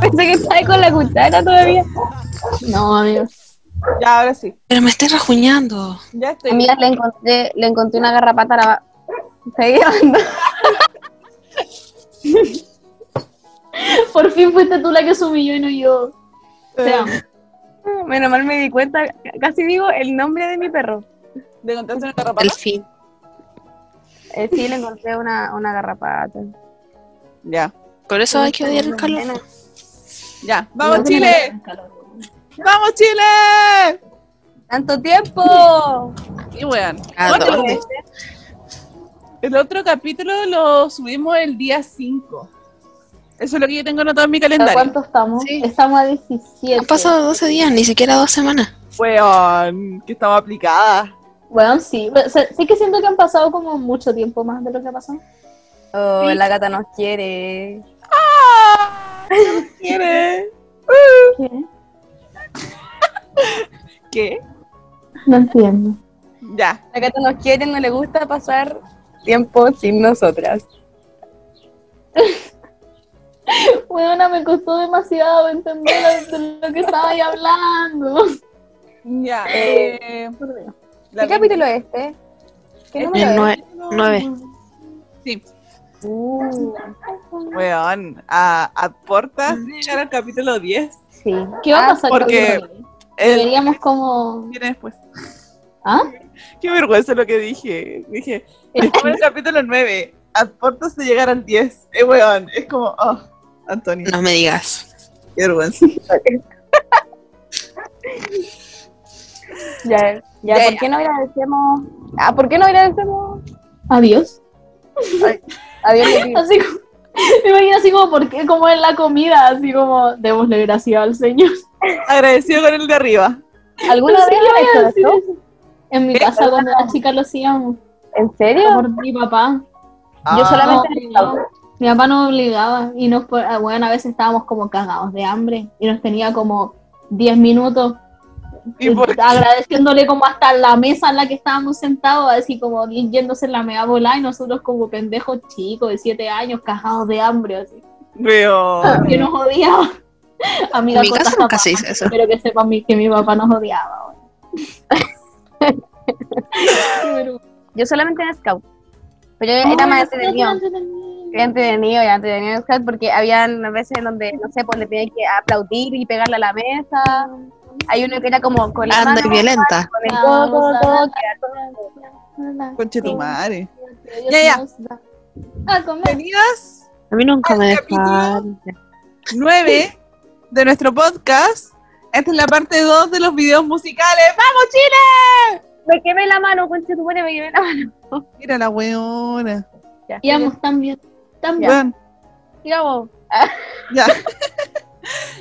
Pensé que estaba con la cuchara todavía. No, amigos. Ya, ahora sí. Pero me estoy rajuñando. Ya estoy. Amigas, le encontré, le encontré una garrapata a la... ¿Está grabando? Por fin fuiste tú la que se humilló y no yo. Te amo. Menos mal me di cuenta, casi digo el nombre de mi perro. ¿Le encontraste una garrapata? El fin. Eh, sí, le encontré una, una garrapata. Ya. Por eso hay que odiar el calor. Ya. ¡Vamos, Chile! ¡Vamos, Chile! ¡Tanto tiempo! Y weón. ¿A Bueno, dónde? El otro capítulo lo subimos el día 5. Eso es lo que yo tengo anotado en mi ¿A calendario. cuánto estamos? Sí. Estamos a 17. Han pasado 12 días, ni siquiera dos semanas. Weón, que estaba aplicada. Bueno, sí. O sea, sí que siento que han pasado como mucho tiempo más de lo que ha pasado. Oh, Sí. la gata nos quiere. ¡Ah! ¿Qué quiere? ¿Qué? ¿Qué? No entiendo. Ya. La gata nos quiere, no le gusta pasar tiempo sin nosotras. Bueno, me costó demasiado entender lo- de lo que estaba ahí hablando. Ya. Eh, la- ¿Qué capítulo es este? ¿Qué El número nueve. Sí. Uh, Weón, a, a portas llegar al capítulo 10. sí. ¿Qué va a Ah, pasar? porque- con- El, Deberíamos como... viene después. ¿Ah? Qué vergüenza lo que dije. Dije, estamos en el capítulo 9. A portas de llegar al 10. Eh, weón, es como, oh, Antonio, No me digas. qué vergüenza. Ya, ya, Ya, ¿por ya. qué no agradecemos? Ah, ¿por qué no agradecemos? Adiós. Adiós, Así como, me imagino así como, ¿por qué? Como en la comida, así como, démosle gracias al Señor. Agradecido con el de arriba. ¿Alguna vez has hecho esto? En mi ¿Qué? casa cuando era chica lo hacíamos. ¿En serio? Por mi papá. Ah, Yo solamente No. Mi papá nos obligaba y nos, ah, bueno, a veces estábamos como cagados de hambre y nos tenía como 10 minutos ¿Y por qué? agradeciéndole como hasta la mesa en la que estábamos sentados, así como yéndose en la mega bola y nosotros como pendejos chicos de 7 años cagados de hambre, así. Weón. Que nos odiaba. Amiga, En mi casa nunca se parte, hizo eso. Espero que sepan mi- que mi papá nos odiaba. Yo solamente en Scout. Pero era más entretenido. Era entretenido, era entretenido en Scout porque habían veces en donde, no sé, pues le tenían que aplaudir y pegarle a la mesa. Hay uno que era como con la Anda mano, y violenta. con el todo. Conche tu madre. Ya, ya. A comer. Bienvenidas A mí nunca me dejaron. 9 de nuestro podcast. Esta es la parte 2 de los videos musicales. ¡Vamos, Chile! Me quemé la mano, conche tu madre, me quemé la mano. Mira la weona. Ya, Íbamos tan bien. Tan bien. Ya.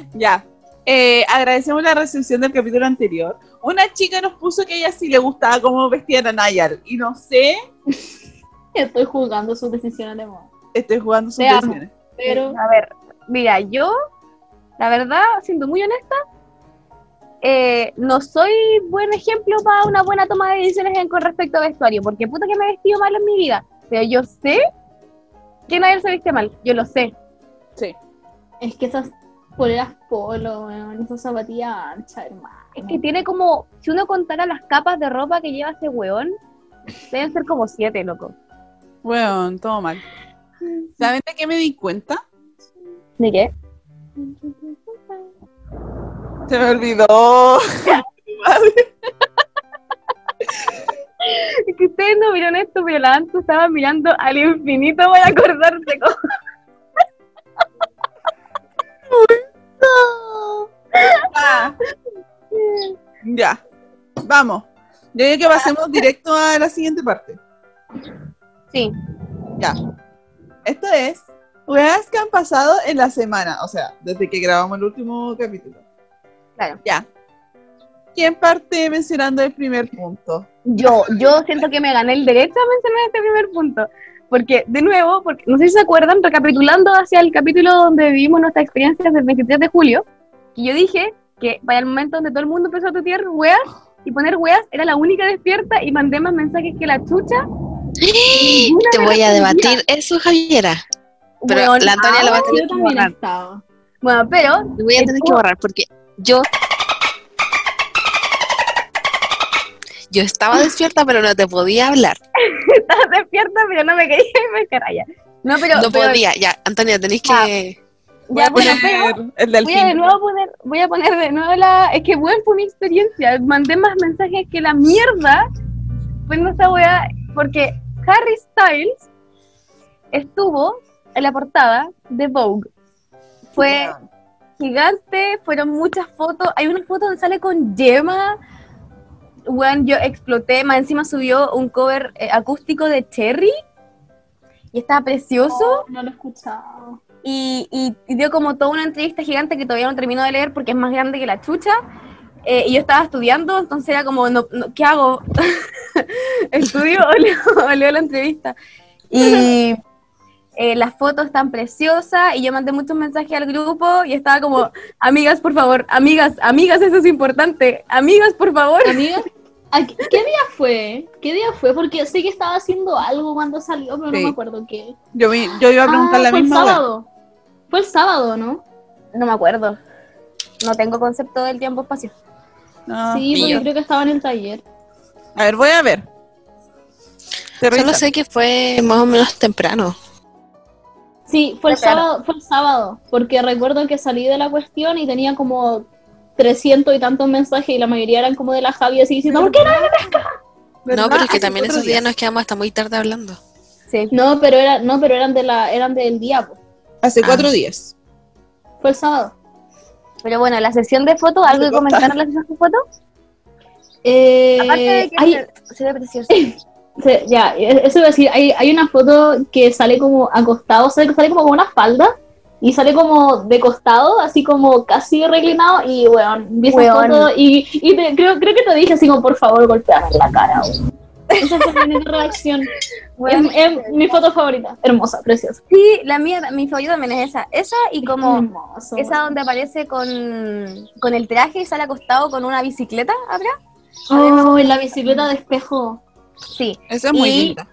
ya. Eh, agradecemos la recepción del capítulo anterior. Una chica nos puso que a ella sí le gustaba cómo vestían a Nayar. Y no sé, Estoy juzgando sus decisiones de moda. estoy jugando sus Te amo. decisiones. Pero A ver, mira, yo, la verdad, siendo muy honesta, eh, no soy buen ejemplo para una buena toma de decisiones en- con respecto a vestuario, porque puta que me he vestido mal en mi vida, pero yo sé que nadie se viste mal, yo lo sé. Sí. es que esas poleras polo, weón, esas zapatillas anchas, hermano. Es que tiene como, si uno contara las capas de ropa que lleva ese weón, deben ser como siete, loco. Weón, todo mal. ¿Saben de qué me di cuenta? ¿De qué? Se me olvidó. Es que ustedes no vieron esto, pero la Antu estaba mirando al infinito, voy a acordarse cómo. Ah. Ya. Vamos. Yo digo que pasemos directo a la siguiente parte. Sí, Ya. Esto es weas que han pasado en la semana. O sea, desde que grabamos el último capítulo. Claro. Ya. ¿quién parte mencionando el primer punto? Yo, yo siento que me gané el derecho a mencionar este primer punto. Porque, de nuevo, porque no sé si se acuerdan, recapitulando hacia el capítulo donde vivimos nuestras experiencias del 23 de julio, que yo dije que para el momento donde todo el mundo empezó a tutear weas y poner weas, era la única despierta y mandé más mensajes que la chucha. Te voy a debatir eso, Javiera. Pero Weón, la Antonia lo va a tener Yo que borrar. Bueno, pero Lo voy a tener que borrar porque yo. Yo estaba despierta, pero no te podía hablar. estaba despierta, pero no me quería y me caraya. No, pero, No pero- podía. Ya, Antonia, tenéis Ah. que. ya, pero Poner el del voy a de fin. nuevo poner, voy a poner de nuevo la, es que bueno fue mi experiencia, mandé más mensajes que la mierda, pues no esa wea, porque Harry Styles estuvo en la portada de Vogue, fue gigante, fueron muchas fotos, hay una foto donde sale con Gemma, bueno, yo exploté, más encima subió un cover eh, acústico de Cherry, y estaba precioso, Oh, no lo he escuchado. y, y- y dio como toda una entrevista gigante que todavía no termino de leer porque es más grande que la chucha. eh, y yo estaba estudiando, entonces era como, no, no, ¿qué hago? ¿Estudio o leo, o leo la entrevista? Y eh, las fotos están preciosas y yo mandé muchos mensajes al grupo y estaba como, amigas, por favor, amigas, amigas, eso es importante, amigas, por favor. Amiga, ¿a qué, día fue? ¿Qué día fue? Porque sé que estaba haciendo algo cuando salió, pero Sí. no me acuerdo qué. Yo, vi- yo iba a preguntar Ah, la fue misma. el wea. sábado. Fue el sábado, ¿no? No me acuerdo. No tengo concepto del tiempo-espacio. No. sí, porque yo. creo que estaba en el taller. A ver, voy a ver. Solo sé que fue más o menos temprano. Sí, fue el sábado, fue el sábado, porque recuerdo que salí de la cuestión y tenía como 300 y tantos mensajes y la mayoría eran como de la Javi así diciendo, ¿por qué no? No, pero es que también esos días nos quedamos hasta muy tarde hablando. Sí. No, pero era, no, pero eran de la, eran del día, po. Hace Ah. cuatro días. fue el sábado. Pero bueno, la sesión de fotos, ¿algo que comentar en la sesión de fotos? Eh, Aparte de que hay- se, se ve precioso. se- ya, eso iba a decir, hay, hay una foto que sale como acostado, sale, sale como con una falda y sale como de costado, así como casi reclinado y weón, vi esa Weón. foto y, y te- creo, creo que te dije así como por favor golpeame en la cara. weón. Esa fue mi reacción. Bueno, es, es mi foto favorita, hermosa, preciosa. sí, la mía, mi favorita también es esa. Esa y como Hermoso. esa donde aparece con, con el traje y sale acostado con una bicicleta, ¿habrá? Oh, en la bicicleta de espejo. Sí. Esa es muy Y- linda.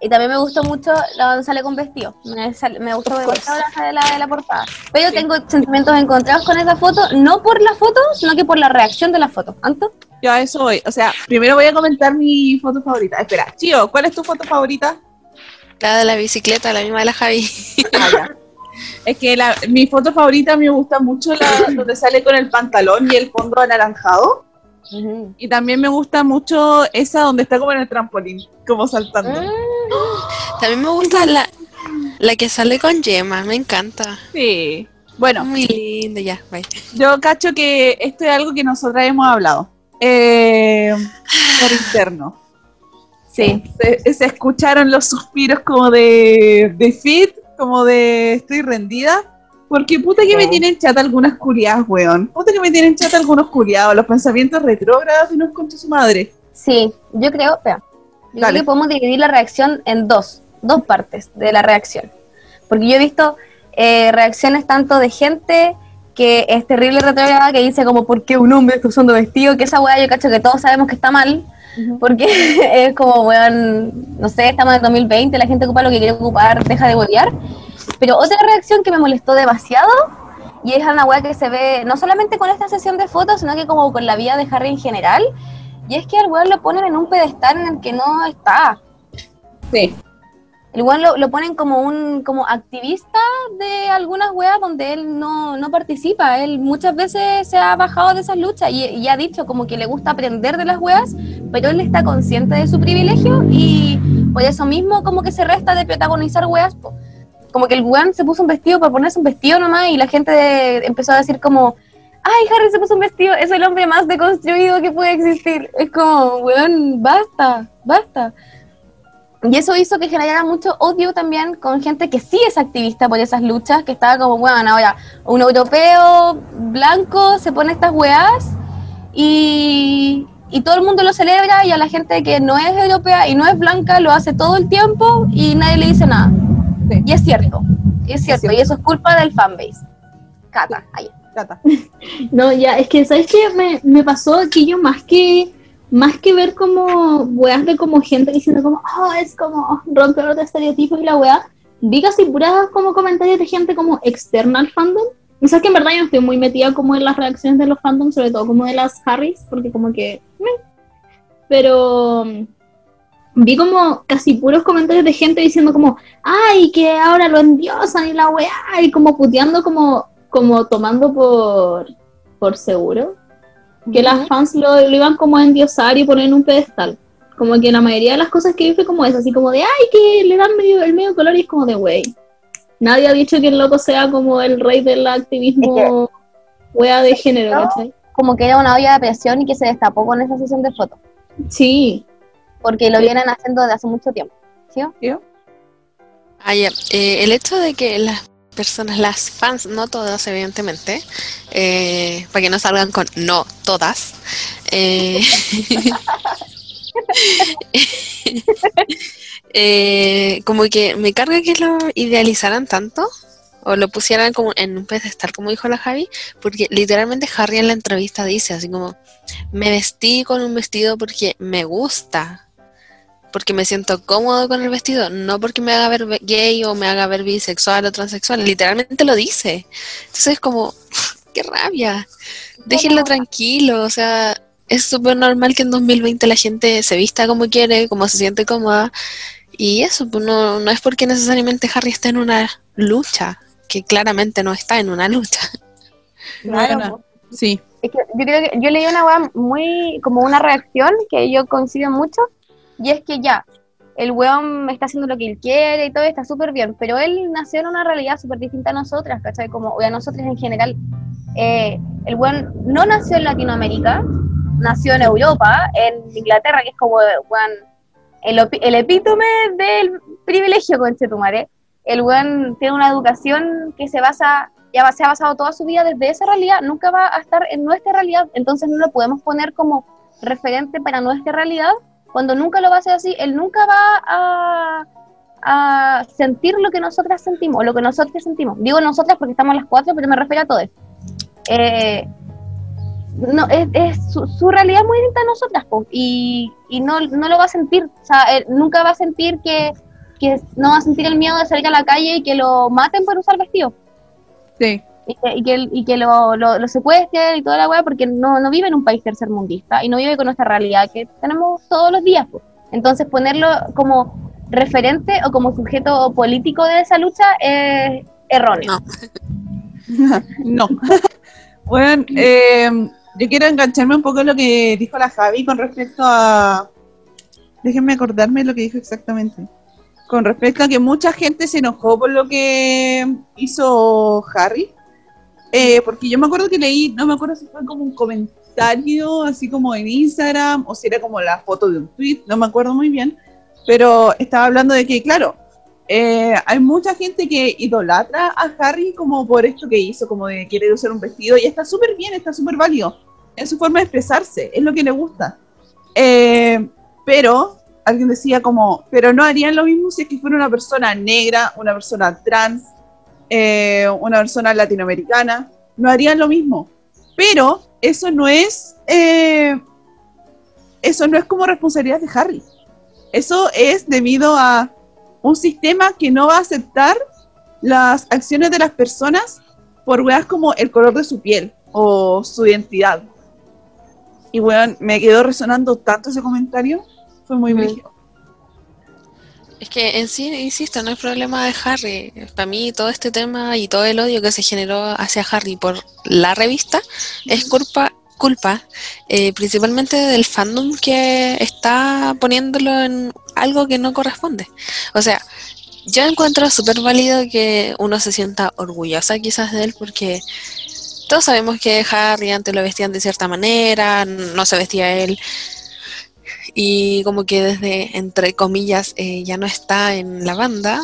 Y también me gustó mucho la donde sale con vestido. Me, sal- me gustó demasiado la de la, de la portada. Pero Sí. tengo sentimientos encontrados con esa foto, no por la foto, sino que por la reacción de la foto. ¿Anto? Yo a eso voy. O sea, primero voy a comentar mi foto favorita. Espera, Chío, ¿cuál es tu foto favorita? La de la bicicleta, la misma de la Javi. Ah, ya. Es que la- mi foto favorita me gusta mucho la donde sale con el pantalón y el fondo anaranjado. Y también me gusta mucho esa donde está como en el trampolín, como saltando. Mm. También me gusta la, la que sale con Gemma, me encanta. Sí. Bueno, Muy linda, ya, bye. yo cacho que esto es algo que nosotras hemos hablado. Eh, por interno. Sí. Se, se escucharon los suspiros como de, de fit, como de estoy rendida. Porque puta que me tienen chata algunas curiadas, weón. Puta que me tienen chata algunos curiados, los pensamientos retrógrados y nos concha su madre. Sí, yo creo, espera, yo creo que podemos dividir la reacción en dos, dos partes de la reacción. Porque yo he visto eh, reacciones tanto de gente que es terrible retrógrada, que dice como, ¿por qué un hombre está usando vestido? Que esa weá yo cacho que todos sabemos que está mal, porque es como, weón, no sé, estamos en el 2020, la gente ocupa lo que quiere ocupar, deja de huevear. Pero otra reacción que me molestó demasiado, y es una weá que se ve no solamente con esta sesión de fotos, sino que como con la vida de Harry en general, y es que al weón lo ponen en un pedestal en el que no está. Sí. El weón lo, lo ponen como un como activista de algunas weas donde él no, no participa. Él muchas veces se ha bajado de esas luchas y, y ha dicho como que le gusta aprender de las weas, pero él está consciente de su privilegio y por eso mismo como que se resta de protagonizar weas. po. Como que el weón se puso un vestido para ponerse un vestido nomás y la gente empezó a decir como, ay, Harry se puso un vestido, es el hombre más deconstruido que puede existir. Es como, weón, basta, basta. Y eso hizo que generara mucho odio también con gente que sí es activista por esas luchas, que estaba como, bueno, ahora un europeo blanco se pone estas weas y, y todo el mundo lo celebra y a la gente que no es europea y no es blanca lo hace todo el tiempo y nadie le dice nada. Y es cierto, es cierto, y eso es culpa del fanbase. Cata, ahí. Cata. No, ya, es que, ¿sabes qué? Me, me pasó que yo más que más que ver como weas de como gente diciendo como, oh, es como romper de estereotipos y la wea, vi casi puras como comentarios de gente como externa al fandom. O sea, que en verdad yo no estoy muy metida como en las reacciones de los fandoms, sobre todo como de las Harrys, porque como que... meh. Pero vi como casi puros comentarios de gente diciendo como, ay, que ahora lo endiosan y la weá, y como puteando como, como tomando por, por seguro que las fans lo, lo iban como a endiosar y poner en un pedestal. Como que la mayoría de las cosas que vi fue como eso, así como de, ay, que le dan medio, el medio color y es como de, wey. Nadie ha dicho que el loco sea como el rey del activismo wea de género. ¿cachai? Como que era una olla de presión y que se destapó con esa sesión de fotos. Sí, Porque lo vienen haciendo desde hace mucho tiempo. ¿Sí? ¿Tío? Ah. Eh, el hecho de que las personas, las fans, no todas, evidentemente, eh, para que no salgan con no todas, eh, eh, como que me carga que lo idealizaran tanto o lo pusieran como en un pedestal, como dijo la Javi, porque literalmente Harry en la entrevista dice así como, me vestí con un vestido porque me gusta, porque me siento cómodo con el vestido, no porque me haga ver gay o me haga ver bisexual o transexual, literalmente lo dice. Entonces es como, qué rabia, déjenlo tranquilo, o sea, es súper normal que en 2020 la gente se vista como quiere, como se siente cómoda, y eso, pues no, no es porque necesariamente Harry esté en una lucha, que claramente no está en una lucha. Claro, sí. Es que yo creo que yo leí una muy, como una reacción que yo coincido mucho, y es que ya, el weón está haciendo lo que él quiere y todo está súper bien, pero él nació en una realidad súper distinta a nosotras, ¿cachai? Como, o a nosotros en general. Eh, el weón no nació en Latinoamérica, nació en Europa, en Inglaterra, que es como, weón, el, el epítome del privilegio, conchetumare. El weón tiene una educación que se basa, ya se ha basado toda su vida desde esa realidad, nunca va a estar en nuestra realidad, entonces no lo podemos poner como referente para nuestra realidad, cuando nunca lo va a hacer así, él nunca va a, a sentir lo que nosotras sentimos, o lo que nosotros sentimos. Digo nosotras porque estamos las cuatro, pero me refiero a todos. Eh, no, es, es su, realidad es muy distinta a nosotras, po, y, y no, no lo va a sentir, o sea, él nunca va a sentir que, que no va a sentir el miedo de salir a la calle y que lo maten por usar vestido Sí. Y que, y que, y que lo, lo, lo secuestren y toda la weá, porque no, no vive en un país tercermundista y no vive con nuestra realidad que tenemos todos los días. pues. Entonces, ponerlo como referente o como sujeto político de esa lucha es erróneo. No. no. bueno, eh, yo quiero engancharme un poco en lo que dijo la Javi con respecto a... Déjenme acordarme lo que dijo exactamente. Con respecto a que mucha gente se enojó por lo que hizo Harry. Eh, porque yo me acuerdo que leí, no me acuerdo si fue como un comentario, así como en Instagram, o si era como la foto de un tweet, no me acuerdo muy bien. Pero estaba hablando de que, claro, eh, hay mucha gente que idolatra a Harry como por esto que hizo, como de querer usar un vestido, y está súper bien, está súper válido. Es su forma de expresarse, es lo que le gusta. Eh, pero alguien decía como, pero no harían lo mismo si es que fuera una persona negra, una persona trans, eh, una persona latinoamericana, no harían lo mismo. Pero eso no es, eh, eso no es como responsabilidad de Harry. Eso es debido a un sistema que no va a aceptar las acciones de las personas por weas como el color de su piel o su identidad. Y weón, me quedó resonando tanto ese comentario, fue muy. Es que en sí, insisto, no es problema de Harry. Para mí todo este tema y todo el odio que se generó hacia Harry por la revista es culpa, culpa eh, principalmente del fandom que está poniéndolo en algo que no corresponde. O sea, yo encuentro súper válido que uno se sienta orgullosa quizás de él porque todos sabemos que Harry antes lo vestían de cierta manera, no se vestía él y como que desde, entre comillas, eh, ya no está en la banda,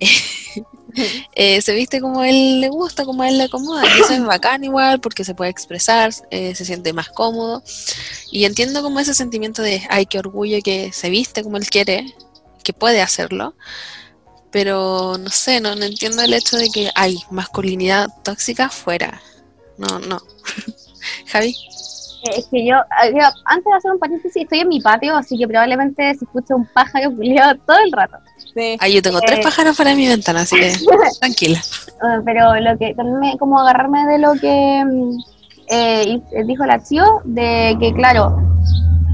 eh, se viste como a él le gusta, como a él le acomoda. Y eso es bacán igual porque se puede expresar, eh, se siente más cómodo. Y entiendo como ese sentimiento de, ay, qué orgullo que se viste como él quiere, que puede hacerlo. Pero no sé, no, no entiendo el hecho de que hay masculinidad tóxica fuera. No, no. Javi. Es que yo, eh, yo, antes de hacer un paréntesis, estoy en mi patio, así que probablemente se escuche un pájaro culiado todo el rato. Sí. Ay, yo tengo tres Eh. pájaros para mi ventana, así que tranquila. Eh, pero lo que también como agarrarme de lo que eh, dijo la Chio, de que claro,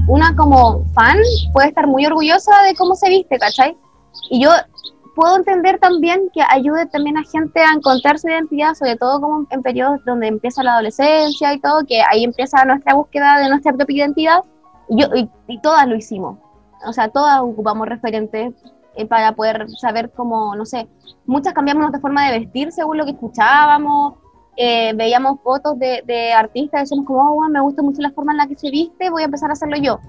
una como fan puede estar muy orgullosa de cómo se viste, ¿cachai? Y yo puedo entender también que ayude también a gente a encontrar su identidad, sobre todo como en periodos donde empieza la adolescencia y todo, que ahí empieza nuestra búsqueda de nuestra propia identidad. Y, yo, y, y todas lo hicimos. O sea, todas ocupamos referentes eh, para poder saber cómo, no sé, muchas cambiamos nuestra forma de vestir según lo que escuchábamos, eh, veíamos fotos de, de artistas decíamos como, oh, me gusta mucho la forma en la que se viste, voy a empezar a hacerlo yo.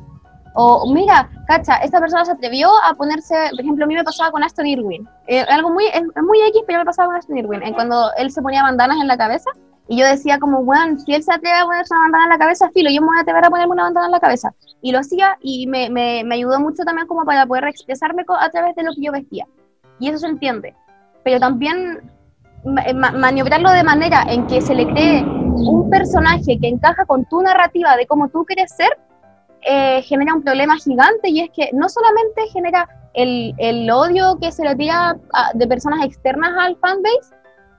O mira, cacha, esta persona se atrevió a ponerse, por ejemplo, a mí me pasaba con Aston Irwin, eh, algo muy, es, muy X, pero me pasaba con Aston Irwin, eh, cuando él se ponía bandanas en la cabeza, y yo decía como, bueno, si él se atreve a ponerse una bandana en la cabeza, filo, yo me voy a atrever a ponerme una bandana en la cabeza. Y lo hacía y me, me, me ayudó mucho también como para poder expresarme a través de lo que yo vestía. Y eso se entiende. Pero también ma- ma- maniobrarlo de manera en que se le cree un personaje que encaja con tu narrativa de cómo tú quieres ser, eh, genera un problema gigante y es que no solamente genera el, el odio que se le tira a- de personas externas al fanbase,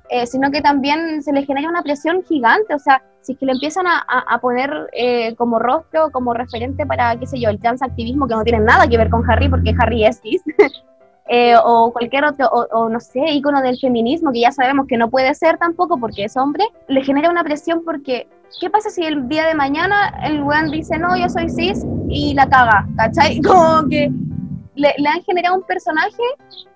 eh, sino que también se le genera una presión gigante, o sea, si es que le empiezan a, a- a poner eh, como rostro, como referente para, qué sé yo, el transactivismo, que no tiene nada que ver con Harry, porque Harry es cis, eh, o cualquier otro, o, no sé, ícono del feminismo, que ya sabemos que no puede ser tampoco porque es hombre, le genera una presión porque, ¿qué pasa si el día de mañana el weón dice, no, yo soy cis y la caga, ¿cachai? Como que le, han generado un personaje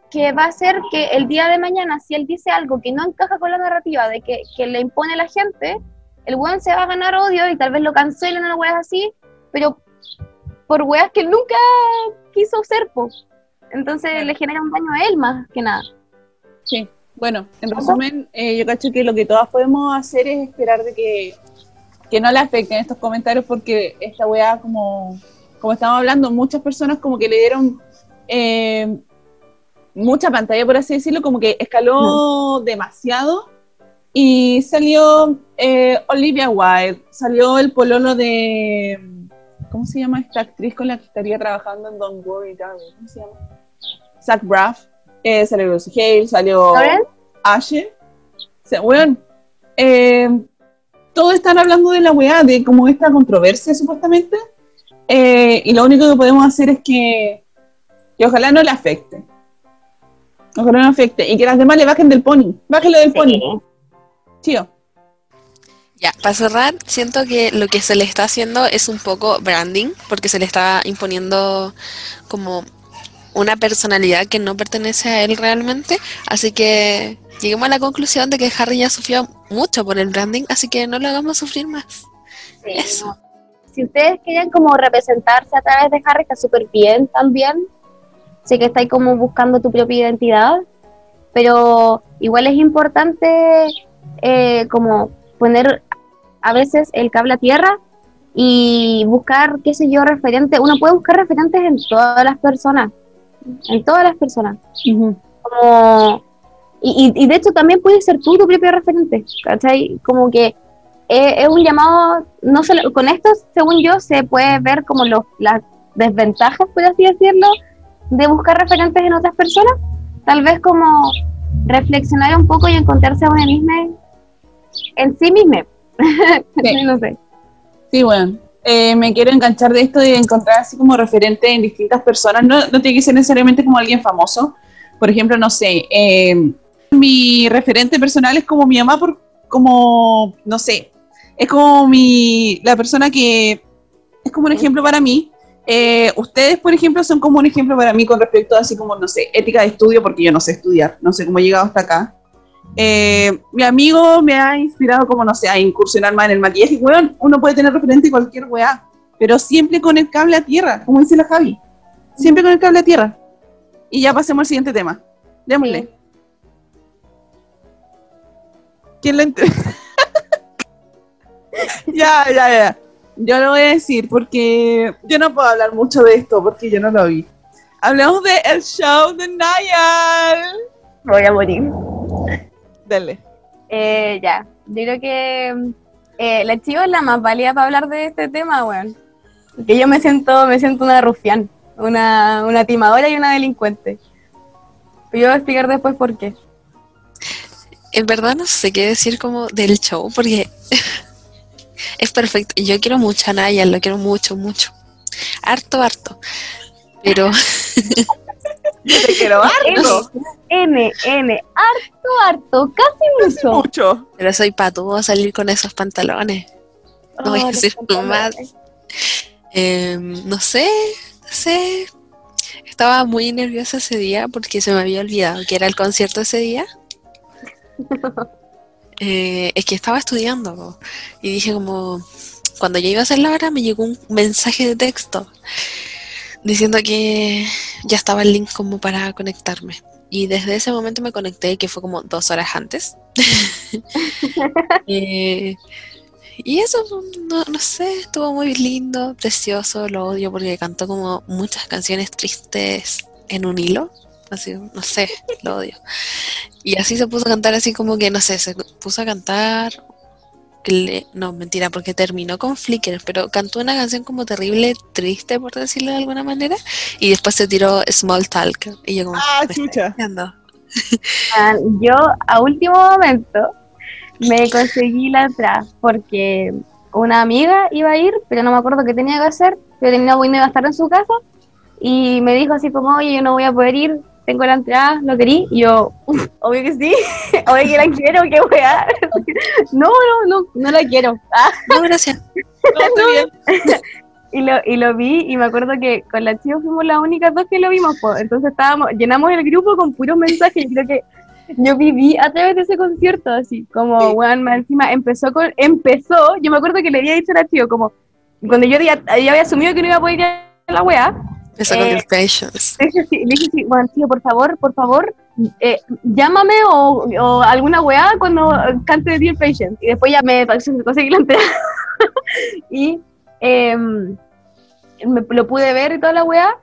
que va a hacer que el día de mañana, si él dice algo que no encaja con la narrativa de que, que le impone la gente, el weón se va a ganar odio y tal vez lo cancelen o una weas así, pero por weas que nunca quiso ser, po. Entonces le genera un daño a él más que nada. Sí, bueno, en resumen, eh, yo cacho que lo que todas podemos hacer es esperar de que, que no le afecten estos comentarios porque esta weá, como, como estamos hablando, muchas personas como que le dieron eh, mucha pantalla, por así decirlo, como que escaló demasiado y salió eh, Olivia Wilde, salió el pololo de... ¿Cómo se llama esta actriz con la que estaría trabajando en Don't Worry Darling? ¿Cómo se llama? Zach Braff, eh, salió Lucy Hale, salió. Ashe. O sea, weón, eh, todos están hablando de la weá, de como esta controversia supuestamente, eh, y lo único que podemos hacer es que, que ojalá no le afecte. Ojalá no le afecte, y que las demás le bajen del pony, bájenlo del pony, tío. Ya, para cerrar, siento que lo que se le está haciendo es un poco branding, porque se le está imponiendo como una personalidad que no pertenece a él realmente. Así que lleguemos a la conclusión de que Harry ya sufrió mucho por el branding, así que no lo hagamos sufrir más. Sí, Eso. no. Si ustedes quieren como representarse a través de Harry, está súper bien también. Sé que estáis como buscando tu propia identidad, pero igual es importante eh, como poner a veces el cable a tierra y buscar, qué sé yo, referentes. Uno puede buscar referentes en todas las personas, en todas las personas. como y, de hecho también puedes ser tú tu propio referente, ¿cachai? Como que es, es un llamado, no solo, con esto, según yo, se puede ver como los, las desventajas, por así decirlo, de buscar referentes en otras personas, tal vez como reflexionar un poco y encontrarse a uno mismo en sí mismo. Sí. no sé. Sí, bueno. Eh, me quiero enganchar de esto de encontrar así como referente en distintas personas. No, no tiene que ser necesariamente como alguien famoso. Por ejemplo, no sé, eh, mi referente personal es como mi mamá, por, como, no sé, es como mi, la persona que es como un ejemplo para mí. Eh, ustedes, por ejemplo, son como un ejemplo para mí con respecto a así como, no sé, ética de estudio, porque yo no sé estudiar, no sé cómo he llegado hasta acá. Eh, mi amigo me ha inspirado como, no sé, a incursionar más en el maquillaje. Weón, uno puede tener referente cualquier weá, pero siempre con el cable a tierra, como dice la Javi. Siempre con el cable a tierra. Y ya pasemos al siguiente tema. Démosle. ¿Quién le entre- ya, ya, ya. Yo lo voy a decir porque yo no puedo hablar mucho de esto porque yo no lo vi. Hablamos de el show de Niall. Voy a morir. Dale. Eh, ya, yo creo que eh, la chiva es la más válida para hablar de este tema, weón. Porque yo me siento, me siento una rufián, una, una timadora y una delincuente. Pero yo voy a explicar después por qué. En verdad no sé qué decir como del show, porque es perfecto. Y Yo quiero mucho a Naya, lo quiero mucho, mucho. Harto, harto. Pero te quiero harto. N, N, harto, harto, casi mucho. Mucho. Pero soy patudo a salir con esos pantalones. No voy a Oh, decir más. Eh, no sé, no sé. Estaba muy nerviosa ese día porque se me había olvidado que era el concierto ese día. Eh, es que estaba estudiando po, y dije como, cuando ya iba a hacer la hora me llegó un mensaje de texto diciendo que ya estaba el link como para conectarme. Y desde ese momento me conecté, que fue como dos horas antes. Eh, y eso, no, no sé, estuvo muy lindo, precioso, lo odio porque cantó como muchas canciones tristes en un hilo. Así, no sé, lo odio. Y así se puso a cantar así como que, no sé, se puso a cantar... cle- No, mentira, porque terminó con Flickr, pero cantó una canción como terrible, triste, por decirlo de alguna manera, y después se tiró Small Talk. Y yo como, Ah, "¿Me chucha. estás tirando?". Ah, Yo a último momento me conseguí la entrada porque una amiga iba a ir, pero no me acuerdo qué tenía que hacer, pero tenía a estar en su casa y me dijo así como, oye, yo no voy a poder ir, tengo la entrada, ¿lo querí? Y yo, "Uf, obvio que sí, obvio que la quiero, qué weá. no, no, no, no la quiero. Ah, No, gracias. No, y lo, y lo vi y me acuerdo que con la chica fuimos las únicas dos que lo vimos, po. entonces estábamos, llenamos el grupo con puros mensajes y creo que yo viví a través de ese concierto, así, como, Sí. weón, más encima empezó con, empezó, yo me acuerdo que le había dicho a la chica, como, cuando yo ya, ya había asumido que no iba a poder ir a la weá, Con Eh, Patience. dije así, bueno, tío, por favor, por favor, eh, llámame o, o alguna weá cuando cante de Dear Patient. Y después ya me conseguí la entrada. y em, me, lo pude ver y toda la weá.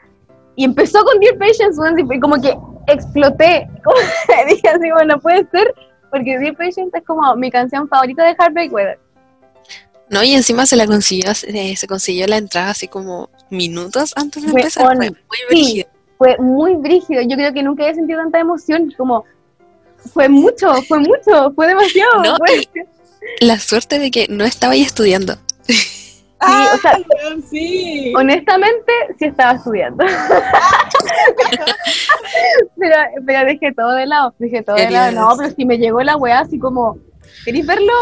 Y empezó con Dear Patience, y como que exploté. Como dije así, bueno, no puede ser, porque Dear Patient es como mi canción favorita de Heartbreak Weather. No, y encima se la consiguió, eh, se consiguió la entrada así como minutos antes de Fue empezar. on- Fue muy sí. brígido. Fue muy brígido. Yo creo que nunca había sentido tanta emoción. Como, fue mucho, fue mucho, fue demasiado. No, fue- La suerte de que no estaba ahí estudiando. Ah, o sea- weón, sí. Honestamente, sí estaba estudiando. pero, pero dejé todo de lado, dejé todo de lado. No, pero si me llegó la weá así como, ¿queréis verlo?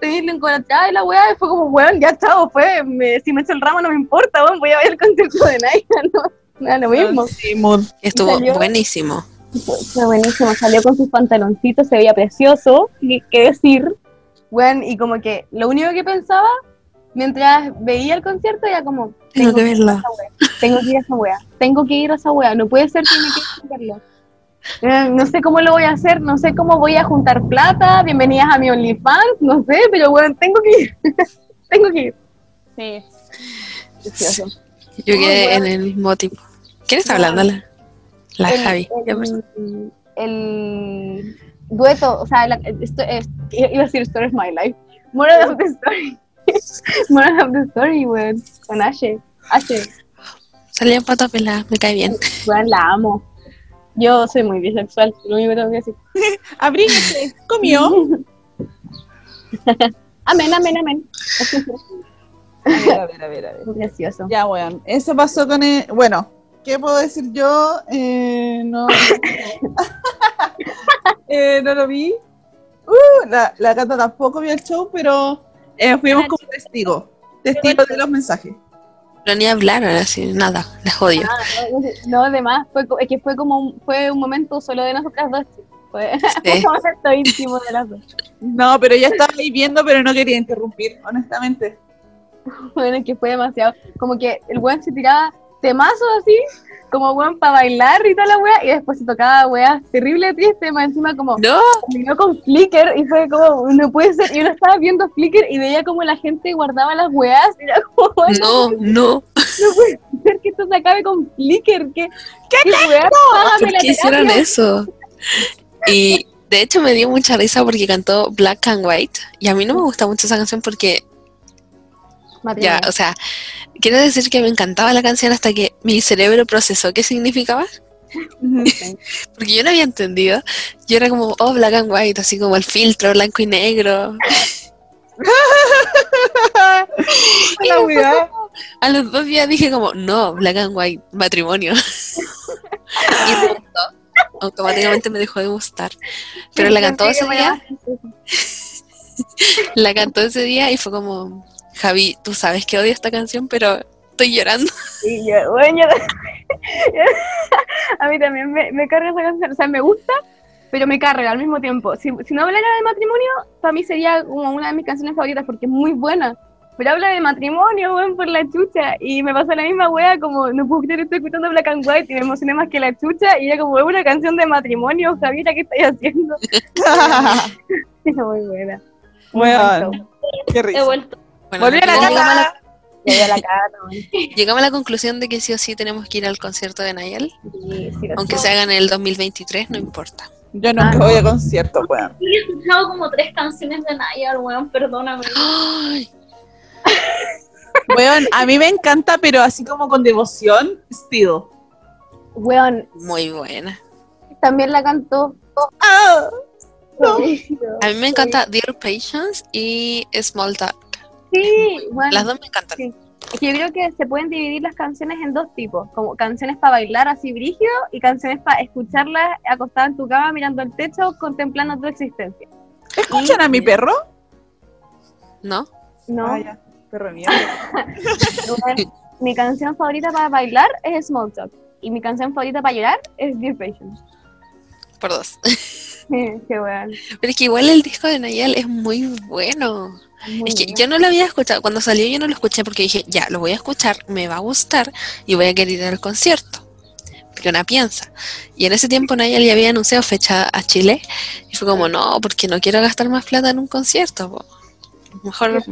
Pedirle encontrada y la weá, y fue como, weón, ya chao, fue, me- si me echo el ramo no me importa, weón, voy a ver el concierto de Nike, no, no, lo mismo. Sí, mood. Estuvo salió- buenísimo. Fue, buenísimo, salió con sus pantaloncitos, se veía precioso, qué decir, weón, y como que lo único que pensaba mientras veía el concierto era como, Tengo que verlo. esa wea, tengo que ir a esa wea, tengo que ir a esa wea, no puede ser que me quede verlo. Eh, No sé cómo lo voy a hacer, no sé cómo voy a juntar plata, bienvenidas a mi OnlyFans, no sé, pero bueno, tengo que ir, tengo que ir. Sí, precioso. Yo quedé bueno. en el mismo tipo. ¿Quién está hablando? La, la el, Javi. Pasó. el, el dueto, o sea, la- esto es, iba a decir Story of My Life. Moral of the Story. Moral of the Story, weón. Con Ashe. Ashe, Salía en pata pelada, me cae bien. weón, la amo. Yo soy muy bisexual, lo único que tengo que decir. Abríguese, comió. Amén, amén, amén. A ver, a ver, a ver, a ver. Precioso. Ya, weón. Eso pasó con el. Bueno, ¿qué puedo decir yo? Eh, no. Eh, no lo vi. Uh, la, la Cata tampoco vio el show, pero eh, fuimos como testigos. Testigos de los mensajes. Pero ni hablaron así, nada. Les odio. Ah, no, no, además, fue, es que fue como un, fue un momento solo de nosotras dos. sí. Fue Sí. un momento íntimo de las dos. No, pero ella estaba ahí viendo, pero no quería interrumpir, honestamente. Bueno, es que fue demasiado. Como que el weón se tiraba temazos así, como weón para bailar y toda la wea, y después se tocaba wea terrible triste, más encima como No, terminó con Flickr y fue como, no puede ser, y uno estaba viendo Flickr y veía como la gente guardaba las weas, y era como, "Ay, no, no. no puede ser que esto se acabe con Flickr, que ¿Qué, wea? Págame ¿Por la qué hicieron terapia". eso? Y de hecho me dio mucha risa porque cantó Black and White. Y a mí no me gusta mucho esa canción porque, ya, o sea, quiero decir que me encantaba la canción hasta que mi cerebro procesó qué significaba. Porque yo no había entendido. Yo era como, oh, Black and White, así como el filtro blanco y negro. A los dos días dije como, no, Black and White, matrimonio. y gustó. Automáticamente me dejó de gustar. Pero la cantó ese día, la cantó ese día y fue como, Javi, tú sabes que odio esta canción, pero estoy llorando. Y yo, bueno, yo- a mí también me, me carga esa canción, o sea, me gusta, pero me carga al mismo tiempo. Si, si no hablara de matrimonio, para mí sería como una de mis canciones favoritas porque es muy buena. Pero habla de matrimonio, weón, por la chucha. Y me pasó la misma wea, como no puedo creer, estoy escuchando Black and White y me emocioné más que la chucha. Y era como, es una canción de matrimonio, Javiera, ¿qué estoy haciendo? Es muy buena. Weón, qué He risa. vuelto. Bueno, Volví a la llegamos, a la, cata. Ya ya la cata, weón. llegamos a la conclusión de que sí o sí tenemos que ir al concierto de Nayel. Sí, sí, Aunque sé. se haga en el 2023, no importa. Yo nunca voy a conciertos, weón. Sí, he escuchado como tres canciones de Nayar, weón, perdóname. ¡Ay! Weón, a mí me encanta, pero así como con devoción, Still. Weón, Muy buena. también la cantó. Ah, no. A mí me encanta Dear Patience y Small Talk. Sí, bueno. Las dos me encantan. Sí. Es que yo creo que se pueden dividir las canciones en dos tipos, como canciones para bailar así brígido y canciones para escucharlas acostada en tu cama mirando el techo contemplando tu existencia. ¿Escuchan a mi perro? ¿No? No, Ah, ya. Perro. Bueno, mi canción favorita para bailar es Small Talk y mi canción favorita para llorar es Dear Patience. Por dos. Qué weón. Pero es que igual el disco de Nayel es muy bueno. Muy Es que bien. yo no lo había escuchado. Cuando salió yo no lo escuché porque dije, ya, lo voy a escuchar, me va a gustar y voy a querer ir al concierto. Porque una piensa. Y en ese tiempo Nayel ya había anunciado fecha a Chile. Y fue como, no, porque no quiero gastar más plata en un concierto. po. Mejor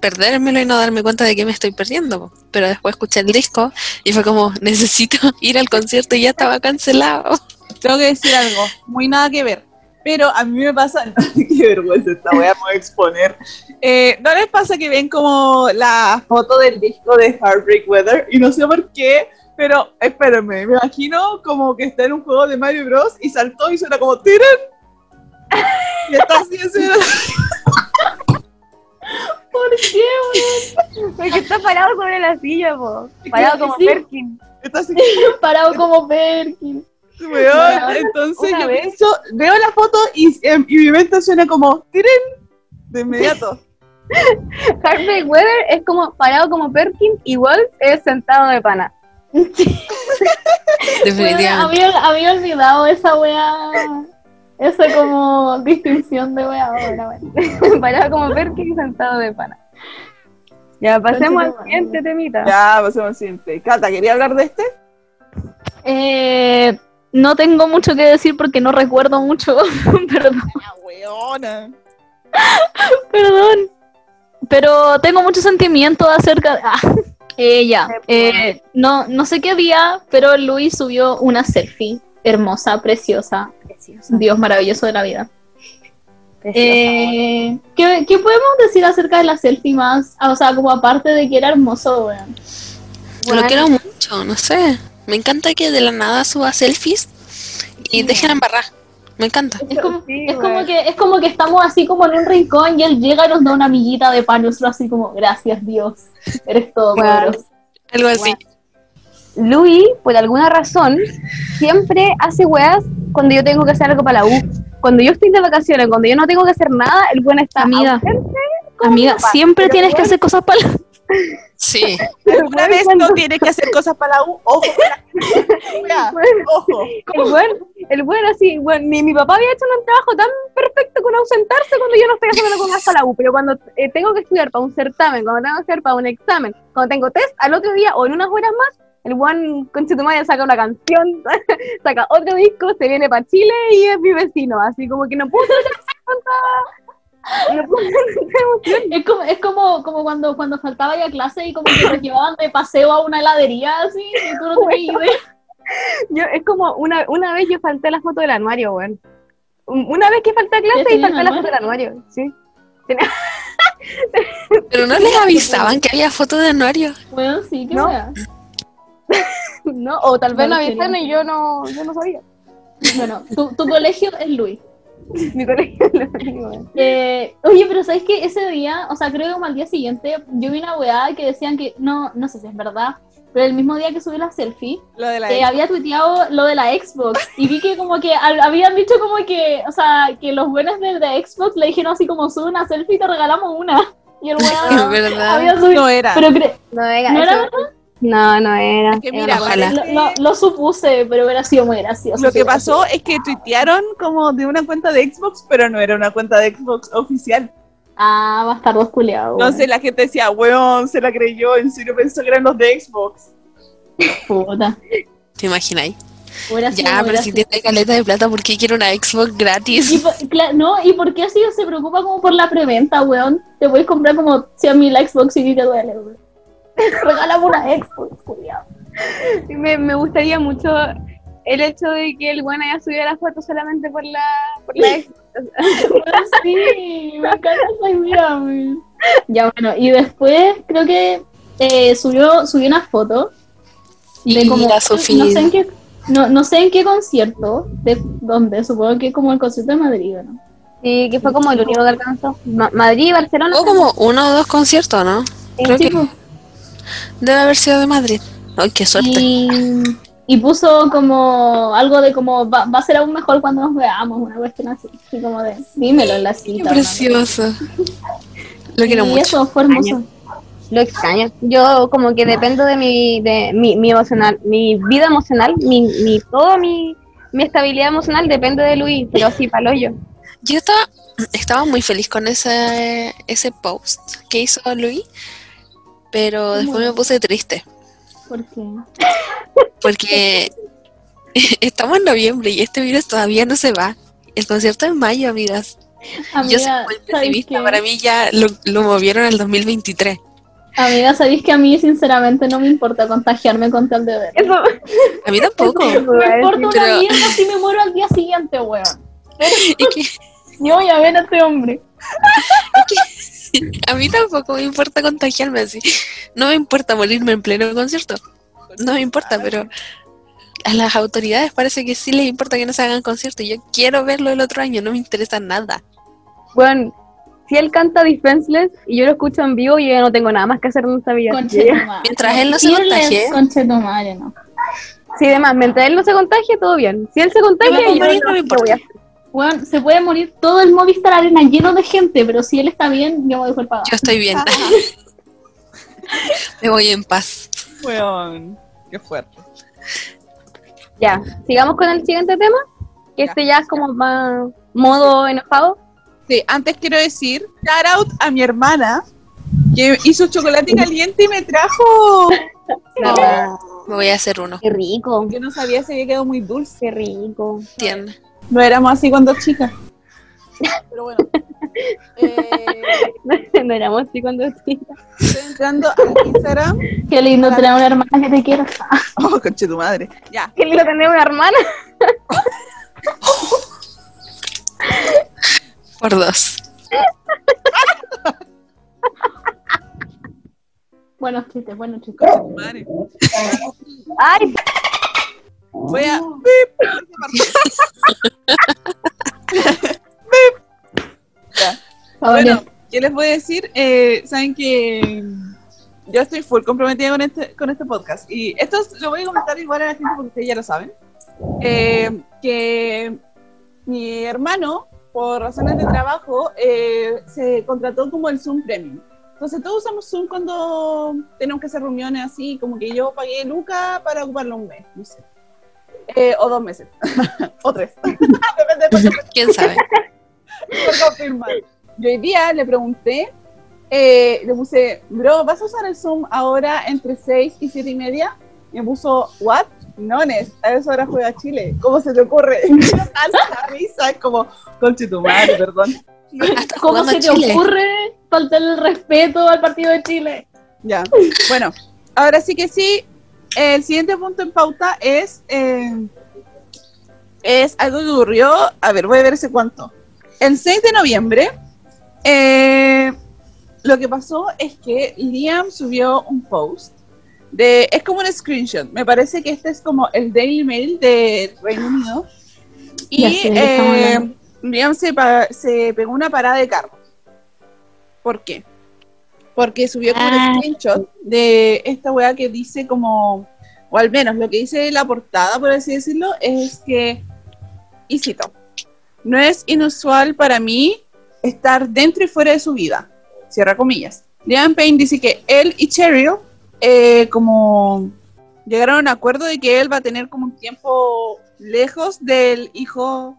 perdérmelo y no darme cuenta de que me estoy perdiendo. po. Pero después escuché el disco y fue como, necesito ir al concierto y ya estaba cancelado. Tengo que decir algo, muy nada que ver. Pero a mí me pasa, qué vergüenza esta voy a exponer. Eh, ¿No les pasa que ven como la foto del disco de Heartbreak Weather? Y no sé por qué, pero espérenme, me imagino como que está en un juego de Mario Bros. y saltó y suena como ¡Tiren! Y está así, así. ¿Por qué, Porque está parado sobre la silla, po. Parado como Sí. Perkin. Está así, weón? Parado como Perkin. weón. Entonces una yo vez. pienso, veo la foto y, em, y mi mente suena como ¡Tiren! De inmediato. Heartbreak Weather es como parado como Perkin, igual es sentado de pana. Definitivamente. había, había olvidado esa weá. Esa como distinción de weá ahora, parado como Perkin, sentado de pana. Ya, pasemos al siguiente temita. Ya, pasemos al siguiente. Cata, ¿quería hablar de este? Eh, no tengo mucho que decir porque no recuerdo mucho. perdón, weona. perdón. Pero tengo mucho sentimiento acerca de. Ah, eh, ya. Eh, no, no sé qué día, pero Luis subió una selfie hermosa, preciosa. Dios maravilloso de la vida. Eh, ¿qué, qué podemos decir acerca de la selfie más? Ah, o sea, como aparte de que era hermoso, weón. Lo quiero mucho, no sé. Me encanta que de la nada suba selfies y dejen embarrar. Me encanta. Es como, Sí, es weón. como que es como que estamos así como en un rincón y él llega y nos da una amiguita de pan y nosotros así como, gracias Dios, eres todo poderoso. Algo así. Luis, por alguna razón, siempre hace weas cuando yo tengo que hacer algo para la U. Cuando yo estoy de vacaciones, cuando yo no tengo que hacer nada, el buen está Amiga. ausente Amiga, siempre tienes que hacer cosas para la... Sí. ¿Alguna vez no tienes que hacer cosas para la U? Ojo, Bueno, ojo. el buen, el buen así, bueno, mi, mi papá había hecho un trabajo tan perfecto con ausentarse cuando yo no estoy haciendo más para la U, pero cuando eh, tengo que estudiar para un certamen, cuando tengo que estudiar para un examen, cuando tengo test, al otro día o en unas horas más, El one con madre saca una canción, saca otro disco, se viene para Chile y es mi vecino. Así como que no pudo no. Es como, es como, como cuando, cuando faltaba ya clase y como que te llevaban de paseo a una heladería así, y tú no idea. Yo, es como una, una vez yo falté la foto del anuario, weón. Un- Una vez que falté a ¿Ya clase y falté la foto del anuario, sí. Pero no les avisaban que había fotos de anuario. Bueno, sí, qué ¿No? wea. ¿No? O tal vez no lo avisaron y yo no, yo no sabía. Bueno, tu, tu colegio es Luis. Mi colegio lo. Eh, oye, pero ¿sabes qué? Ese día, o sea, creo que como al día siguiente, yo vi una weá que decían que, no, no sé si es verdad, pero el mismo día que subí la selfie, Lo de la había tuiteado lo de la Xbox y vi que como que al- habían dicho como que, o sea, que los buenos de, de Xbox le dijeron así como sube una selfie y te regalamos una. Y el Es weón verdad. había subido. No era. Pero No, venga, ¿No era eso- no, no era. Es que Era mira, parece- lo, lo- lo supuse, pero hubiera sido muy gracioso. Lo que pasó es que tuitearon como de una cuenta de Xbox, pero no era una cuenta de Xbox oficial. Ah, bastardos culiados. No sé, la gente decía, weón, se la creyó, en serio pensó que eran los de Xbox. Puta. ¿Te imagináis? Ya, pero si tiene caleta de plata, ¿por qué quiere una Xbox Y gratis? por- cla- no, ¿y por qué así se preocupa como por la preventa, weón? Te puedes comprar como 100 mil Xbox y te duele, weón. Regálame una Xbox, culiado. Me, me gustaría mucho el hecho de que el bueno haya subido la foto solamente por la, por la ex. Sí, me encanta esa idea. Ya, bueno, y después creo que eh, subió, subió una foto de Y como, la no sé en qué, no, no sé en qué concierto, de dónde, supongo que como el concierto de Madrid, ¿no? Sí, que fue como el único que alcanzó. Ma- Madrid y Barcelona. O como uno o dos conciertos, ¿no? Creo Sí, que pues. Debe haber sido de Madrid. Ay, qué suerte. Y, y puso como algo de como va, va a ser aún mejor cuando nos veamos, una cuestión así, así como de dímelo en la Qué cita. precioso. Lo quiero y mucho. eso fue hermoso. Lo extraño. Yo como que dependo de mi, de mi, mi emocional, mi vida emocional, mi, mi todo mi, mi estabilidad emocional depende de Luis, pero sí, palo yo. Yo estaba, estaba muy feliz con ese, ese post que hizo Luis, pero después me puse triste. ¿Por qué? Porque estamos en noviembre y este virus todavía no se va. El concierto es en mayo, amigas. Yo soy Amiga, muy ¿sabéis pesimista. Para mí ya lo, lo movieron al 2023. Amiga, ¿sabéis que a mí sinceramente no me importa contagiarme con tal de ver? Eso, A mí tampoco. Me importa una pero- mierda si me muero al día siguiente, weón. Es que Yo voy a ver a este hombre. a mí tampoco me importa contagiarme así. No me importa morirme en pleno concierto. No me importa, pero a las autoridades parece que sí les importa que no se hagan conciertos. Yo quiero verlo el otro año, no me interesa nada. Bueno, si él canta Defenseless y yo lo escucho en vivo, yo ya no tengo nada más que hacer en esta vida. Mientras él no se contagie. No. Sí, además, mientras él no se contagie, todo bien. Si él se contagia, Yo no, no me ¿qué voy a hacer? Weón, se puede morir todo el Movistar Arena lleno de gente, pero si él está bien, yo me voy por pagar. Yo estoy bien. me voy en paz. Weón, qué fuerte. Ya, sigamos con el siguiente tema, que Ya. este ya es como más modo enojado. Sí, antes quiero decir, shout out a mi hermana, que hizo chocolate caliente y me trajo. Me voy a hacer uno. Qué rico, Yo no sabía si había quedado muy dulce. qué rico. Tiene. No éramos así cuando chicas. Pero bueno. Eh, no éramos así cuando chica. estoy entrando al Instagram. Qué lindo tener una hermana que te quiera. Oh, conche tu madre. Ya. Qué lindo tener una hermana. Por dos. Buenos chistes, buenos chistes. Conche tu madre. Ay, Voy a. ¡Bip! Ya. Bueno, ¿qué les voy a decir? Eh, Saben que yo estoy full comprometida con este, con este podcast. Y esto es- lo voy a comentar igual a la gente porque ustedes ya lo saben. Eh, que mi hermano, por razones de trabajo, eh, se contrató como el Zoom Premium. Entonces todos usamos Zoom cuando tenemos que hacer reuniones así, como que yo pagué Luca para ocuparlo un mes, no sé. Eh, o dos meses. o tres. Depende de ¿Quién sabe? por confirmar. Yo hoy día le pregunté, eh, le puse, bro, ¿vas a usar el Zoom ahora entre 6 y 7 y media? Y me puso, ¿what? Nones, a esa hora juega Chile. ¿Cómo se te ocurre? Tanta risa, es como, conche tu madre, perdón. ¿Cómo se te Chile. ocurre faltar el respeto al partido de Chile? Ya, bueno, ahora sí que sí, el siguiente punto en pauta es, eh, es algo que ocurrió, a ver, voy a ver ese cuánto. El 6 de noviembre, eh, lo que pasó es que Liam subió un post de, es como un screenshot, me parece que este es como el Daily Mail de Reino Unido, y sé eh. Liam se, se pegó una parada de carro. ¿Por qué? Porque subió como Ah. un screenshot de esta weá que dice como, o al menos lo que dice la portada, por así decirlo, es que, y cito, no es inusual para mí estar dentro y fuera de su vida. Cierra comillas. Liam Payne dice que él y Cheryl eh, como llegaron a un acuerdo de que él va a tener como un tiempo lejos del hijo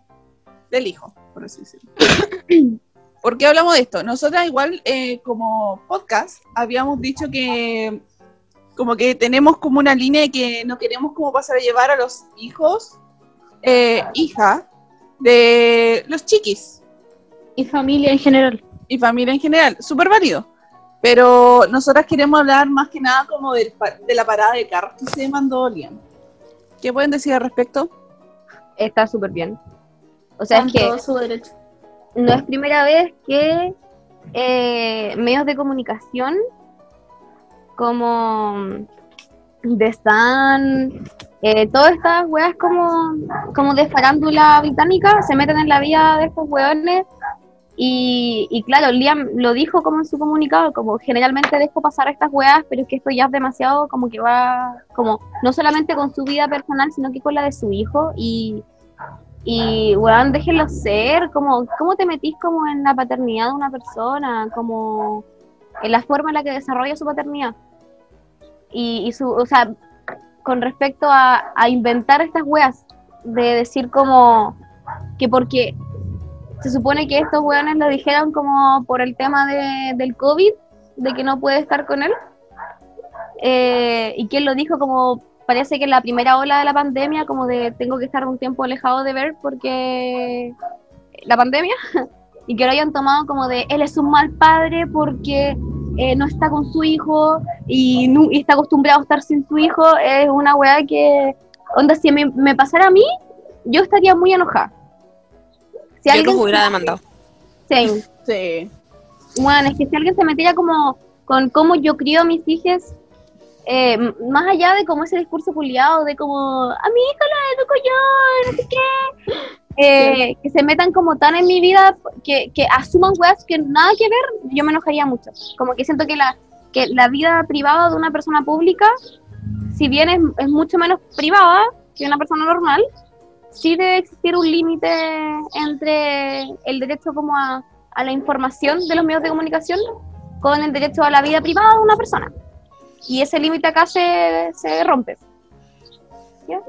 del hijo, por así decirlo. ¿Por qué hablamos de esto? Nosotras igual eh, como podcast habíamos dicho que como que tenemos como una línea de que no queremos como pasar a llevar a los hijos, eh, hija, de los chiquis Y familia en general. y familia en general, súper válido. Pero nosotras queremos hablar más que nada como del de la parada de carros que se mandó Liam. ¿Qué pueden decir al respecto? Está súper bien. O sea, es que todo su derecho. No es primera vez que eh, medios de comunicación como de Stan, eh, todas estas weas como, como de farándula británica se meten en la vida de estos weones. Y, y claro, Liam lo dijo como en su comunicado, como generalmente dejo pasar estas weas, pero es que esto ya es demasiado como que va, como no solamente con su vida personal, sino que con la de su hijo. Y y, weón, déjenlo ser, como, ¿cómo te metís como en la paternidad de una persona? Como en la forma en la que desarrolla su paternidad. Y, y su, o sea, con respecto a, a inventar estas weas, de decir como que porque se supone que estos weones lo dijeron como por el tema de, del COVID, de que no puede estar con él. Eh, y que él lo dijo como parece que en la primera ola de la pandemia, como de tengo que estar un tiempo alejado de ver porque la pandemia, y que lo hayan tomado como de él es un mal padre porque eh, no está con su hijo y, nu- y está acostumbrado a estar sin su hijo, es una weá que, onda, si me, me pasara a mí, yo estaría muy enojada. Si Yo los hubiera demandado. Sí, Sí. bueno, es que si alguien se metiera como con cómo yo crío a mis hijas, eh, más allá de como ese discurso culiado de como a mi hija la educo yo, no sé qué, eh, que se metan como tan en mi vida, que, que asuman weas que nada que ver, yo me enojaría mucho. Como que siento que la, que la vida privada de una persona pública, si bien es, es mucho menos privada que una persona normal, sí debe existir un límite entre el derecho como a, a la información de los medios de comunicación con el derecho a la vida privada de una persona. Y ese límite acá se, se rompe. ¿Ya?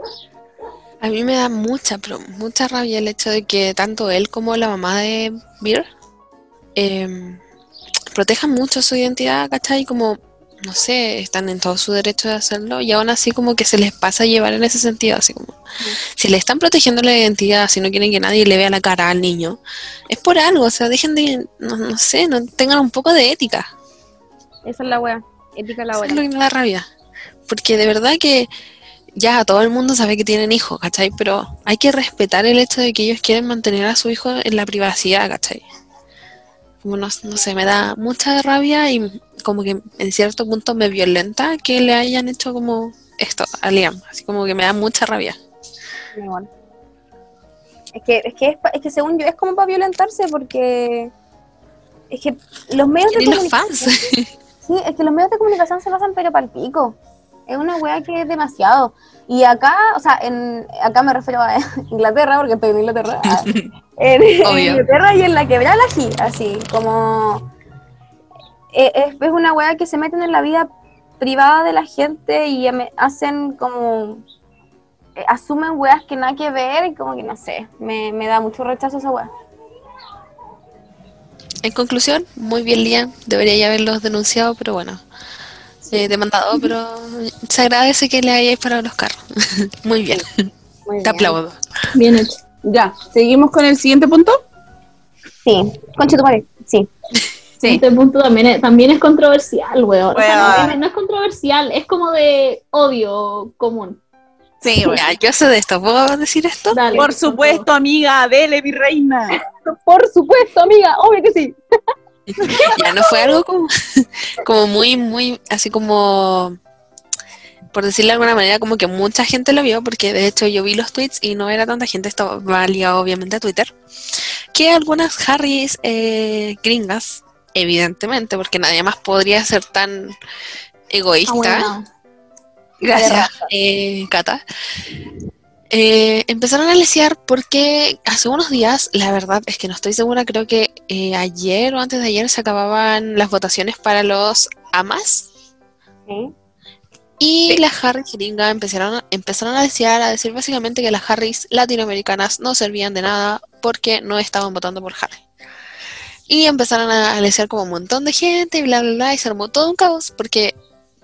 A mí me da mucha, pero mucha rabia el hecho de que tanto él como la mamá de Beer eh, protejan mucho su identidad, ¿cachai? Como, no sé, están en todo su derecho de hacerlo y aún así como que se les pasa a llevar en ese sentido, así como, si le están protegiendo la identidad, si no quieren que nadie le vea la cara al niño, es por algo, o sea, dejen de, no, no sé, no tengan un poco de ética. Esa es la wea. Ética Eso es lo que me da rabia. Porque de verdad que ya todo el mundo sabe que tienen hijos, ¿cachai? Pero hay que respetar el hecho de que ellos quieren mantener a su hijo en la privacidad, ¿cachai? Como no, no sé, me da mucha rabia y como que en cierto punto me violenta que le hayan hecho como esto a Liam. Así como que me da mucha rabia. Es que, es, que es, es que según yo es como para violentarse porque es que los medios de comunicación fans. Sí, es que los medios de comunicación se pasan pero pal pico. Es una wea que es demasiado. Y acá, o sea, en, acá me refiero a Inglaterra, porque estoy en Inglaterra. en. Inglaterra y en la quebrada G, así, como... eh, Es, es una wea que se meten en la vida privada de la gente y hacen como... eh, asumen weas que nada que ver y como que no sé, me, me da mucho rechazo esa wea. En conclusión, muy bien Liam, debería ya haberlos denunciado, pero bueno, eh, demandado, pero se agradece que le hayáis parado los carros. Muy bien, Muy te bien. aplaudo. Bien hecho. Ya, seguimos con el siguiente punto. Sí, concha tu madre, sí. Sí. Este punto también es, también es controversial, weón. O sea, Weón. no, no es controversial, es como de odio común. Sí, bueno. Ya, yo sé de esto, ¿puedo decir esto? Dale, Por supuesto, amiga, dele, mi reina. Por supuesto, amiga, obvio que sí. Ya no fue algo como, como muy, muy, así como, por decirlo de alguna manera, como que mucha gente lo vio, porque de hecho yo vi los tweets y no era tanta gente, esto va ligado obviamente a Twitter, que algunas Harrys eh, gringas, evidentemente, porque nadie más podría ser tan egoísta, Ah, bueno. Gracias, eh, Cata. Eh, empezaron a lesear porque hace unos días, la verdad es que no estoy segura, creo que eh, ayer o antes de ayer se acababan las votaciones para los AMAS Sí. y las Harris gringas empezaron, empezaron a desear, a decir básicamente que las Harris latinoamericanas no servían de nada porque no estaban votando por Harry. Y empezaron a lesear como un montón de gente y bla, bla, bla, y se armó todo un caos porque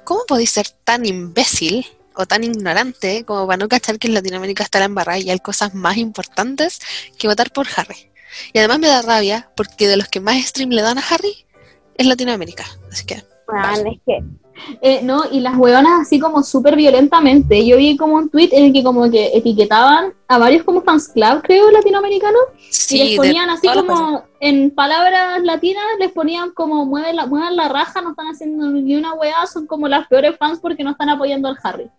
¿cómo podéis ser tan imbécil o tan ignorante como para no cachar que en Latinoamérica está la embarrada y hay cosas más importantes que votar por Harry? Y además me da rabia porque de los que más stream le dan a Harry es Latinoamérica. Así que, es que Eh, no, y las hueonas así como súper violentamente. Yo vi como un tweet en el que como que etiquetaban a varios como fans club, creo, latinoamericanos, y sí, les de ponían así como, en palabras latinas, les ponían como muevan la, muevan la raja, no están haciendo ni una hueá, son como las peores fans porque no están apoyando al Harry.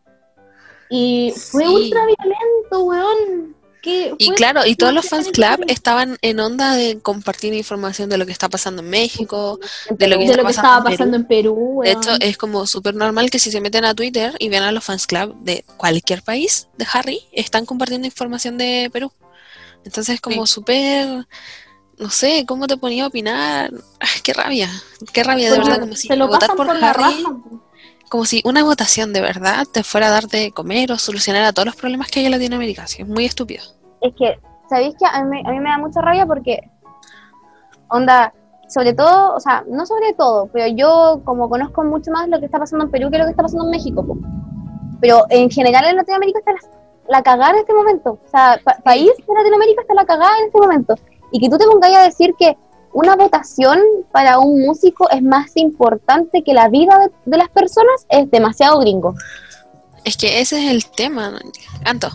Y fue Sí. ultra violento, weón. ¿Qué Y claro, y todos los fans club estaban en onda de compartir información de lo que está pasando en México. de lo que de está lo que pasando estaba en Perú. pasando en Perú, De hecho, es como súper normal que si se meten a Twitter y ven a los fans club de cualquier país de Harry, están compartiendo información de Perú. Entonces, como súper, no sé, ¿cómo te ponía a opinar? Ay, qué rabia, qué rabia, de verdad, como si votar por, por, Harry, raja. Como si una votación de verdad te fuera a dar de comer o solucionar a todos los problemas que hay en Latinoamérica. Sí, es muy estúpido. es que, ¿sabéis que a mí, a mí me da mucha rabia porque, onda, sobre todo, o sea, no sobre todo, pero yo como conozco mucho más lo que está pasando en Perú que lo que está pasando en México, po. pero en general en Latinoamérica está la, la cagada en este momento, o sea, pa- país de Latinoamérica está la cagada en este momento, y que tú te pongas a decir que una votación para un músico es más importante que la vida de, de las personas es demasiado gringo. Es que ese es el tema. Anto,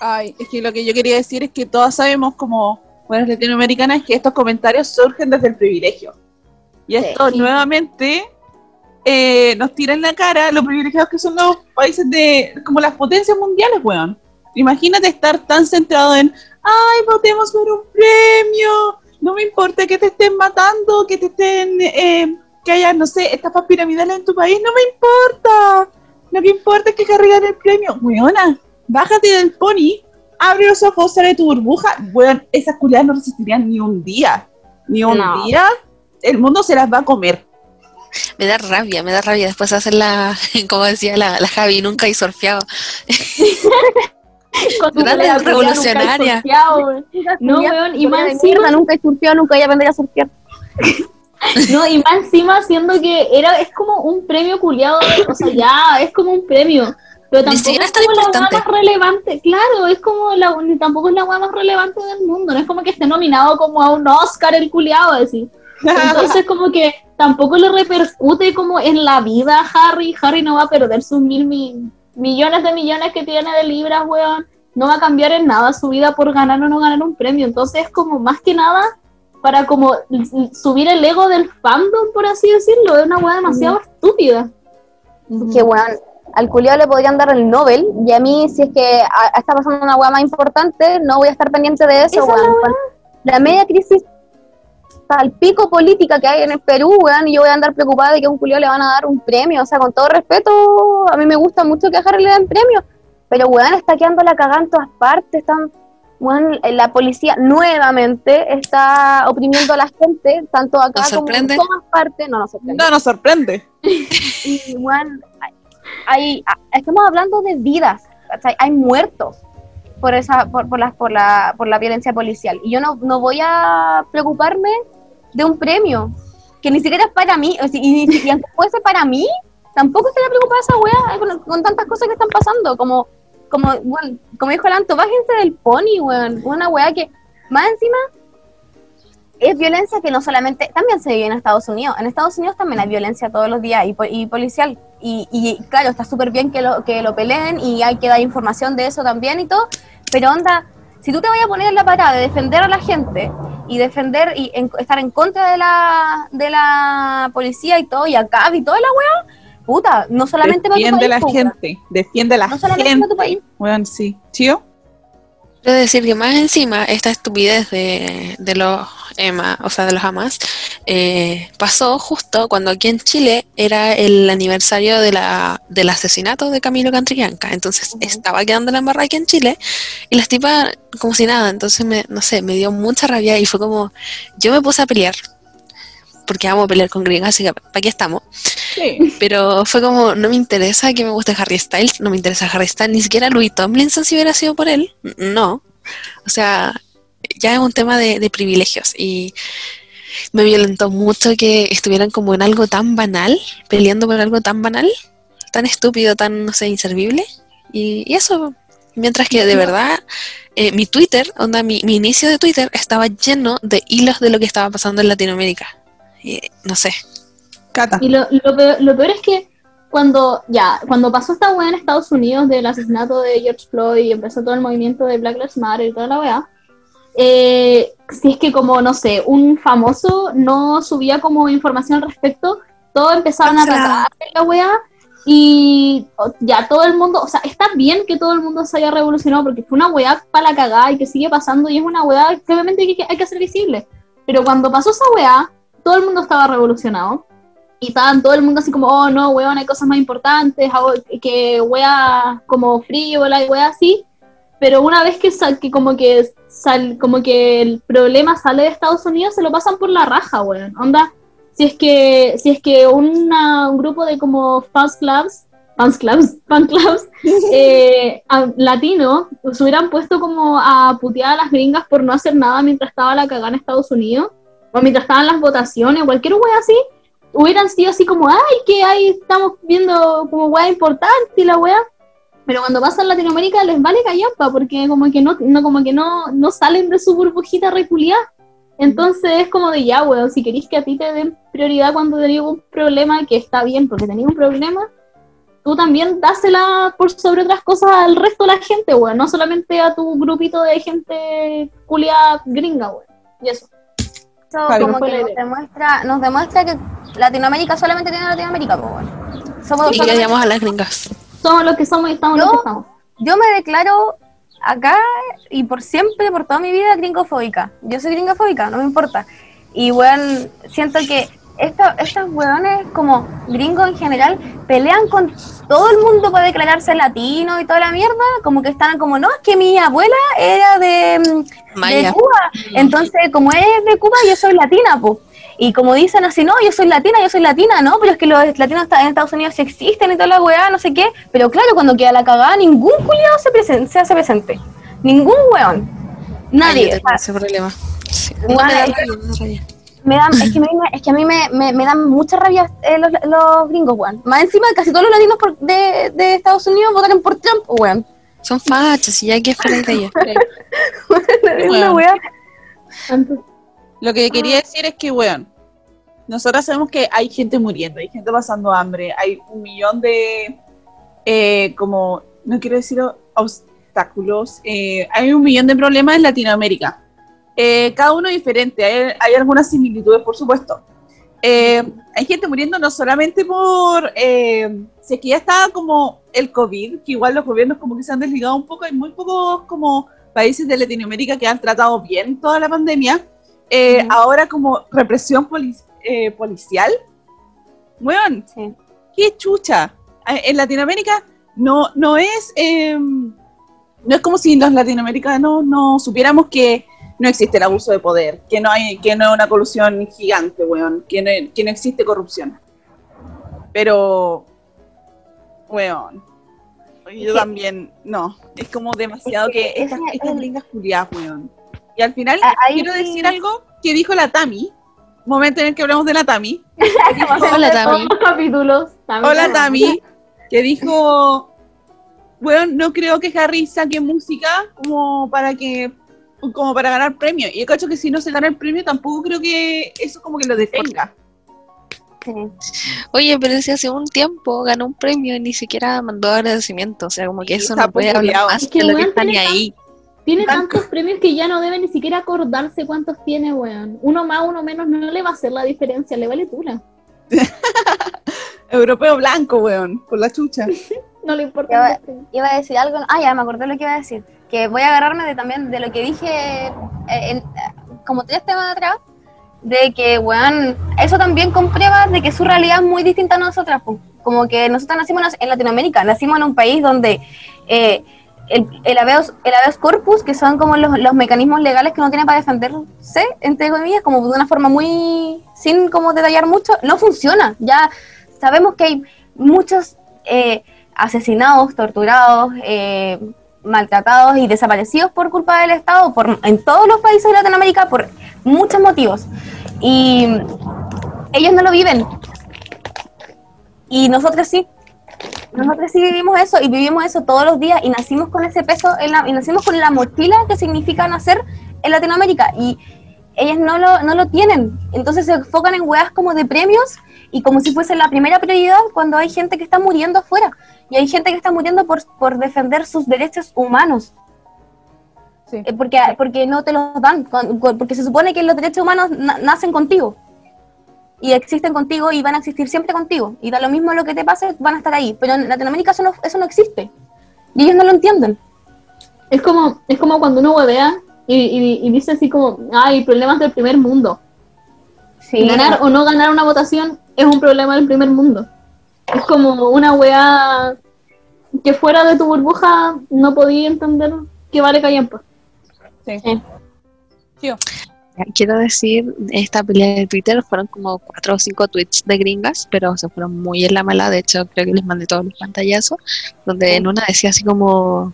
Ay, es que lo que yo quería decir es que todas sabemos como buenas latinoamericanas que estos comentarios surgen desde el privilegio. Y esto Sí. nuevamente eh, nos tira en la cara los privilegiados que son los países de, como las potencias mundiales, weón. Imagínate estar tan centrado en, ay, votemos por un premio, no me importa que te estén matando, que te estén, eh, que haya, no sé, estafas piramidales en tu país, no me importa. Lo que importa es que Harry gane el premio. Weona, bájate del pony, abre los ojos, sale de tu burbuja. Weón, esas culiadas no resistirían ni un día. Ni un No. día. El mundo se las va a comer. me da rabia, me da rabia después hacer la, como decía la, la Javi, nunca he surfeado. Con tu Grande polera revolucionaria. No, weón, y más encima- nunca he surfeado, nunca voy a aprender a surfear. No, y más encima siendo que era, es como un premio culiado, o sea, ya, es como un premio. Pero tampoco es como la más relevante, claro, es como la, tampoco es la hueá más relevante del mundo, no es como que esté nominado como a un Oscar el culiado, así. Entonces como que tampoco le repercute como en la vida a Harry, Harry no va a perder sus mil mi- millones de millones que tiene de libras, weón, no va a cambiar en nada su vida por ganar o no ganar un premio, entonces es como más que nada para como subir el ego del fandom, por así decirlo, es una weá demasiado estúpida. Que weón, al culiao le podrían dar el Nobel y a mí si es que a- está pasando una weá más importante, no voy a estar pendiente de eso, Esa es la weón. La media crisis al pico política que hay en el Perú, weón, y yo voy a andar preocupada de que a un culiao le van a dar un premio, o sea, con todo respeto, a mí me gusta mucho que a Harry le den premio, pero weón, está quedando la cagada en todas partes, están, weón, la policía nuevamente está oprimiendo a la gente, tanto acá ¿Nos como en todas partes, no nos sorprende. No nos sorprende. y weón, hay, hay- a- estamos hablando de vidas, hay muertos por esa, por, por, la, por, la, por la violencia policial. Y yo no, no voy a preocuparme de un premio, que ni siquiera es para mí, o sea, y, y aunque fuese para mí, tampoco estaría preocupada esa weá con, con tantas cosas que están pasando. Como, como, bueno, como dijo Lanto, bájense del pony, weón. Una weá que, más encima, es violencia que no solamente, también se vive en Estados Unidos. En Estados Unidos también hay violencia todos los días y, y policial. Y, y claro, está súper bien que lo, que lo peleen y hay que dar información de eso también y todo. Pero onda, si tú te vayas a poner en la parada de defender a la gente y defender y en- estar en contra de la, de la policía y todo, y acá y toda la weá, puta, no solamente para tu Defiende país, la gente, defiende a la No solamente gente. para tu país. Weón, sí. ¿Chío? Quiero decir que más encima, esta estupidez de, de los EMA, o sea, de los AMAS, eh, pasó justo cuando aquí en Chile era el aniversario de la, del asesinato de Camilo Cantrianca. Entonces estaba quedando la embarrada aquí en Chile y las tipas como si nada. Entonces, me, no sé, me dio mucha rabia y fue como, yo me puse a pelear, porque amo pelear con gringas, así que aquí estamos. Sí. Pero fue como, no me interesa que me guste Harry Styles, no me interesa Harry Styles, ni siquiera Louis Tomlinson si hubiera sido por él. No. O sea, ya es un tema de, de privilegios y me violentó mucho que estuvieran como en algo tan banal, peleando por algo tan banal, tan estúpido, tan, no sé, inservible. Y, y eso, mientras que de verdad eh, mi Twitter, onda, mi, mi inicio de Twitter estaba lleno de hilos de lo que estaba pasando en Latinoamérica. Y, no sé, Cata. Y lo, lo, peor, lo peor es que cuando ya, cuando pasó esta weá en Estados Unidos del asesinato de George Floyd y empezó todo el movimiento de Black Lives Matter y toda la weá, eh, si es que como, no sé, un famoso no subía como información al respecto, todos empezaban a atacar la weá y ya todo el mundo, o sea, está bien que todo el mundo se haya revolucionado porque fue una weá para la cagada y que sigue pasando y es una weá que obviamente hay que, hay que hacer visible. Pero cuando pasó esa weá, todo el mundo estaba revolucionado y estaban todo el mundo así como, oh no, weón, hay cosas más importantes, hago- que wea como frívola y wea así, pero una vez que, que como que sal, como que el problema sale de Estados Unidos, se lo pasan por la raja, weón, onda, si es que, si es que una- un grupo de como fans clubs, fans clubs, fan clubs, eh, a- latino, se hubieran puesto como a putear a las gringas por no hacer nada mientras estaba la cagada en Estados Unidos, o mientras estaban las votaciones, cualquier wea así, hubieran sido así como, ay, que ahí estamos viendo como weá importante y la weá. Pero cuando pasa en Latinoamérica les vale callampa, porque como que no, no como que no, no salen de su burbujita reculiada. Entonces es como de ya, weón, si queréis que a ti te den prioridad cuando tenéis un problema, que está bien, porque tenéis un problema, tú también dásela por sobre otras cosas al resto de la gente, weón, no solamente a tu grupito de gente culiada gringa, weón. Y eso. Eso Claro. como que nos demuestra, nos demuestra que Latinoamérica solamente tiene Latinoamérica, pues bueno. Somos y que a las gringas. Somos los que somos y estamos Yo- los que estamos. Yo me declaro acá y por siempre, por toda mi vida, gringofóbica. Yo soy gringofóbica, no me importa. Y bueno, siento que esto, estos weones, como gringos en general, pelean con todo el mundo para declararse latino y toda la mierda. Como que están como, no, es que mi abuela era de, mm, de. Cuba. Entonces, como es de Cuba, yo soy latina, pues. Y como dicen así, no, yo soy latina, yo soy latina, no, pero es que los latinos en Estados Unidos sí existen y toda la weá, no sé qué. Pero claro, cuando queda la cagada, ningún culiado se, presen- se hace presente. Ningún weón. Ay, Nadie. sea, ese problema. Sí. No me da rabia, dan, es que, me, es que a mí me, me, me dan mucha rabia eh, los, los gringos, weón. Más encima, casi todos los latinos por- de, de Estados Unidos votaron por Trump, weón. Son fachos y ya hay que esperar de ellos. Es una weá. Lo que quería decir es que, weón, nosotras sabemos que hay gente muriendo, hay gente pasando hambre, hay un millón de, eh, como, no quiero decir obstáculos, eh, hay un millón de problemas en Latinoamérica. Eh, cada uno diferente, hay, hay algunas similitudes, por supuesto. Eh, hay gente muriendo no solamente por, si es que ya está como el COVID, que igual los gobiernos como que se han desligado un poco, hay muy pocos como países de Latinoamérica que han tratado bien toda la pandemia, eh, ahora como represión poli- eh, policial, weón, Sí. qué chucha. Eh, En Latinoamérica no, no es, eh, no es como si los latinoamericanos no supiéramos que no existe el abuso de poder, que no hay, que no es una colusión gigante, weón, que no, que no existe corrupción. Pero, weón, yo también, no, es como demasiado Es que que, estas, es gringas culiadas, weón. Y al final, A- ahí quiero sí. decir algo que dijo la Tami, momento en el que hablamos de la Tami. Hola, Tami. Todos los capítulos. Hola Tami, que dijo, bueno, no creo que Harry saque música como para que como para ganar premio. Y yo cacho que si no se gana el premio tampoco creo que eso como que lo detenga. Sí. Oye, pero si hace un tiempo ganó un premio y ni siquiera mandó agradecimiento. O sea, como que Sí, eso no puede hablar más Es que de lo que está ni ahí. Tiene Tanto. tantos premios que ya no debe ni siquiera acordarse cuántos tiene, weón. Uno más, uno menos no le va a hacer la diferencia, le vale tula. Europeo blanco, weón, por la chucha. No le importa. Premios. Iba a decir algo. Ah, ya me acordé lo que iba a decir. Que voy a agarrarme de, también de lo que dije eh, en- eh, como tres temas atrás. De que, weón, eso también comprueba de que su realidad es muy distinta a nosotras. Como que nosotros nacimos en Latinoamérica, nacimos en un país donde eh, el, el, habeas, el habeas corpus, que son como los, los mecanismos legales que uno tiene para defenderse, entre comillas, como de una forma muy, sin como detallar mucho, no funciona. Ya sabemos que hay muchos eh, asesinados, torturados, eh, maltratados y desaparecidos por culpa del Estado por, en todos los países de Latinoamérica por muchos motivos. Y ellos no lo viven. Y nosotros sí. Nosotros sí vivimos eso y vivimos eso todos los días y nacimos con ese peso en la, y nacimos con la mochila que significa nacer en Latinoamérica y ellas no lo, no lo tienen. Entonces se enfocan en weas como de premios y como si fuese la primera prioridad cuando hay gente que está muriendo afuera y hay gente que está muriendo por, por defender sus derechos humanos. Sí. Eh, porque, porque no te los dan, porque se supone que los derechos humanos na- nacen contigo y existen contigo y van a existir siempre contigo y da lo mismo lo que te pase, van a estar ahí, pero en Latinoamérica eso no, eso no existe y ellos no lo entienden. Es como, es como cuando uno huevea y, y- y dice así como, hay problemas del primer mundo. Sí, Ganar o no ganar una votación es un problema del primer mundo. Es como una weá que fuera de tu burbuja no podía entender que vale callampa. Sí. Sí. Quiero decir, esta pelea de Twitter fueron como cuatro o cinco tweets de gringas, pero se fueron muy en la mala. De hecho, creo que les mandé todos los pantallazos, donde en una decía así como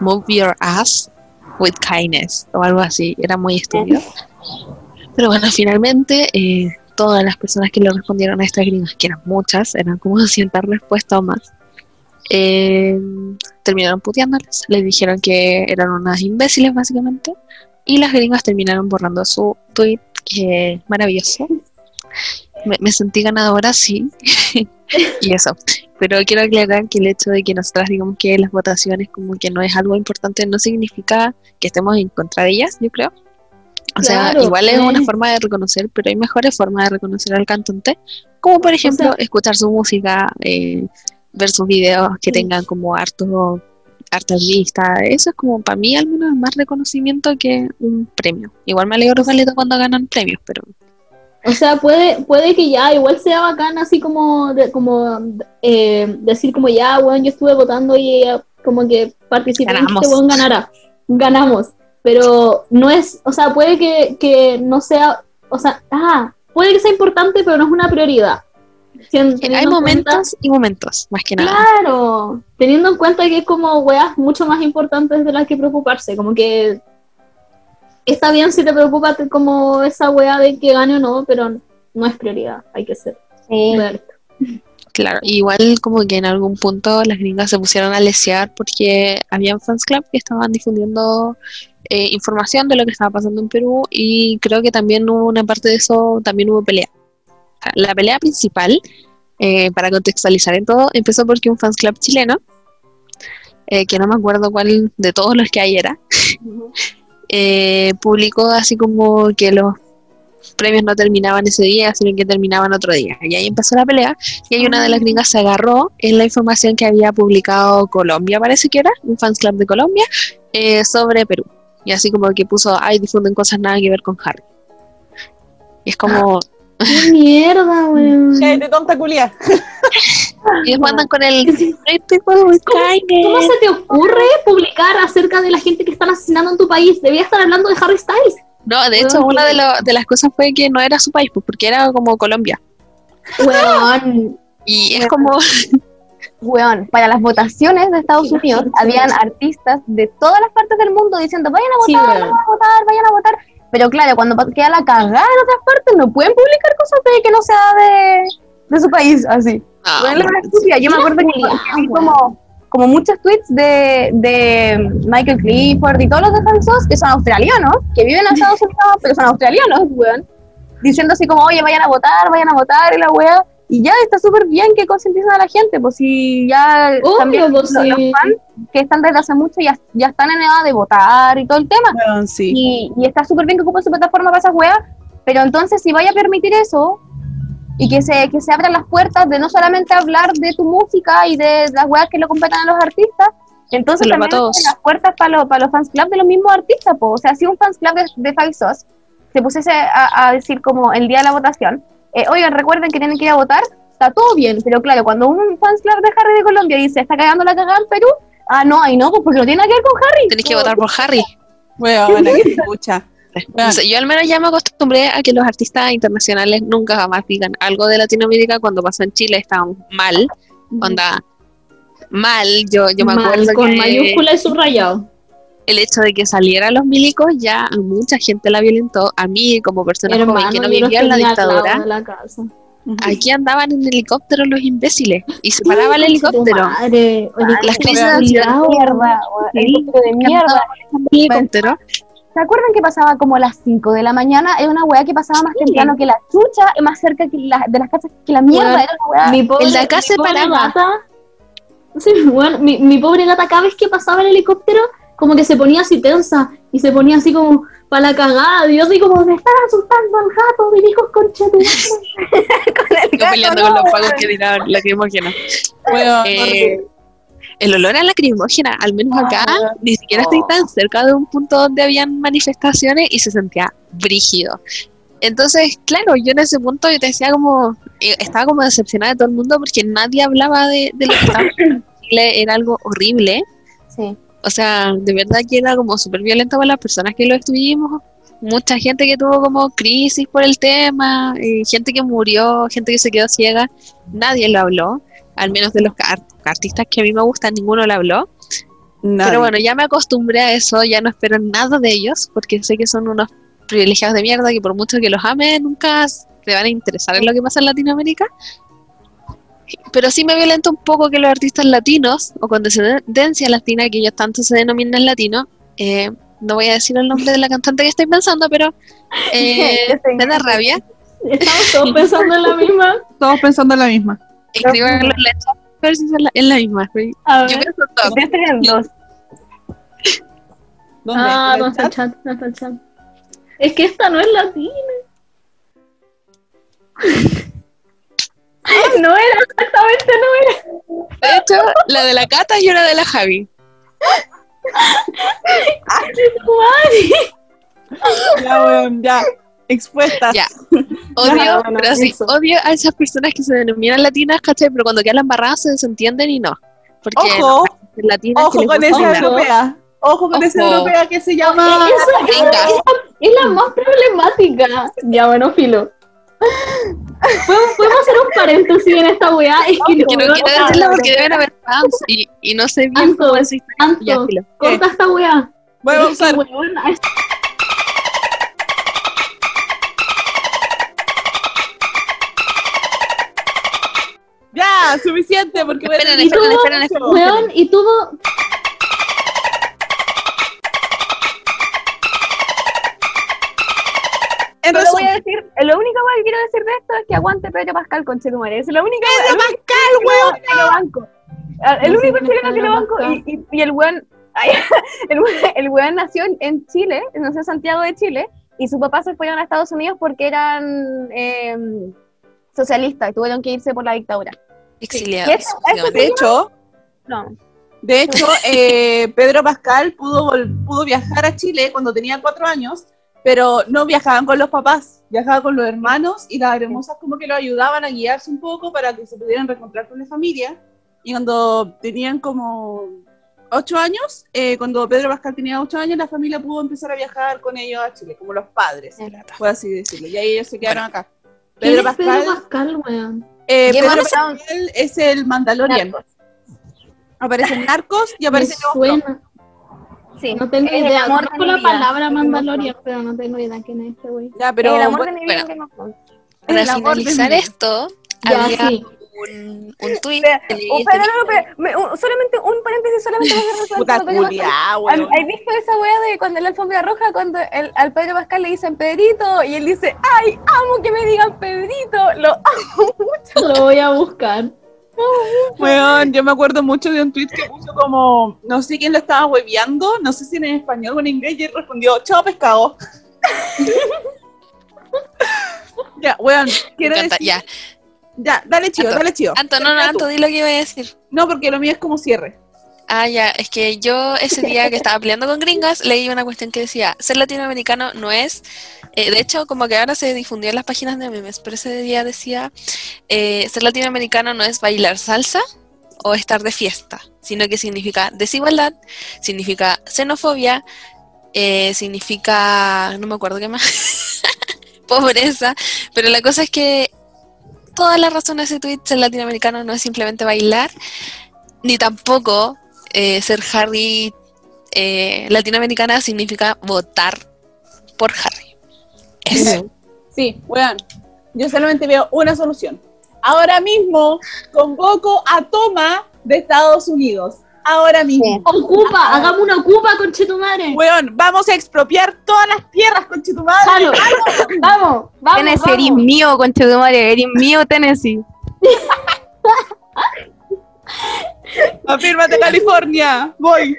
move your ass with kindness o algo así. Era muy estúpido. Pero bueno, finalmente eh, todas las personas que le respondieron a estas gringas, que eran muchas, eran como 200 respuestas o más, eh, terminaron puteándoles. Les dijeron que eran unas imbéciles básicamente. Y las gringas terminaron borrando su tweet, que maravilloso. Me, me sentí ganadora, sí. y eso. Pero quiero aclarar que el hecho de que nosotras digamos que las votaciones como que no es algo importante no significa que estemos en contra de ellas, yo creo. O sea, Claro, igual es sí. una forma de reconocer, pero hay mejores formas de reconocer al cantante, como por ejemplo sea- escuchar su música, eh, ver sus videos que Sí. tengan como harto hartas vistas, eso es como para mí al menos más reconocimiento que un premio. Igual me alegro caleta cuando ganan premios, pero O sea, puede, puede que ya igual sea bacán así como, de- como eh, decir como ya, weón, yo estuve votando y como que participé Ganamos. este ganara. Ganamos. Pero no es, o sea, puede que, que no sea, o sea, ah, puede que sea importante, pero no es una prioridad. Tien- hay momentos cuenta- y momentos, más que nada. Claro, teniendo en cuenta que es como weas mucho más importantes de las que preocuparse, como que está bien si te preocupa como esa wea de que gane o no, pero no es prioridad, hay que ser Sí. Claro, igual como que en algún punto las gringas se pusieron a lesear porque habían fans club que estaban difundiendo eh, información de lo que estaba pasando en Perú y creo que también hubo una parte de eso, también hubo pelea. La pelea principal, eh, para contextualizar en todo, empezó porque un fans club chileno, eh, que no me acuerdo cuál de todos los que hay era, eh, publicó así como que los premios no terminaban ese día, sino que terminaban otro día. Y ahí empezó la pelea y hay una de las gringas se agarró en la información que había publicado Colombia, parece que era, un fans club de Colombia, eh, sobre Perú. Y así como que puso, ay, difunden cosas nada que ver con Harry. Y es como, ¡Qué mierda, weón! cállate, tonta culia. y después andan con el "Great people with ¿Cómo kindness". se te ocurre publicar acerca de la gente que están asesinando en tu país? Debía estar hablando de Harry Styles. No, de hecho, una de, lo- de las cosas fue que no era su país, pues porque era como Colombia. Weón. Y es como, Weón, para las votaciones de Estados Unidos habían artistas de todas las partes del mundo diciendo vayan a votar, vayan a votar, vayan a votar. Pero claro, cuando queda la cagada en otras partes, no pueden publicar cosas de que no sea de, de su país, así. Ah, Bueno, estúpida. Yo me acuerdo que vi como, como muchos tweets de, de Michael Clifford y todos los defensores que son australianos, que viven en Estados Unidos, pero son australianos, weón, diciendo así como, oye, vayan a votar, vayan a votar, y la weá. Y ya está súper bien que concienticen a la gente, pues si ya Obvio, también pues, los, fans que están desde hace mucho ya, ya están en edad de votar y todo el tema. Bueno, sí. Y, y está súper bien que ocupen su plataforma para esas weas, pero entonces si vaya a permitir eso y que se, que se abran las puertas de no solamente hablar de tu música y de las weas que lo competen a los artistas, entonces Pero también abren las puertas para, los para los fans club de los mismos artistas. Po. O sea, si un fans club de, de Five Sauce se pusiese a, a decir como el día de la votación, eh, oigan, recuerden que tienen que ir a votar, está todo bien, pero claro, cuando un fans club de Harry de Colombia dice, está cagando la cagada en Perú, ah, no, ahí no, pues porque no tiene nada que ver con Harry. Tenés que votar por Harry. Bueno, que escucha. Yo al menos ya me acostumbré a que los artistas internacionales nunca jamás digan algo de Latinoamérica cuando pasó en Chile, estaban mal, onda mal, yo, yo me Mal, acuerdo con que mayúscula y subrayado. El hecho de que salieran los milicos ya a mucha gente la violentó, a mí como persona joven Hermano, que no vivía en la dictadura, la casa. aquí andaban en helicóptero los imbéciles y se paraba el helicóptero. Madre, Las crisis de ansiedad. mierda, helicóptero de mierda. El helicóptero. ¿Se acuerdan que pasaba como a las 5 de la mañana? Era una weá que pasaba más temprano que la chucha más cerca que la, de las casas que la mierda. Weón, Era una weá. Mi pobre, El de acá se paraba. Gata, sí, bueno, mi, mi pobre gata cada vez que pasaba el helicóptero, como que se ponía así tensa y se ponía así como para la cagada. Y yo así como, me están asustando al gato, mis hijos conchetumares. Yo peleando con los pagos que tiraban lacrimógena. Bueno, Eh, el olor a lacrimógena, al menos acá, Ah, ni siquiera estoy tan cerca de un punto donde habían manifestaciones y se sentía brígido. Entonces, claro, yo en ese punto yo te decía como, eh, estaba como decepcionada de todo el mundo porque nadie hablaba de, de lo que estaba en Chile, era algo horrible. Sí. O sea, de verdad que era como súper violento con las personas que lo estuvimos. Mucha gente que tuvo como crisis por el tema, gente que murió, gente que se quedó ciega. Nadie lo habló, al menos de los artistas que a mí me gustan, ninguno lo habló. nadie. Pero bueno, ya me acostumbré a eso, ya no espero nada de ellos, porque sé que son unos privilegiados de mierda que por mucho que los ame, nunca se van a interesar en lo que pasa en Latinoamérica. Pero sí me violenta un poco que los artistas latinos, o con descendencia latina, que ellos tanto se denominan latinos, eh, no voy a decir el nombre de la cantante que estoy pensando, pero eh, me da rabia. Estamos todos pensando en la misma. Todos pensando en la misma. Escriban los letras la, en la misma. A Yo ver. pienso todo. En dos. ¿Dónde? Ah, ¿En no está el chat? chat, no está el chat. Es que esta no es latina. no era, exactamente no era. De hecho, la de la Cata y una de la Javi. Ya, weón, ya. Expuestas. Ya. Odio, Ya, bueno, pero sí, eso. odio a esas personas que se denominan latinas, ¿cachai? Pero cuando quedan embarradas se desentienden y no. Porque Ojo, latinas ojo que con esa Ojo. europea. Ojo con esa europea que se llama. Esa- Venga. esa es la más problemática. Ya, bueno, filo. ¿Podemos, podemos hacer un paréntesis en esta weá. Es que Que no quiero decirlo porque deben haber fans y, y no sé bien Anto, cómo. Ya, Anto, corta esta weá. Voy a Es usar. es- Ya, suficiente, porque Esperen, esperen, esperen, esperen. Weón, y tuvo. En Solo voy resumen, a decir, lo único que quiero decir de esto es que aguante Pedro Pascal con Chetumare. Es la única Pedro el único Pascal, weón. que lo banco. Ah, El único chileno que lo banco Pascal. y, y, y el weón, el, weón- el weón nació en- Chile, nació en Santiago de Chile, y su papá se fueron a Estados Unidos porque eran eh, socialistas y tuvieron que irse por la dictadura. Exiliados. Eso- eso básicamente. de hecho, No. de hecho, eh, Pedro Pascal pudo, pudo viajar a Chile cuando tenía cuatro años, pero no viajaban con los papás, viajaba con los hermanos y las hermosas como que lo ayudaban a guiarse un poco para que se pudieran reencontrar con la familia. Y cuando tenían como ocho años, eh, cuando Pedro Pascal tenía ocho años, la familia pudo empezar a viajar con ellos a Chile, como los padres, por así decirlo. Y ahí ellos se quedaron acá. ¿Quién Pedro es Pedro Pascal, Pascal, weón? eh, Pedro. Pascal es el Mandalorian. Narcos. Aparece en Narcos y aparece en Sí, No tengo el idea. amor Conozco la vida. palabra Mandalorian, pero no tengo idea quién es este güey. Ya, pero el amor bueno, de mi vida bueno. Para el finalizar esto, Ya, había sí. un, un tweet oh, espera, no, no, espera, me- un- solamente un paréntesis, solamente puta culia, ¿Has weón. has visto esa wea de cuando en la alfombra roja, cuando el, al Pedro Pascal le dicen Pedrito y él dice, ¡ay, amo que me digan Pedrito! Lo amo mucho. Lo voy a buscar. Weón, yo me acuerdo mucho de un tweet que puso como, no sé quién lo estaba hueveando, no sé si en español o en inglés, y él respondió, chao pescado. ya, weón, quiero encanta, decir, ya. ya, dale chido, Anto, dale chido. Anto, no, no. Anto, di lo que iba a decir. No, porque lo mío es como cierre. Ah, ya, es que yo ese día que estaba peleando con gringas leí una cuestión que decía, ser latinoamericano no es, eh, de hecho como que ahora se difundió en las páginas de memes, pero ese día decía, eh, ser latinoamericano no es bailar salsa o estar de fiesta, sino que significa desigualdad, significa xenofobia, eh, significa, no me acuerdo qué más, pobreza, pero la cosa es que toda la razón de ese tweet, ser latinoamericano no es simplemente bailar, ni tampoco ser Harry latinoamericana significa votar por Harry. Eso. Sí, weón, yo solamente veo una solución. Ahora mismo convoco a Toma de Estados Unidos. Ahora mismo. Ocupa, hagamos una ocupa, conchetumare. Weón, vamos a expropiar todas las tierras, conchetumadre. Jalo. Vamos, vamos, Tennessee, eres vamos. mío, conchetumare, eres mío, Tennessee. Afírmate, California. Voy.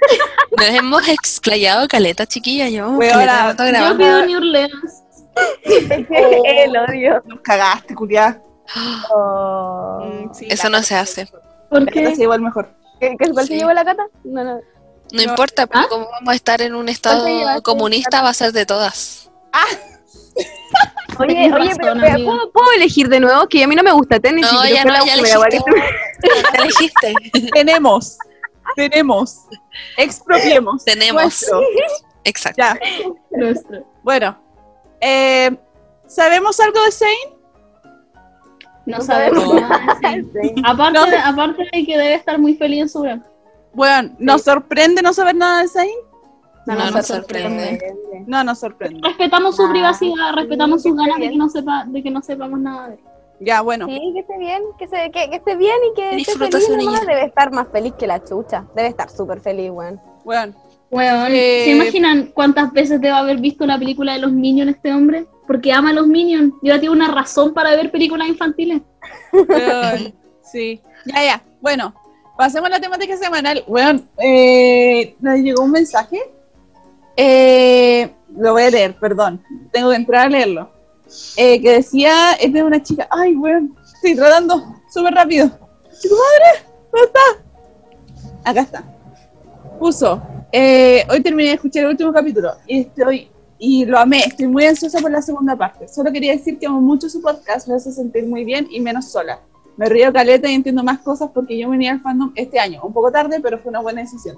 Nos hemos explayado caleta, chiquilla. Llevamos Weona, caleta Yo pido New Orleans. El odio. Nos cagaste, culiá. Oh. Mm, sí, Eso no se hace. ¿Por La cata qué? se llevó el mejor. ¿Qué, qué, ¿Cuál Sí. se llevó la cata? No, no. No No. importa, pero ¿Ah? como vamos a estar en un estado comunista, va a ser de todas. Oye, Tienes oye, razón, pero, pero. ¿puedo, puedo elegir de nuevo? Que a mí no me gusta Tennessee. No, ya no, la ya elegiste. Ya elegiste. Tenemos. Tenemos. Expropiemos. Tenemos. Nuestro. Exacto. Ya. Nuestro. Bueno. Eh, ¿Sabemos algo de Zane? No No sabemos nada. Sí. Aparte, No. de, aparte de que debe estar muy feliz en su gran. Bueno, ¿nos sorprende no saber nada de Zane? No, nos nos sorprende. No nos sorprende. Respetamos su Ah, privacidad, respetamos sí, sus ganas de que no sepa, de que no sepamos nada de él. Ya, bueno. Sí, que esté bien, que, se, que, que esté bien y que esté feliz. Debe estar más feliz que la chucha. Debe estar súper feliz, weón. Bueno. Weón, Eh, ¿se imaginan cuántas veces debe haber visto la película de los Minions este hombre? Porque ama a los Minions. Y ahora tiene una razón para ver películas infantiles. Weón, sí. Ya, ya. Bueno, pasemos a la temática semanal. Weón, eh, nos llegó un mensaje. Eh, lo voy a leer, perdón. Tengo que entrar a leerlo. Eh, que decía, es de una chica. Ay, weón, estoy tratando súper rápido. ¡Tu madre! ¿Dónde está? Acá está. Puso, eh, hoy terminé de escuchar el último capítulo y estoy y lo amé, estoy muy ansiosa por la segunda parte. Solo quería decir que amo mucho su podcast, me hace sentir muy bien y menos sola. Me río caleta y entiendo más cosas porque yo uní al fandom este año, un poco tarde, pero fue una buena decisión.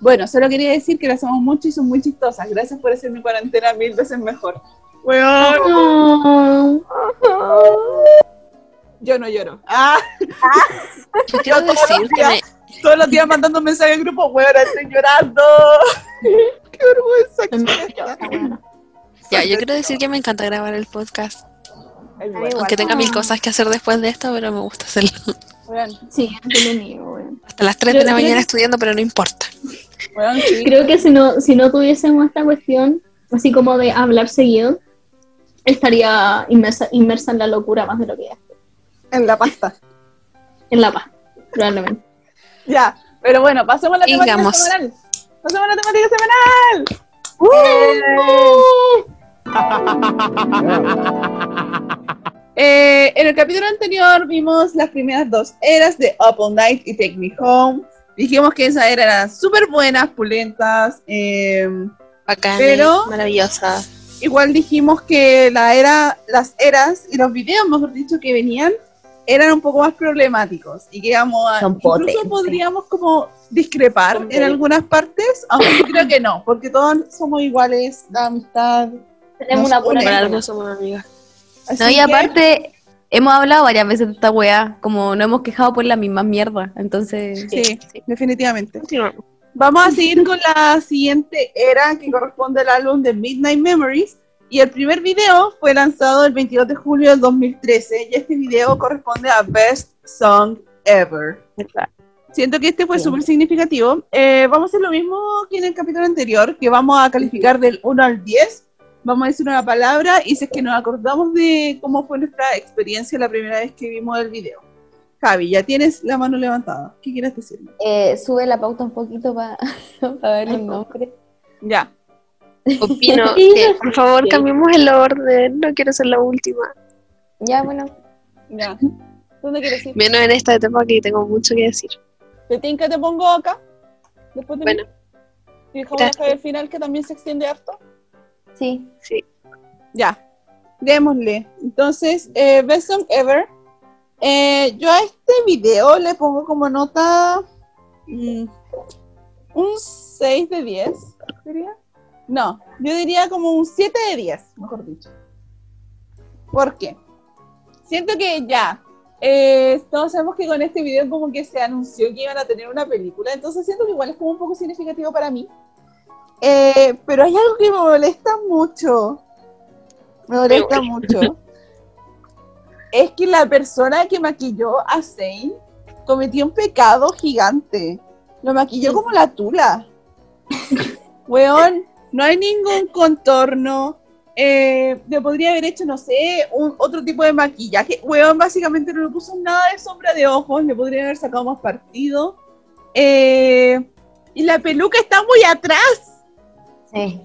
Bueno, solo quería decir que las amo mucho y son muy chistosas. Gracias por hacer mi cuarentena mil veces mejor. Weón, yo no lloro. Ah, Yo quiero decir que me. Todos los días mandando mensajes al grupo, weón, estoy llorando. Qué vergüenza. ya, yo quiero decir que me encanta grabar el podcast. Ay, Aunque tenga mil cosas que hacer después de esto, pero me gusta hacerlo. weón, sí, entretenido, weón. Hasta las 3 Yo de la mañana que- estudiando, pero no importa. sí. Creo que si no, si no tuviésemos esta cuestión, así como de hablar seguido, estaría inmersa, inmersa en la locura más de lo que ya estoy. En la pasta. En la paz, probablemente. Ya, pero bueno, pasemos a la temática Sigamos. semanal. Pasemos a la temática semanal. Eh, en el capítulo anterior vimos las primeras dos eras de Up All Night y Take Me Home. Dijimos que esa era eran súper buenas, pulentas. eh, Bacán, Pero- maravillosa. igual dijimos que la era, las eras y los videos, mejor dicho, que venían eran un poco más problemáticos y que íbamos a, Son incluso potentes. podríamos como discrepar en algunas partes, aunque yo creo que no, porque todos somos iguales, la amistad. Tenemos una buena algo somos amigas. Así No, y que- aparte, hemos hablado varias veces de esta weá, como no hemos quejado por la misma mierda, entonces... sí, definitivamente. Vamos a seguir con la siguiente era que corresponde al álbum de Midnight Memories. Y el primer video fue lanzado el 22 de julio del 2013. Y este video corresponde a Best Song Ever. Siento que este fue súper significativo. Eh, vamos a hacer lo mismo que en el capítulo anterior, que vamos a calificar del 1 al 10. Vamos a decir una palabra y si es que nos acordamos de cómo fue nuestra experiencia la primera vez que vimos el video. Javi, ya tienes la mano levantada. ¿Qué quieres decirme? Eh, sube la pauta un poquito para ver los nombres. Ya. Opino que, por favor, cambiemos el orden. No quiero ser la última. Ya, bueno. Ya. ¿Dónde quieres ir? Menos en esta etapa que tengo mucho que decir. ¿Te tinca te pongo acá? Después de Bueno, mí? Y dejamos al final que también se extiende harto. Sí. sí. Ya, démosle. Entonces, eh, Best Song Ever. Eh, yo a este video le pongo como nota mm, un 6 de 10, diría. No, yo diría como un 7 de 10, mejor dicho. ¿Por qué? Siento que ya, eh, todos sabemos que con este video como que se anunció que iban a tener una película, entonces siento que igual es como un poco significativo para mí. Eh, pero hay algo que me molesta mucho. Me molesta mucho. Es que la persona que maquilló a Zane cometió un pecado gigante. Lo maquilló como la tula. Weón, no hay ningún contorno. Eh, le podría haber hecho, no sé, un, otro tipo de maquillaje. Weón, básicamente no le puso nada de sombra de ojos. Le podría haber sacado más partido. Eh, y la peluca está muy atrás. Sí.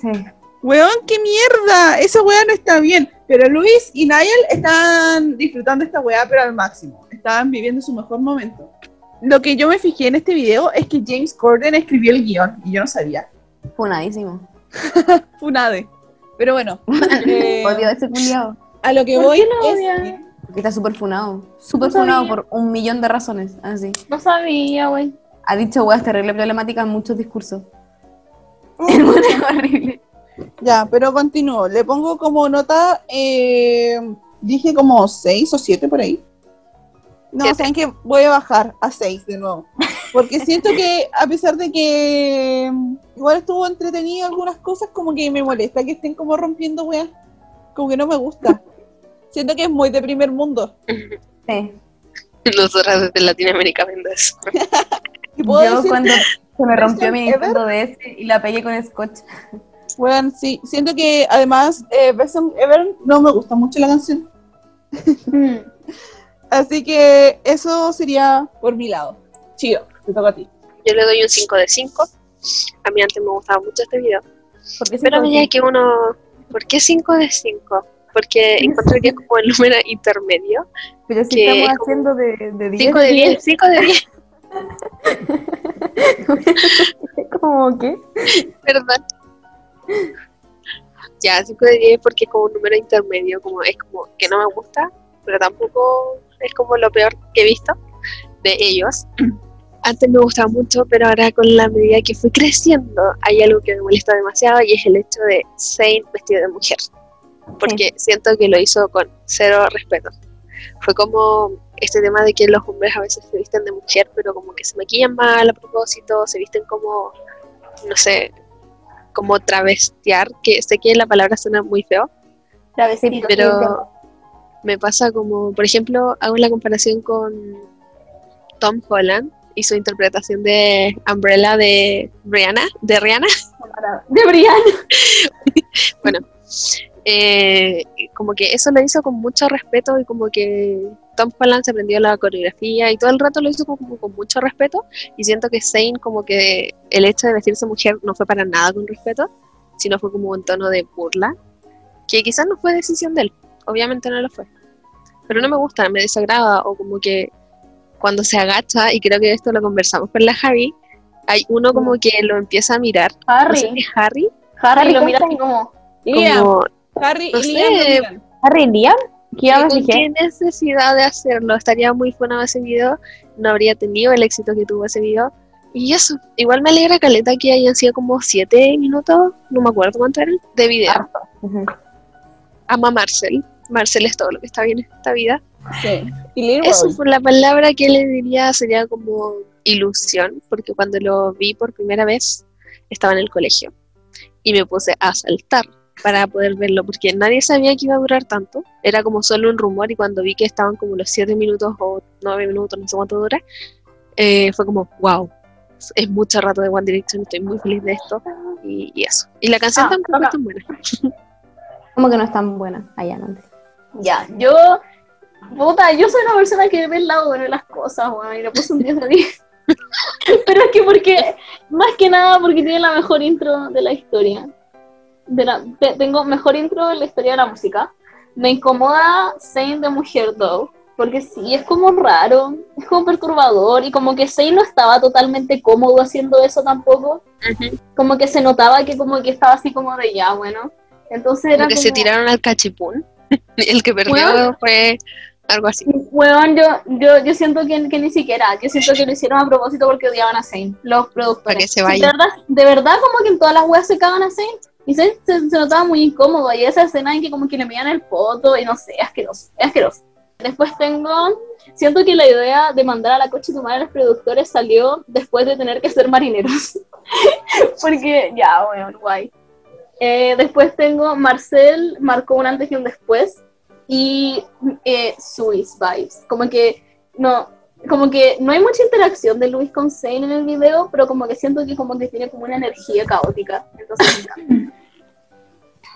Sí. Weón, qué mierda. Esa weá no está bien. Pero Luis y Niall están disfrutando esta weá, pero al máximo. Estaban viviendo su mejor momento. Lo que yo me fijé en este video es que James Corden escribió el guion y yo no sabía. Funadísimo. Funade. Pero bueno, eh, Odio a ese culiado. a lo que ¿Por voy es que- Porque está súper funado. Súper No sabía. funado por un millón de razones. Así. No sabía, güey. Ha dicho weas terrible problemática en muchos discursos. Weón es horrible. Ya, pero continúo. Le pongo como nota, eh, dije como 6 o 7 por ahí. No, Siete. saben que voy a bajar a 6 de nuevo. Porque siento que a pesar de que mm, igual estuvo entretenido algunas cosas, como que me molesta que estén como rompiendo weas. Como que no me gusta. Siento que es muy de primer mundo. Sí. Nosotras desde Latinoamérica viendo eso. Y puedo Yo cuando se me rompió mi? Nintendo DS y la pegué con scotch. weón, sí, siento que además eh, Best Ever no me gusta mucho la canción. Así que eso sería por mi lado. Chido, te toca a ti. Yo le doy un 5 de 5. A mí antes me gustaba mucho este video. Porque Pero a medida que uno... ¿Por qué 5 de 5? Porque encuentro que es como el número intermedio. Pero si que estamos haciendo de, de 10. 5 de 10, 5 de 10, ¿Cómo qué? perdón. Ya, 5 de 10 porque es como un número intermedio, como es como que no me gusta, pero tampoco es como lo peor que he visto de ellos. Antes me gustaba mucho, pero ahora con la medida que fui creciendo, hay algo que me molesta demasiado y es el hecho de Zane vestido de mujer. Porque siento que lo hizo con cero respeto. Fue como este tema de que los hombres a veces se visten de mujer, pero como que se maquillan mal a propósito, se visten como, no sé, como travestear, que sé que la palabra suena muy feo, Travestido. pero me pasa como, por ejemplo, hago la comparación con Tom Holland y su interpretación de Umbrella de Rihanna, de Rihanna, De Brian. eh, como que eso lo hizo con mucho respeto y como que Tom Holland se aprendió la coreografía y todo el rato lo hizo como con mucho respeto. Y siento que Zane como que el hecho de vestirse mujer no fue para nada con respeto, sino fue como un tono de burla, que quizás no fue decisión de él, obviamente no lo fue, pero no me gusta, me desagrada o como que cuando se agacha, y creo que esto lo conversamos con la Javi, hay uno como que lo empieza a mirar, no sé Harry. es Harry, Harry lo Harry mira así como. Liam, como Harry no y Liam. ¿Harry Liam? ¿Qué ¿Con qué necesidad de hacerlo? Estaría muy bueno ese video, no habría tenido el éxito que tuvo ese video. Y eso, igual me alegra Caleta que hayan sido como 7 minutos, no me acuerdo cuánto eran, de video. Harto. Ujú. Ama Marcel. Marcel es todo lo que está bien en esta vida. Sí. Y. Eso fue la palabra que le diría, sería como ilusión, porque cuando lo vi por primera vez estaba en el colegio y me puse a saltar para poder verlo, porque nadie sabía que iba a durar tanto, era como solo un rumor y cuando vi que estaban como los 7 minutos o 9 minutos, no sé cuánto dura, eh, fue como, wow, es mucho rato de One Direction, estoy muy feliz de esto y, y eso. Y la canción Ah, tampoco acá. es tan buena. Como que no es tan buena. Allá no. Ya, yo. Puta, yo soy una persona que ve el lado bueno de las cosas, weón, y le puse un 10 de 10. Pero es que porque, más que nada porque tiene la mejor intro de la historia. De la, te- tengo mejor intro en la historia de la música. Me incomoda Zayn de Mujer Dog, porque sí, es como raro, es como perturbador, y como que Zayn no estaba totalmente cómodo haciendo eso tampoco. Como que se notaba que como que estaba así como de ya, bueno. Entonces era Como que se tiraron al cachipún. El que perdió Bueno. fue algo así. Weón, yo, yo, yo siento que, que ni siquiera, yo siento que lo hicieron a propósito porque odiaban a Zayn, los productores. Para que se. De verdad, de verdad como que en todas las weas se cagan a Zayn, y Zayn se, se notaba muy incómodo, y esa escena en que como que le miran el poto, y no sé, es asqueroso, es asqueroso. Después tengo, siento que la idea de mandar a la coche tu madre a los productores salió después de tener que ser marineros. porque, ya, weón, guay. Eh, después tengo Marcel, marcó un antes y un después, y eh, Suis Vibes. Como que no, como que no hay mucha interacción de Luis con Zayn en el video, pero como que siento que como que tiene como una energía caótica. Entonces,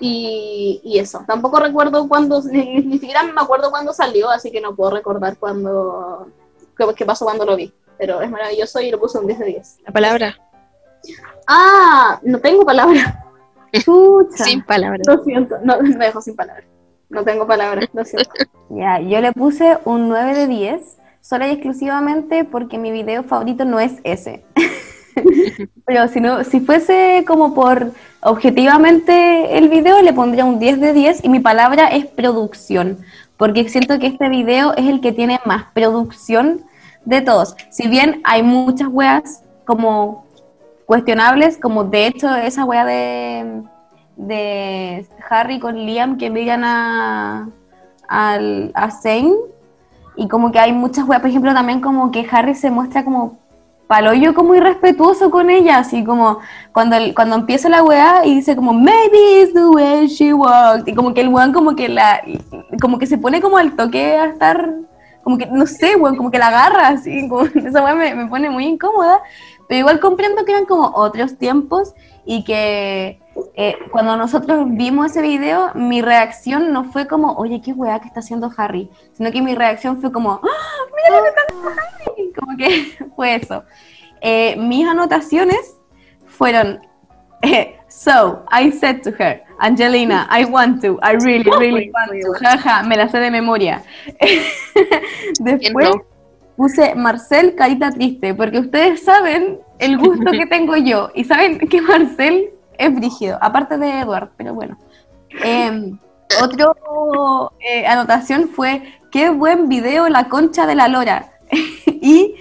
y, y eso. Tampoco recuerdo cuándo, ni, ni siquiera me acuerdo cuándo salió, así que no puedo recordar cuándo, qué, qué pasó cuando lo vi. Pero es maravilloso y lo puse un 10 de 10. La palabra, Ah, no tengo palabra. Chucha. sin palabras. Lo siento, no, me dejo sin palabras. No tengo palabras, lo siento. Ya, yo le puse un 9 de 10, solo y exclusivamente porque mi video favorito no es ese. Pero si no, si fuese como por objetivamente el video, le pondría un 10 de 10 y mi palabra es producción, porque siento que este video es el que tiene más producción de todos. Si bien hay muchas weas como cuestionables, como de hecho esa wea de, de Harry con Liam que miran a, al, a Zane y como que hay muchas weas, por ejemplo también como que Harry se muestra como paloyo como irrespetuoso con ella, así como cuando, cuando empieza la weá y dice como maybe it's the way she walked y como que el weón como que la como que se pone como al toque a estar como que no sé weón como que la agarra así como esa weá me, me pone muy incómoda pero igual comprendo que eran como otros tiempos y que eh, cuando nosotros vimos ese video mi reacción no fue como oye qué weá que está haciendo Harry sino que mi reacción fue como ¡Ah, mira lo que está haciendo Harry como que fue eso. Eh, mis anotaciones fueron, eh, so, I said to her, Angelina, I want to, I really, really want to, jaja, me la sé de memoria. Después no? Puse Marcel, carita triste, porque ustedes saben el gusto que tengo yo, y saben que Marcel es brígido, aparte de Eduard, pero bueno. Eh, otro eh, anotación fue, qué buen video la concha de la lora. y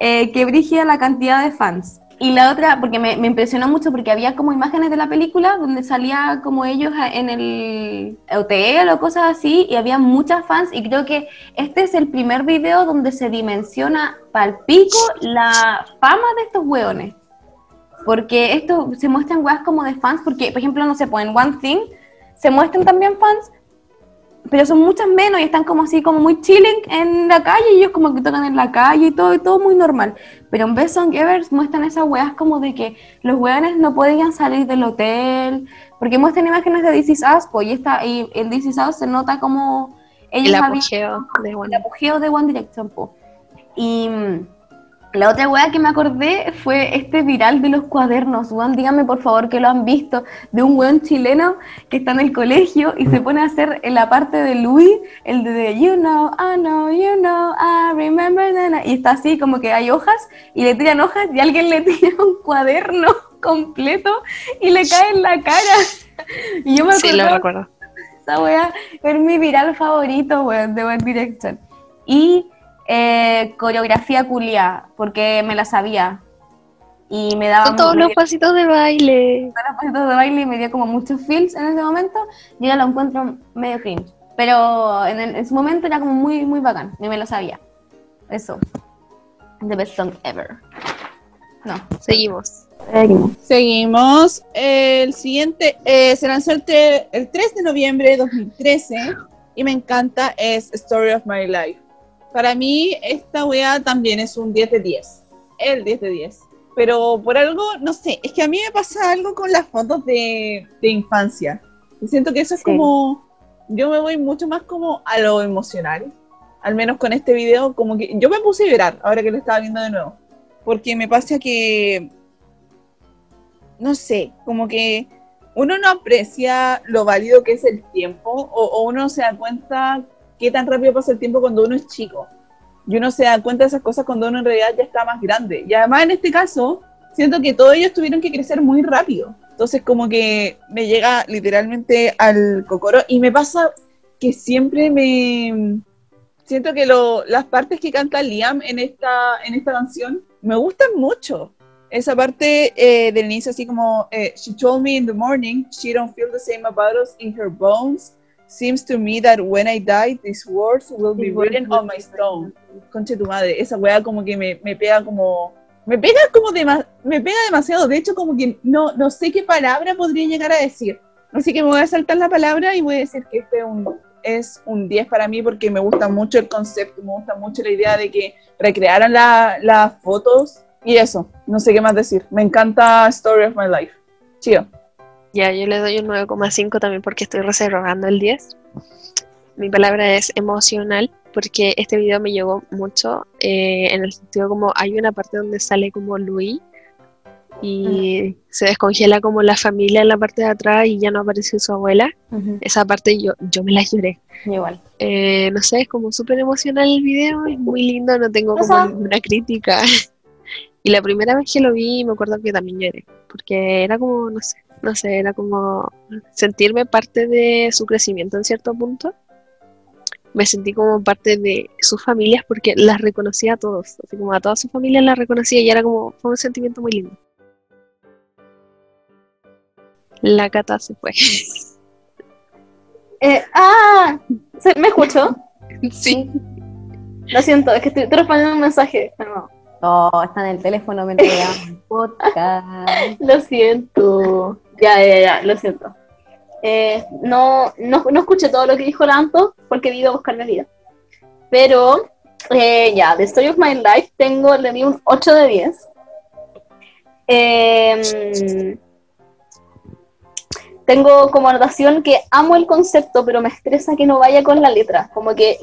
eh, que brígida la cantidad de fans. Y la otra, porque me, me impresionó mucho, porque había como imágenes de la película donde salía como ellos en el hotel o cosas así, y había muchas fans, y creo que este es el primer video donde se dimensiona pal pico la fama de estos hueones. Porque esto se muestran weas como de fans, porque, por ejemplo, no sé, pues One Thing se muestran también fans, pero son muchas menos y están como así, como muy chilling en la calle, y ellos como que tocan en la calle y todo, y todo muy normal. Pero en Best Song Ever muestran esas weas como de que los weones no podían salir del hotel, porque muestran imágenes de This Is Us, pues, y, esta, y en This Is Us se nota como ellos El habían- apogeo de el One. apogeo de One Direction. po. Y mm, la otra weá que me acordé fue este viral de los cuadernos. Weón, díganme por favor que lo han visto, de un weón chileno que está en el colegio y se pone a hacer en la parte de Louis, el de You know, I know, you know, I remember. na, na", Y está así como que hay hojas y le tiran hojas y alguien le tira un cuaderno completo y le cae en la cara. Y yo me Sí, lo recuerdo. esa wea es mi viral favorito, weón, de One Direction. Y eh, coreografía culia, porque me la sabía. Y me daba Con todos los dio pasitos de baile. todos los pasitos de baile y me dio como muchos feels en ese momento. Yo ya lo encuentro medio cringe. Pero en, el- en su momento era como muy, muy bacán. Y me lo sabía. Eso. The best song ever. No. Seguimos. Seguimos. Seguimos. El siguiente eh, se lanzó el, el 3 de noviembre de 2013 y me encanta, es Story of My Life. Para mí, esta wea también es un 10 de 10. El 10 de 10. Pero por algo, no sé, es que a mí me pasa algo con las fotos de, de infancia. Y siento que eso es Sí. como. Yo me voy mucho más como a lo emocional. Al menos con este video, como que. Yo me puse a llorar ahora que lo estaba viendo de nuevo. Porque me pasa que no sé, como que uno no aprecia lo válido que es el tiempo o, o uno se da cuenta qué tan rápido pasa el tiempo cuando uno es chico. Y uno se da cuenta de esas cosas cuando uno en realidad ya está más grande. Y además en este caso, siento que todos ellos tuvieron que crecer muy rápido. Entonces como que me llega literalmente al cocoro y me pasa que siempre me... Siento que lo- las partes que canta Liam en esta, en esta canción me gustan mucho esa parte eh, del inicio así como eh, she told me in the morning she don't feel the same about us in her bones seems to me that when I die these words will be written on my stone conche tu madre esa weá como que me, me pega como me pega como dema- me pega demasiado de hecho como que no, no sé qué palabra podría llegar a decir así que me voy a saltar la palabra y voy a decir que este es un, es un 10 para mí porque me gusta mucho el concepto me gusta mucho la idea de que recrearan la- las fotos y eso, no sé qué más decir. Me encanta Story of My Life. Chido. Ya, yo le doy un 9,5 también porque estoy reservando el 10. Mi palabra es emocional porque este video me llegó mucho eh, en el sentido como hay una parte donde sale como Louis y se descongela como la familia en la parte de atrás y ya no apareció su abuela. Esa parte yo, yo me la lloré. Igual. Eh, no sé, es como súper emocional el video, es muy lindo, no tengo como Ajá. ninguna crítica. Y la primera vez que lo vi me acuerdo que también lloré, porque era como, no sé, no sé, era como sentirme parte de su crecimiento en cierto punto. Me sentí como parte de sus familias porque las reconocía a todos, así como a todas sus familias las reconocía y era como, fue un sentimiento muy lindo. La cata se fue. Eh, ah, ¿se- ¿me escucho? sí. Lo siento, es que estoy, respondiendo un mensaje. nuevo. Oh, está en el teléfono el podcast. Lo siento. Ya, ya, ya, lo siento. Eh, no, no, no escuché todo lo que dijo Lanto porque he ido a buscar mi vida. Pero, eh, ya, The Story of My Life tengo, le di un 8 de 10. Eh, tengo como anotación que amo el concepto, pero me estresa que no vaya con la letra. Como que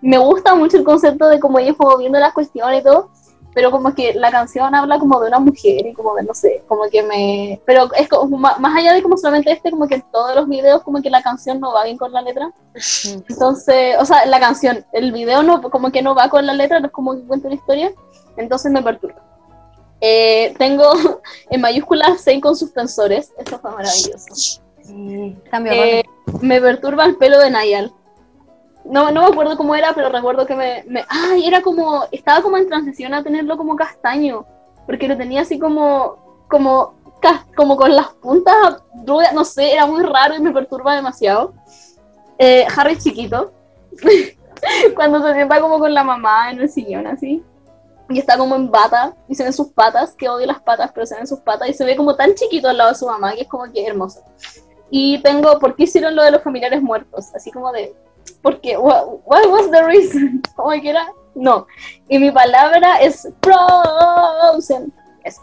me gusta mucho el concepto de cómo ellos como viendo las cuestiones y todo, pero como que la canción habla como de una mujer y como de, no sé, como que me... Pero es como, más allá de como solamente este, como que en todos los videos como que la canción no va bien con la letra. Entonces, o sea, la canción, el video no, como que no va con la letra, no es como que cuenta una historia, entonces me perturba. Eh, tengo en mayúsculas 6 con suspensores, eso fue maravilloso. Sí, Cambio Eh, me perturba el pelo de Nayal. No, no me acuerdo cómo era, pero recuerdo que me, me- Ay, era como... Estaba como en transición a tenerlo como castaño. Porque lo tenía así como... Como, como con las puntas. No sé, era muy raro y me perturba demasiado. Eh, Harry chiquito. Cuando se sienta como con la mamá en el sillón así. Y está como en bata. Y se ven sus patas. Que odio las patas, pero se ven sus patas. Y se ve como tan chiquito al lado de su mamá. Que es como que hermoso. Y tengo, ¿por qué hicieron lo de los familiares muertos? Así como de, ¿por qué? What, what was the reason? Como que era, no. Y mi palabra es frozen. Eso.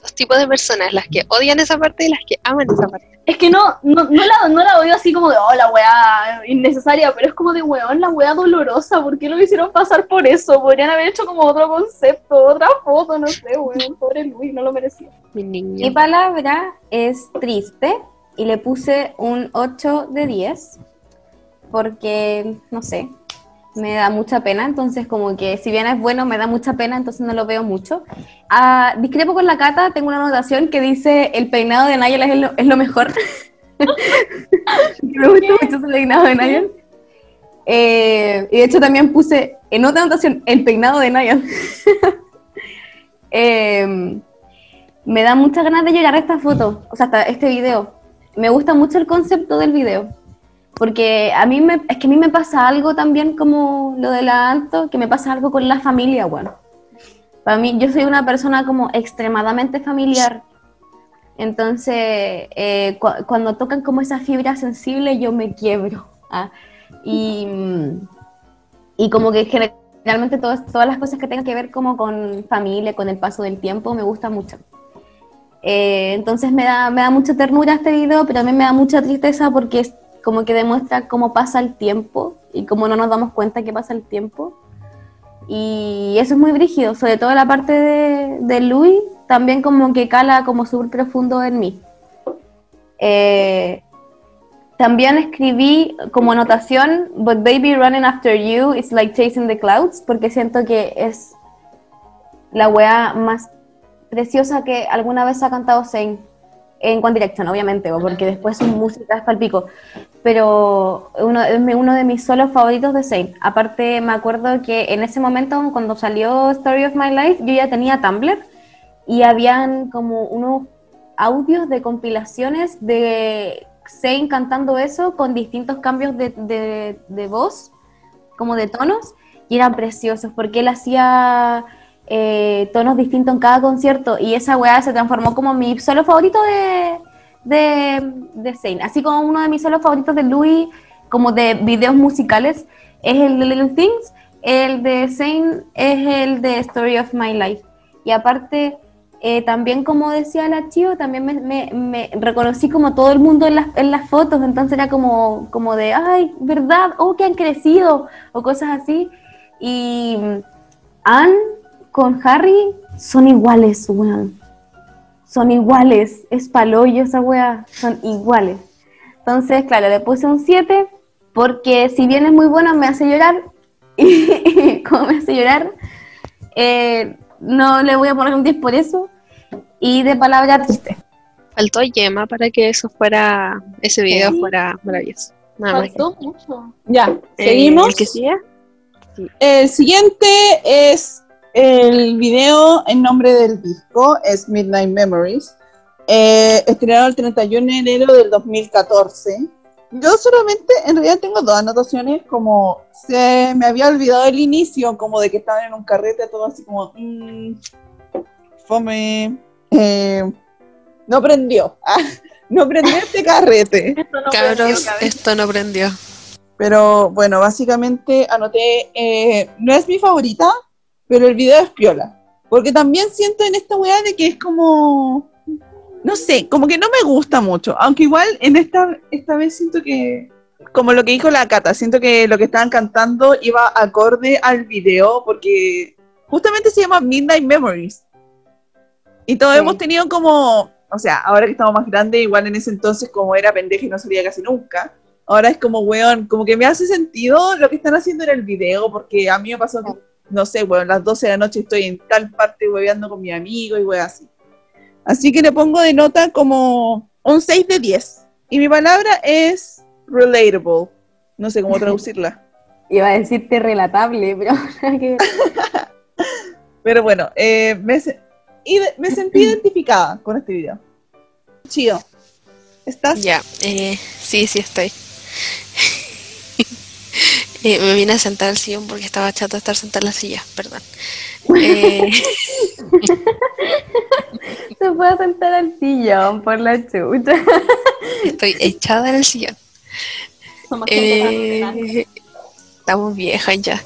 Dos tipos de personas, las que odian esa parte y las que aman esa parte. Es que no, no, no, la, no la odio así como de, oh, la weá innecesaria, pero es como de, weón, la weá dolorosa, ¿por qué lo hicieron pasar por eso? Podrían haber hecho como otro concepto, otra foto, no sé, weón, pobre Luis, no lo merecía. Mi Mi palabra es triste y le puse un 8 de 10 porque, no sé, me da mucha pena, entonces como que si bien es bueno, me da mucha pena, entonces no lo veo mucho. Ah, discrepo con la Cata, tengo una anotación que dice el peinado de Nayel es lo, es lo mejor. me gusta mucho ese peinado de Nayel. Eh, y de hecho también puse en otra anotación el peinado de Nayel. Em, me da muchas ganas de llegar a esta foto, o sea, hasta este video. Me gusta mucho el concepto del video, porque a mí me, es que a mí me pasa algo también como lo de la Anto, que me pasa algo con la familia, bueno. Para mí, yo soy una persona como extremadamente familiar. Entonces, eh, cu- cuando tocan como esa fibra sensible, yo me quiebro. ¿ah? Y, y como que generalmente todas, todas las cosas que tengan que ver como con familia, con el paso del tiempo, me gusta mucho. Eh, entonces me da, me da mucha ternura este video, pero también me da mucha tristeza porque como que demuestra cómo pasa el tiempo y cómo no nos damos cuenta que pasa el tiempo. Y eso es muy brígido, sobre todo la parte de, de Louis, también como que cala como súper profundo en mí. Eh, también escribí como anotación, But baby running after you is like chasing the clouds, porque siento que es la wea más preciosa que alguna vez ha cantado Zayn en One Direction, obviamente, porque después su música es palpico, pero uno, uno de mis solos favoritos de Zayn. Aparte, me acuerdo que en ese momento, cuando salió Story of My Life, yo ya tenía Tumblr y habían como unos audios de compilaciones de Zayn cantando eso con distintos cambios de, de- de voz, como de tonos, y eran preciosos porque él hacía eh, tonos distintos en cada concierto y esa weá se transformó como mi solo favorito de, de, de Zayn. Así como uno de mis solos favoritos de Louis, como de videos musicales, es el de Little Things, el de Zayn es el de Story of My Life. Y aparte, eh, también como decía la Chio, también me, me- me reconocí como todo el mundo en las, en las fotos, entonces era como, como de, ay, ¿verdad? Oh, que han crecido, o cosas así. Y Anne con Harry son iguales, weón. Son iguales, es paloyo esa weá, son iguales. Entonces, claro, le puse un 7 porque si bien es muy bueno, me hace llorar. Y como me hace llorar, eh, no le voy a poner un 10 por eso. Y de palabra triste. Faltó Yema para que eso fuera, ese video Sí. fuera maravilloso. Nada más. Faltó mucho. Ya, Eh, seguimos. ¿El que sigue? El siguiente es el video en nombre del disco, es Midnight Memories, eh, estrenado el 31 de enero del 2014. Yo solamente, en realidad tengo dos anotaciones, como se me había olvidado el inicio, como de que estaban en un carrete, todo así como, mm, fome, eh, no prendió, Ah, no prendió este carrete. Esto no Cabros, prendió, esto no prendió. Pero bueno, básicamente anoté, eh, no es mi favorita, pero el video es piola. Porque también siento en esta weá de que es como, no sé, como que no me gusta mucho. Aunque igual en esta, esta vez siento que, como lo que dijo la Cata, siento que lo que estaban cantando iba acorde al video porque justamente se llama Midnight Memories. Y todos Sí. hemos tenido como, o sea, ahora que estamos más grandes, igual en ese entonces como era pendeja y no salía casi nunca ahora es como, weón, como que me hace sentido lo que están haciendo en el video, porque a mí me pasó que, no sé, weón, las 12 de la noche estoy en tal parte hueveando con mi amigo y weón así. Así que le pongo de nota como un 6 de 10. Y mi palabra es relatable. No sé cómo traducirla. Iba a decirte relatable, pero. Pero bueno, eh, me, me sentí identificada con este video. Chido. ¿Estás? Ya, eh, sí, sí estoy. Eh, me vine a sentar al sillón porque estaba chato de estar sentada en la silla, perdón. Eh, se puede sentar al sillón por la chucha. estoy echada en el sillón. Eh, estamos viejas ya.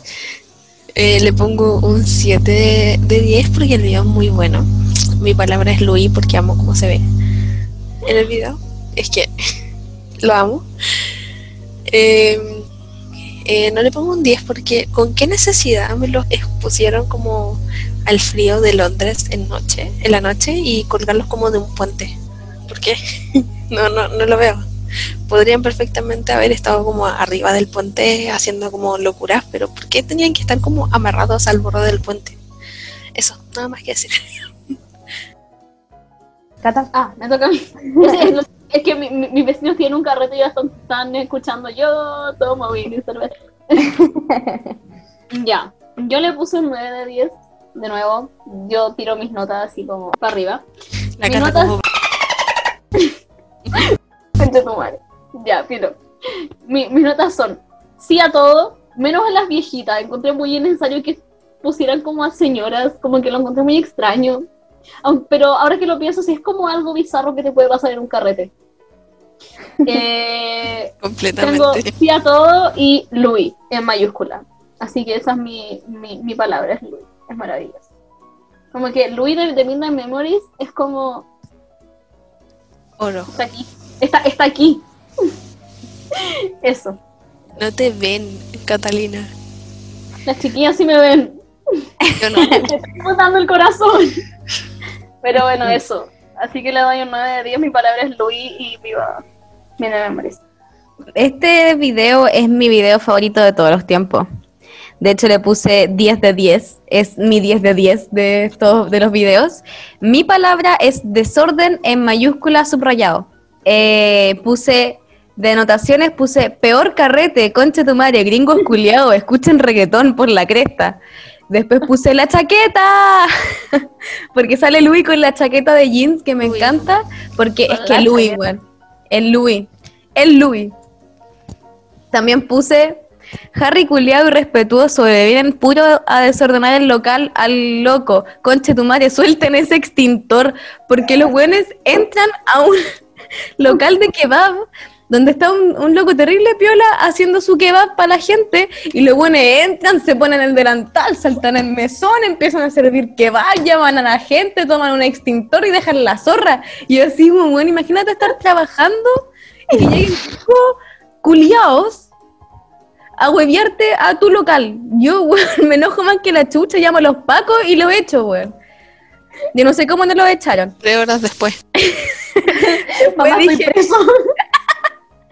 Eh, le pongo un 7 de, de 10 porque el video es muy bueno. Mi palabra es Luis porque amo cómo se ve en el video. Es que lo amo. Eh, eh, no le pongo un 10 porque con qué necesidad me lo expusieron como al frío de Londres en noche, en la noche y colgarlos como de un puente. ¿Por qué? no, no, no lo veo podrían perfectamente haber estado como arriba del puente haciendo como locuras, pero ¿por qué tenían que estar como amarrados al borde del puente? Eso, nada más que decir. Cata. Ah, me toca a mí. Es, que mi- mi- mis vecinos tienen un carrete y ya están, están escuchando. Yo tomo vino y cerveza. ya, yo le puse un 9 de 10. De nuevo, yo tiro mis notas así como para arriba. La Mi cara nota- como tu madre. Ya, pero. Mi- mis notas son sí a todo, menos a las viejitas. Encontré muy innecesario que pusieran como a señoras, como que lo encontré muy extraño. Pero ahora que lo pienso, sí es como algo bizarro que te puede pasar en un carrete. Eh, tengo Completamente. sí a todo y Louis en mayúscula. Así que esa es mi, mi, mi palabra, es Louis. Es maravilloso. Como que Louis de, de Midnight Memories es como Oro. está aquí. Está, está aquí. Eso. No te ven, Catalina. Las chiquillas sí me ven. Yo no. Me estoy botando el corazón. Pero bueno, eso. Así que le doy un 9 de 10. Mi palabra es Louis y viva Este video es mi video favorito de todos los tiempos. De hecho, le puse 10 de 10. Es mi 10 de 10 de estos de los videos. Mi palabra es desorden en mayúscula subrayado. Eh, puse de anotaciones, puse peor carrete, concha tu madre, gringos culiados, escuchen reggaetón por la cresta. Después puse la chaqueta, porque sale Louis con la chaqueta de jeans que me Uy. encanta, porque es que Louis, weón. El Louis. El Louis. También puse Harry culiado y respetuoso, vienen puro a desordenar el local al loco. Conche tu madre, suelten ese extintor, porque los buenos entran a un local de kebab donde está un, un loco terrible piola haciendo su kebab para la gente y los buenos entran, se ponen el delantal, saltan el mesón, empiezan a servir kebab, llaman a la gente, toman un extintor y dejan la zorra. Y yo así, bueno, imagínate estar trabajando y que lleguen cinco culiaos a hueviarte a tu local. Yo, weón, me enojo más que la chucha, llamo a los pacos y lo echo, weón. Yo no sé cómo no lo echaron. Tres horas después. Mamá, dije- preso.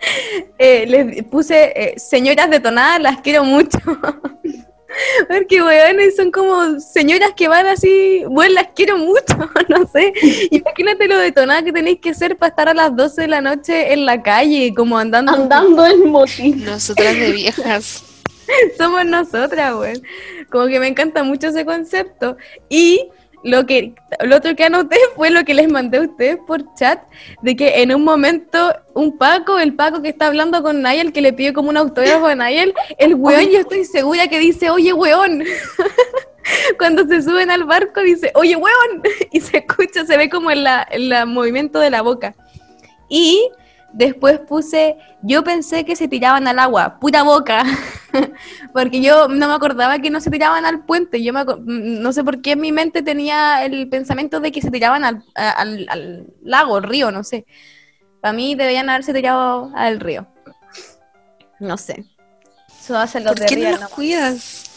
Eh, les puse eh, señoras detonadas, las quiero mucho. Porque, weones, son como señoras que van así, bueno, las quiero mucho, no sé. Imagínate lo detonada que tenéis que ser para estar a las 12 de la noche en la calle, como andando. Andando en motín. Nosotras de viejas. Somos nosotras, weón. Como que me encanta mucho ese concepto. Y lo que lo otro que anoté fue lo que les mandé a ustedes por chat, de que en un momento un Paco, el Paco que está hablando con Nayel, que le pide como un autógrafo a Nayel, el weón yo estoy segura que dice, oye weón. Cuando se suben al barco dice, oye weón. Y se escucha, se ve como en la, en la movimiento de la boca. Y después puse, yo pensé que se tiraban al agua, pura boca. Porque yo no me acordaba que no se tiraban al puente. Yo me mm, no sé por qué en mi mente tenía el pensamiento de que se tiraban al, al, al lago, al río, no sé. Para mí deberían haberse tirado al río. No sé. Eso hacen los ¿Por de qué no Real, los ¿no? cuidas?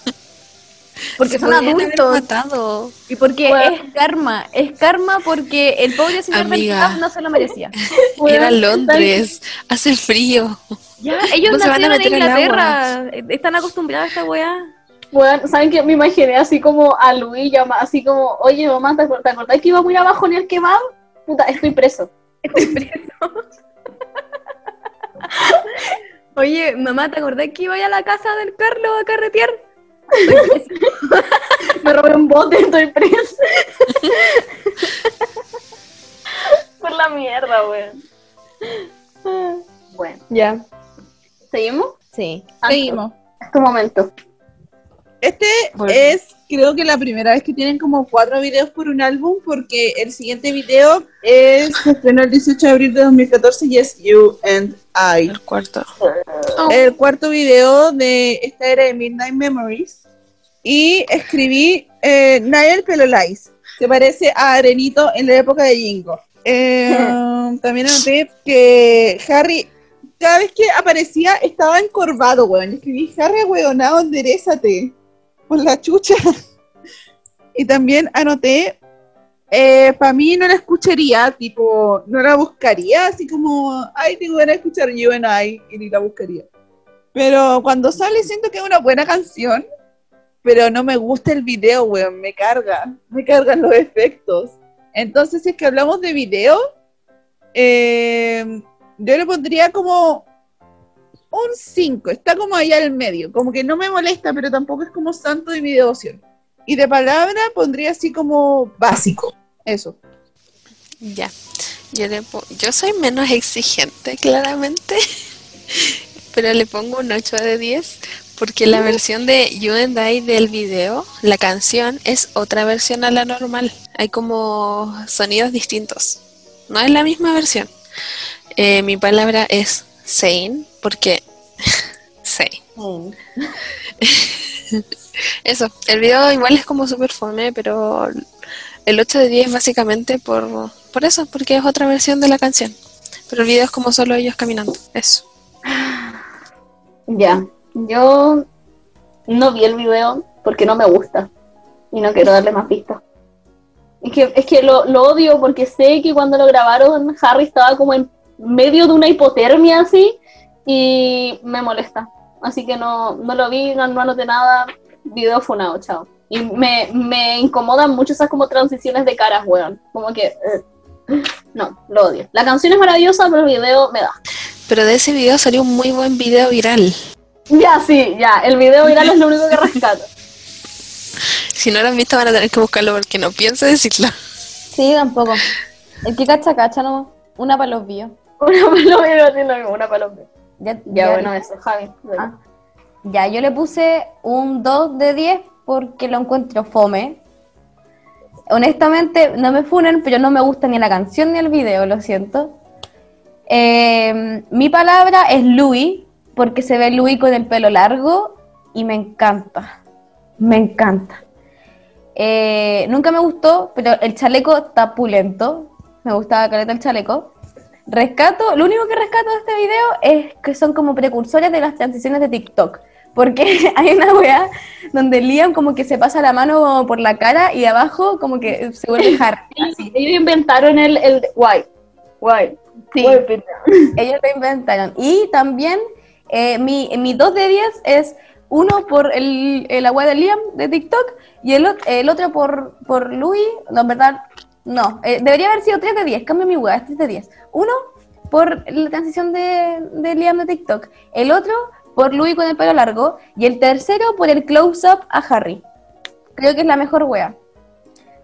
Porque Se son adultos. matado. Y porque Bueno. es karma. Es karma porque el pobre señor Amiga. no se lo merecía. Era Londres. Hace frío. Ya, ellos No se van a nacieron en Inglaterra. Están acostumbrados a esta weá. Bueno, ¿saben qué? Me imaginé así como a Luis, llama, así como, oye mamá, ¿te, acuer- te acordás que iba muy abajo en el kebab? Puta, estoy preso. Estoy preso. Oye, mamá, ¿te acordás que iba a la casa del Carlos a carretear? Me robé un bote, estoy preso. Por la mierda, weón. Bueno, Ya. ¿seguimos? Sí. Seguimos. Es tu momento. Este Bueno. es, creo que la primera vez que tienen como cuatro videos por un álbum, porque el siguiente video es se estrenó el 18 de abril de 2014 y es You and I. El cuarto. El cuarto video de esta era de Midnight Memories. Y escribí eh, Nair Pelolais. Se parece a Arenito en la época de Jingo. Eh, también anoté que Harry, cada vez que aparecía, estaba encorvado, weón. Escribí Harry, weonado, enderezate. La chucha. Y también anoté, para mí no la escucharía, tipo, no la buscaría, así como, ay, tengo ganas de escuchar You and I, y ni la buscaría. Pero cuando sale siento que es una buena canción, pero no me gusta el video, weón, me carga, me cargan los efectos. Entonces, si es que hablamos de video, eh, yo le pondría como un 5, está como allá al medio, como que no me molesta, pero tampoco es como santo de mi devoción. Y de palabra pondría así como básico, eso. Ya. Yo, le yo soy menos exigente, claramente. Pero le pongo un 8 de 10 Porque la versión de You and I del video, la canción, es otra versión a la normal. Hay como sonidos distintos. No es la misma versión. Eh, mi palabra es sane, porque... sane. Eso, el video igual es como súper fome, pero el 8 de 10 básicamente por, por eso, porque es otra versión de la canción. Pero el video es como solo ellos caminando. Eso. Ya, yo no vi el video porque no me gusta y no quiero darle más pistas. Es que, es que lo, lo odio porque sé que cuando lo grabaron Harry estaba como en medio de una hipotermia así y me molesta. Así que no, no lo vi, no, no anoté nada, video funado, chao. Y me, me incomodan mucho esas como transiciones de caras, weón. Como que... eh, no, lo odio. La canción es maravillosa, pero el video me da. Pero de ese video salió un muy buen video viral. Ya, sí, ya. El video viral es lo único que rescato. Si no lo han visto van a tener que buscarlo porque no pienso decirlo. Sí, tampoco. El que cacha, cacha nomás. Una para los bios. Una palomera tiene lo mismo, una palomera. Ya, Ya, bueno, eso, Javi. Ah. Ya, yo le puse un 2 de 10 porque lo encuentro fome. Honestamente, no me funen, pero no me gusta ni la canción ni el video, lo siento. Eh, mi palabra es Louis, porque se ve Louis con el pelo largo y me encanta. Me encanta. Eh, nunca me gustó, pero el chaleco está pulento. Me gustaba caleta el chaleco. Rescato, lo único que rescato de este video es que son como precursores de las transiciones de TikTok. Porque hay una weá donde Liam como que se pasa la mano por la cara y abajo como que se vuelve Harry. así. Ellos inventaron el, el guay. Guay. Sí. Guay. Ellos lo inventaron. Y también eh, mi, mi 2 de 10 es uno por el, el agua de Liam de TikTok y el, el otro por, por Louis. No, en verdad, no. Eh, debería haber sido 3 de 10. Cambio mi hueá, es 3 de 10. Uno por la transición de, Liam de TikTok. El otro por Louis con el pelo largo. Y el tercero por el close-up a Harry. Creo que es la mejor wea.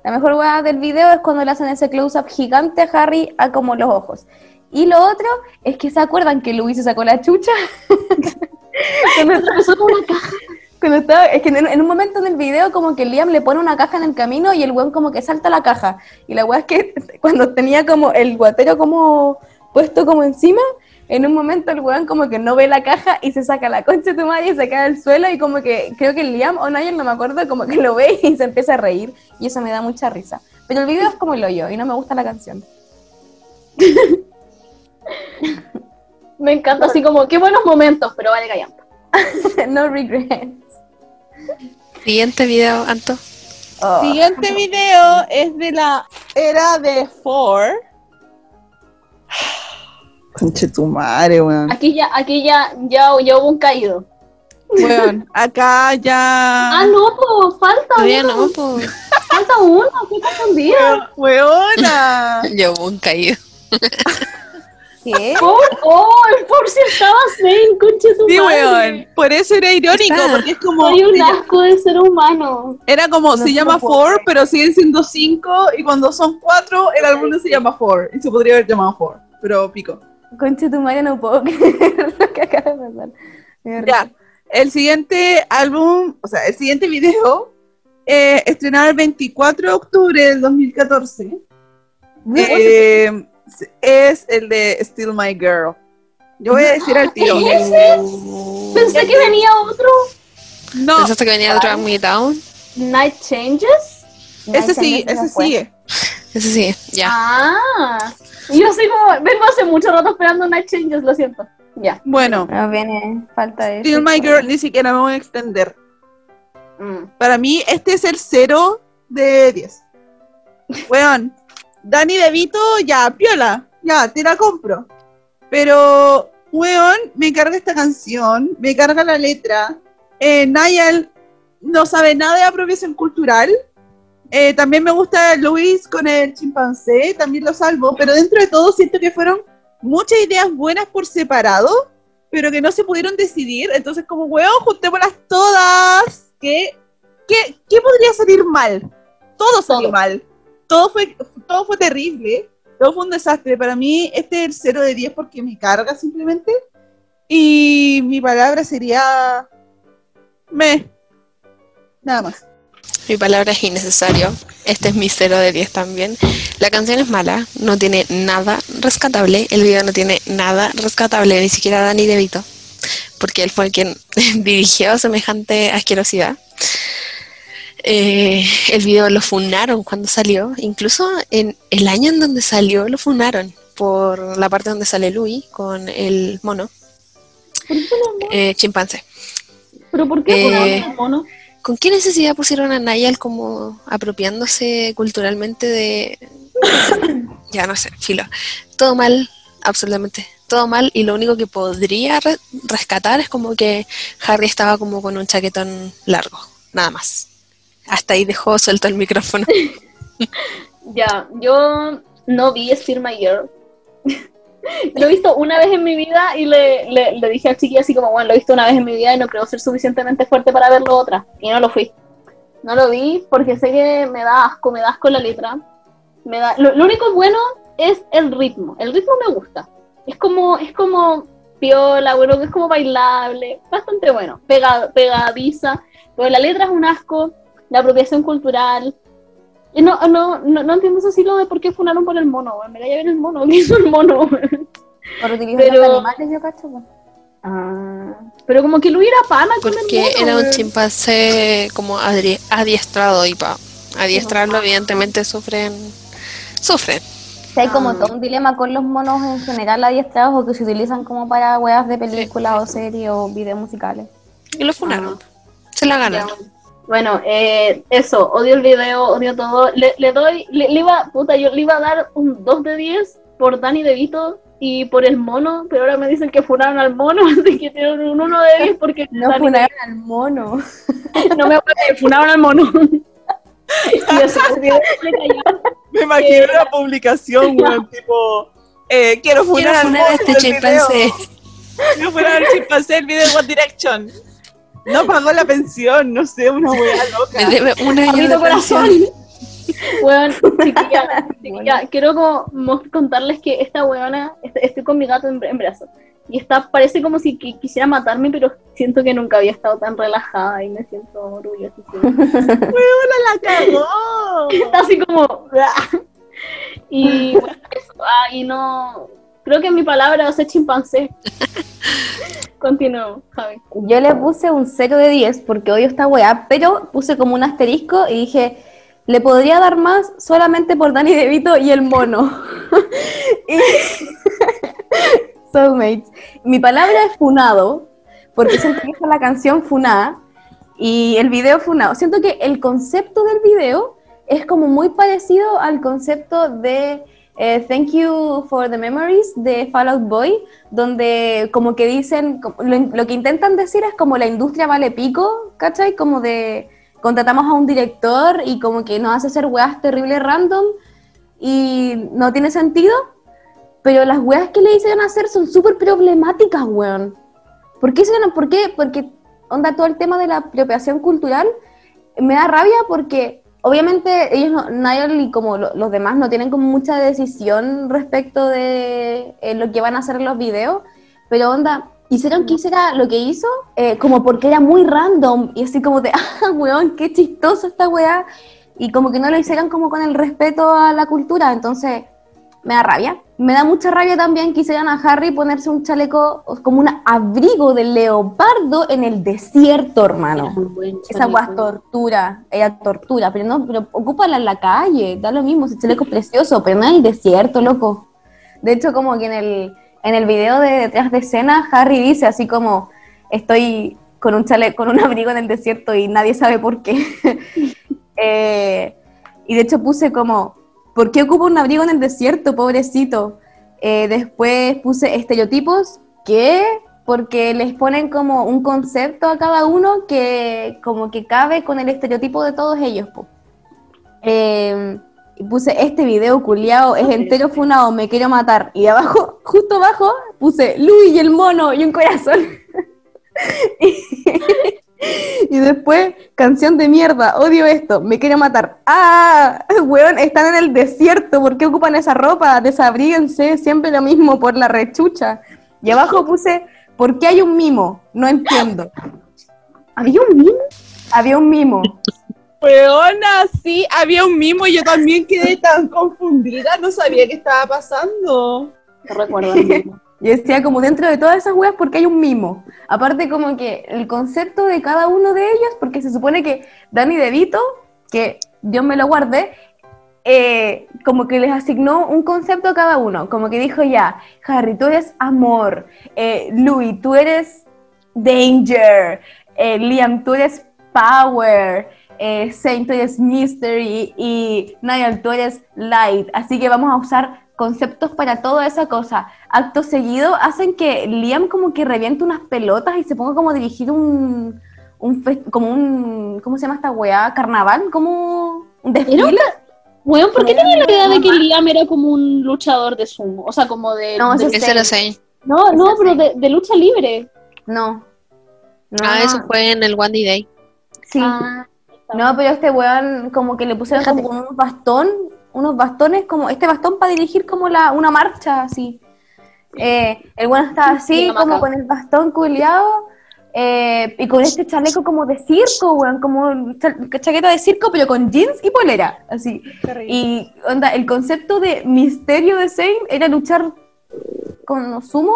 La mejor wea del video es cuando le hacen ese close-up gigante a Harry a como los ojos. Y lo otro es que se acuerdan que Louis se sacó la chucha. cuando, atravesó con una caja. Cuando estaba- es que en, un momento en el video como que Liam le pone una caja en el camino y el weón como que salta la caja. Y la weá es que cuando tenía como el guatero como puesto como encima, en un momento el weón como que no ve la caja y se saca la concha de tu madre y se cae al suelo y como que creo que Liam o Nigel, no me acuerdo, como que lo ve y se empieza a reír y eso me da mucha risa. Pero el video es como el hoyo y no me gusta la canción. Me encanta así como, qué buenos momentos, pero vale callampa. no regrets. Siguiente video, Anto. Oh. Siguiente video es de la era de Four. Conche tu madre, weón. Aquí ya, aquí ya, ya, ya hubo un caído. Weón, acá ya. Ah, no, po, falta Todavía uno. no, po. Falta uno, estoy confundida. Weona. Yo hubo un caído. ¿Qué? Por, oh, por si estaba Zane, conche tu Sí, madre. weón. Por eso era irónico, Está. porque es como. Soy un asco de ser humano. Era como, No se llama Four, pero siguen siendo cinco, y cuando son cuatro, el álbum se llama Four. Y se podría haber llamado Four, pero pico. Concha tu madre, no puedo creer lo que acaba de pasar. Ya, el siguiente álbum, o sea, el siguiente video, eh, estrenado el 24 de octubre del 2014, eh, es el de Still My Girl. Yo voy a decir al tiro. ¿Es ese? Pensé que venía otro. No, ¿Pensaste que venía Drag Me Down? Night Changes. ese sí, ese sigue. Ese sí, ya. Ah. Yo como, vengo hace mucho rato esperando Night Changes, lo siento. Ya. Bueno, No viene, falta eso. Still My Girl, ni siquiera me voy a extender. Mm. Para mí, este es el 0 de 10. Weón, Dani DeVito, ya, piola, ya, te la compro. Pero, weón, me carga esta canción, me carga la letra. Eh, Niall no sabe nada de apropiación cultural. Eh, también me gusta Luis con el chimpancé, también lo salvo, pero dentro de todo siento que fueron muchas ideas buenas por separado, pero que no se pudieron decidir. Entonces, como weón, juntémoslas todas. ¿Qué, qué, qué podría salir mal? Todo salió Todo. mal. Todo fue, todo fue terrible. Todo fue un desastre. Para mí, este es el 0 de 10 porque me carga simplemente. Y mi palabra sería Me. Nada más. Mi palabra es innecesario. Este es mi cero de 10 también. La canción es mala, no tiene nada rescatable. El video no tiene nada rescatable, ni siquiera Dani DeVito, porque él fue el quien dirigió semejante asquerosidad. Eh, el video lo funaron cuando salió, incluso en el año en donde salió lo funaron por la parte donde sale Louis con el mono, eh, chimpancé. ¿Pero por qué Eh, mono? ¿Con qué necesidad pusieron a Nayal como apropiándose culturalmente de... ya no sé, filo. Todo mal, absolutamente. Todo mal y lo único que podría re- rescatar es como que Harry estaba como con un chaquetón largo, nada más. Hasta ahí dejó suelto el micrófono. Ya, yo no vi Steal My Girl. lo he visto una vez en mi vida y le, le, le dije al chiquillo así como, bueno, lo he visto una vez en mi vida y no creo ser suficientemente fuerte para verlo otra. Y no lo fui. No lo vi porque sé que me da asco, me da asco la letra. Me da... lo, lo único bueno es el ritmo. El ritmo me gusta. Es como, es como piola, bueno, que es como bailable. Bastante bueno. Pega, pegadiza. Pero la letra es un asco. La apropiación cultural. Y no, no, no, no entiendo ese siglo de por qué funaron por el mono. Me da ya ver el mono, ¿qué hizo el mono? Por utilizar Pero- los animales, yo cacho. Ah, pero como que lo hubiera pana con el Porque mono. era un chimpancé como adri- adiestrado y para adiestrarlo evidentemente sufren... Sufren. Si hay como Ah. todo un dilema con los monos en general adiestrados o que se utilizan como para weas de películas o series o videos musicales. Y lo funaron. Se la Ya. ganaron. Bueno, eh, eso, odio el video, odio todo. Le, le doy, le, le iba, puta, yo le iba a dar un 2 de 10 por Danny DeVito y por el mono, pero ahora me dicen que funaron al mono, así que tienen un 1 de 10 porque No Danny funaron al mono. No me acuerdo, funaron al mono. y eso, me imagino una publicación, weón, tipo, eh, quiero funar Quiero al funar a mono este chimpancé. Quiero funar al chimpancé el video de One Direction. No pagó la pensión, no sé, una weá Me loca. debe un año de corazón. Weón, chiquilla, chiquilla, quiero como contarles que esta weona, est- estoy con mi gato en, en brazos. Y está, parece como si qui- quisiera matarme, pero siento que nunca había estado tan relajada y me siento orgullosa. la cagó. Está así como. Y bueno, eso. Ah, y no. Creo que mi palabra va a ser chimpancé. Continúo, Javi. Yo le puse un 0 de 10 porque odio esta wea, pero puse como un asterisco y dije, le podría dar más solamente por Danny DeVito y el mono. Y- Soulmates. Mi palabra es funado, porque siento que la canción funá y el video funado. Siento que el concepto del video es como muy parecido al concepto de eh, Thank You for the Memories de Fall Out Boy, donde como que dicen, lo, lo que intentan decir es como la industria vale pico, ¿cachai? Como de contratamos a un director y como que nos hace hacer weas terribles random y no tiene sentido, pero las weas que le hicieron hacer son súper problemáticas, weón. ¿Por qué por qué? Porque onda todo el tema de la apropiación cultural me da rabia porque obviamente ellos, no, Niall y como lo- los demás no tienen como mucha decisión respecto de eh, lo que van a hacer en los videos, pero onda, hicieron que hiciera lo que hizo eh, como porque era muy random y así como de, ah, weón, qué chistoso esta weá, y como que no lo hicieran como con el respeto a la cultura, entonces me da rabia. Me da mucha rabia también que hicieran a Harry ponerse un chaleco como un abrigo de leopardo en el desierto, hermano. Esa es tortura, ella tortura, pero no, pero ocúpala en la calle, da lo mismo, ese chaleco es precioso, pero no en el desierto, loco. De hecho, como que en el, en el video de detrás de escena, Harry dice así como, estoy con un chale con un abrigo en el desierto y nadie sabe por qué. Eh, y de hecho puse como, ¿por qué ocupa un abrigo en el desierto, pobrecito? Eh, después puse estereotipos, ¿qué? Porque les ponen como un concepto a cada uno que como que cabe con el estereotipo de todos ellos. Eh, puse este video culiao es entero funado, me quiero matar. Y abajo, justo abajo, puse Luis y el mono y un corazón. y después, canción de mierda, odio esto, me quiero matar. Ah, weón, están en el desierto, ¿por qué ocupan esa ropa? Desabríguense, siempre lo mismo, por la rechucha. Y abajo puse, ¿por qué hay un mimo? No entiendo. ¿Había un mimo? Había un mimo. Weona, sí, había un mimo y yo también quedé tan confundida, no sabía qué estaba pasando. No recuerdo el mismo. Yo decía como dentro de todas esas weas porque hay un mimo. Aparte como que el concepto de cada uno de ellos, porque se supone que Danny DeVito, que Dios me lo guarde, eh, como que les asignó un concepto a cada uno. Como que dijo ya, Harry, tú eres amor. Eh, Louis, tú eres danger. Eh, Liam, tú eres power. Eh, Saint, tú eres mystery. Y Niall, tú eres light. Así que vamos a usar conceptos para toda esa cosa. Acto seguido hacen que Liam como que reviente unas pelotas y se ponga como a dirigir un, un como un, ¿cómo se llama esta weá? ¿Carnaval? Como un desfile. Weón, ¿por qué tenía la idea de que Liam era como un luchador de sumo? O sea, como de... No, de- ese Ese lo sé. no, no, pero de, de lucha libre. No. No, Ah, eso fue en el One Day. Sí. Ah, No, pero este weón como que le pusieron como un bastón, unos bastones como, este bastón para dirigir como la, una marcha así. Eh, el weón estaba así, como con el bastón culiado, eh, y con este chaleco como de circo, weón, como cha- chaqueta de circo, pero con jeans y polera, así. Y onda, el concepto de misterio de Zane era luchar con los sumo.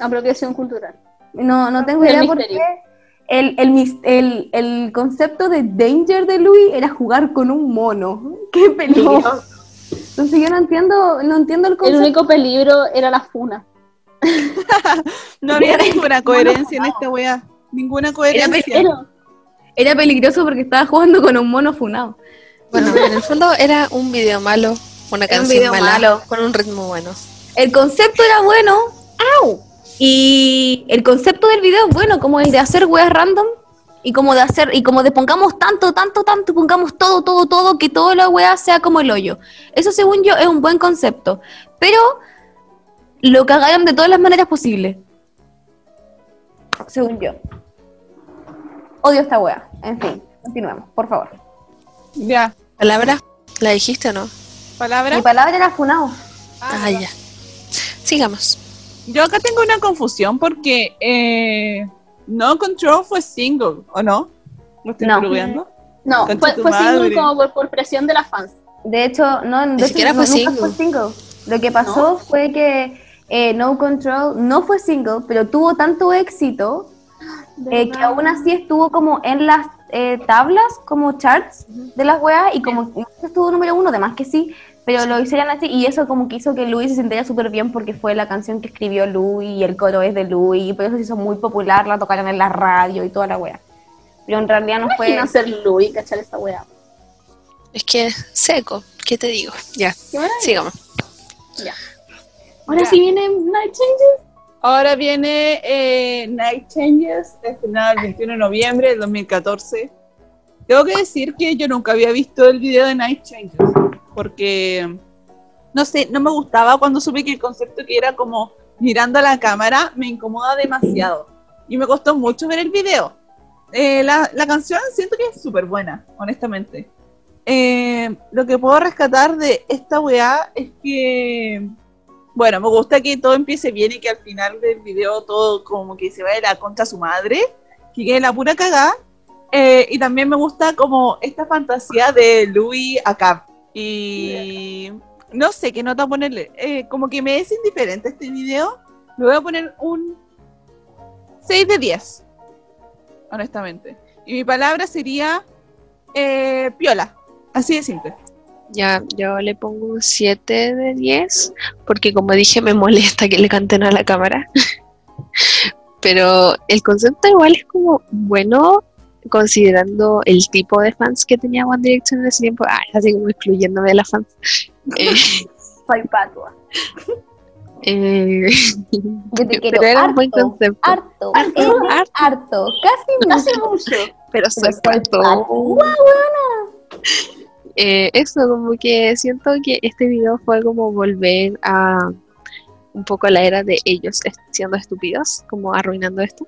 apropiación cultural. No, no tengo idea por qué. El, el, mis- el, el concepto de danger de Louis era jugar con un mono. ¡Qué peligro! Entonces yo no entiendo, no entiendo el El concepto. único peligro era la funa. No había ninguna coherencia en esta weá. Ninguna coherencia. Pero, Era peligroso porque estaba jugando con un mono funado. Bueno, en el fondo era un video malo, una Era un canción video mala, malo. con un ritmo bueno. El concepto era bueno. ¡Au! Y el concepto del video es bueno, como el de hacer weas random. Y como de hacer, y como de pongamos tanto, tanto, tanto, pongamos todo, todo, todo, que toda la wea sea como el hoyo. Eso según yo es un buen concepto. Pero lo cagaron de todas las maneras posibles. Según yo. Odio esta wea. En fin, continuemos, por favor. Ya, ¿Palabra? ¿La dijiste o no? palabra. Mi palabra era funado. Ah, ya. Sigamos. Yo acá tengo una confusión porque eh, No Control fue single, ¿o no? ¿Lo estoy No. no, Concha fue, single como por, por presión de las fans. De hecho, no, de hecho, siquiera no, fue nunca single. fue single. Lo que pasó fue que eh, No Control no fue single, pero tuvo tanto éxito eh, que aún así estuvo como en las eh, tablas, como charts de las weas, y como estuvo número uno, además que sí, pero lo hicieron así, y eso como que hizo que Louis se sintiera súper bien porque fue la canción que escribió Louis, y el coro es de Louis, y por eso se hizo muy popular, la tocaron en la radio y toda la wea. Pero en realidad no fue... Imagina ser Louis, cachar esta wea. Es que seco, ¿qué te digo? Ya, sigamos. Ahora Ya. sí viene Night Changes. Ahora viene eh, Night Changes, estrenado el 21 de noviembre del 2014. Tengo que decir que yo nunca había visto el video de Night Changes, porque, no sé, no me gustaba cuando supe que el concepto que era como mirando a la cámara me incomoda demasiado. Y me costó mucho ver el video. Eh, la, la canción siento que es súper buena, honestamente. Eh, lo que puedo rescatar de esta weá es que bueno, me gusta que todo empiece bien y que al final del video todo como que se vaya la contra su madre, que quede la pura cagada. Eh, y también me gusta como esta fantasía de Louis acá. Y no sé qué nota ponerle. Eh, como que me es indiferente este video. Le voy a poner un 6 de 10. Honestamente. Y mi palabra sería eh, piola. Así de simple. Ya, yo le pongo un 7 de 10, porque como dije, me molesta que le canten a la cámara. Pero el concepto igual es como bueno, considerando el tipo de fans que tenía One Direction en ese tiempo. Ah, así como excluyéndome de las fans. Eh, Soy patua. eh, Yo te quiero pero era un buen harto, concepto. harto, Harto, eh, harto. harto, casi Hace mucho. pero soy patua. Eh, eso, como que siento que este video fue como volver a un poco a la era de ellos siendo estúpidos, como arruinando esto.